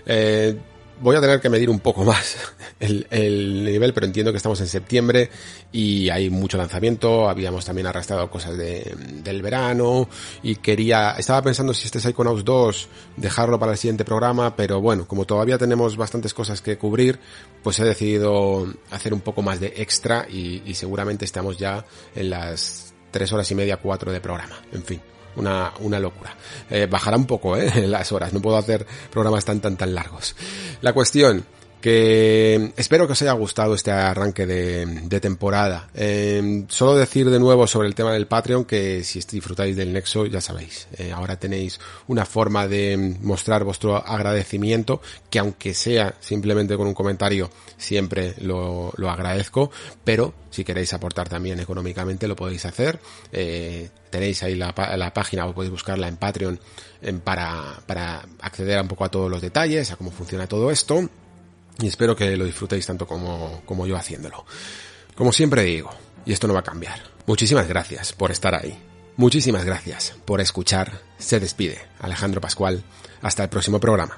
¿eh? Voy a tener que medir un poco [laughs] más el, el, nivel, pero entiendo que estamos en septiembre y hay mucho lanzamiento. Habíamos también arrastrado cosas de, del verano y quería, estaba pensando si este Psychonauts 2 dejarlo para el siguiente programa, pero bueno, como todavía tenemos bastantes cosas que cubrir, pues he decidido hacer un poco más de extra y, y seguramente estamos ya en las tres horas y media, cuatro de programa. En fin, una, una locura. Eh, bajará un poco, eh, [laughs] las horas. No puedo hacer programas tan, tan, tan largos. La cuestión, que espero que os haya gustado este arranque de, temporada. Eh, solo decir de nuevo sobre el tema del Patreon que si disfrutáis del Nexo ya sabéis, eh, ahora tenéis una forma de mostrar vuestro agradecimiento que aunque sea simplemente con un comentario siempre lo, lo agradezco, pero si queréis aportar también económicamente lo podéis hacer. Eh, tenéis ahí la, la, página o podéis buscarla en Patreon en, para, para acceder un poco a todos los detalles, a cómo funciona todo esto y espero que lo disfrutéis tanto como, como yo haciéndolo. Como siempre digo, y esto no va a cambiar, muchísimas gracias por estar ahí. Muchísimas gracias por escuchar. Se despide Alejandro Pascual. Hasta el próximo programa.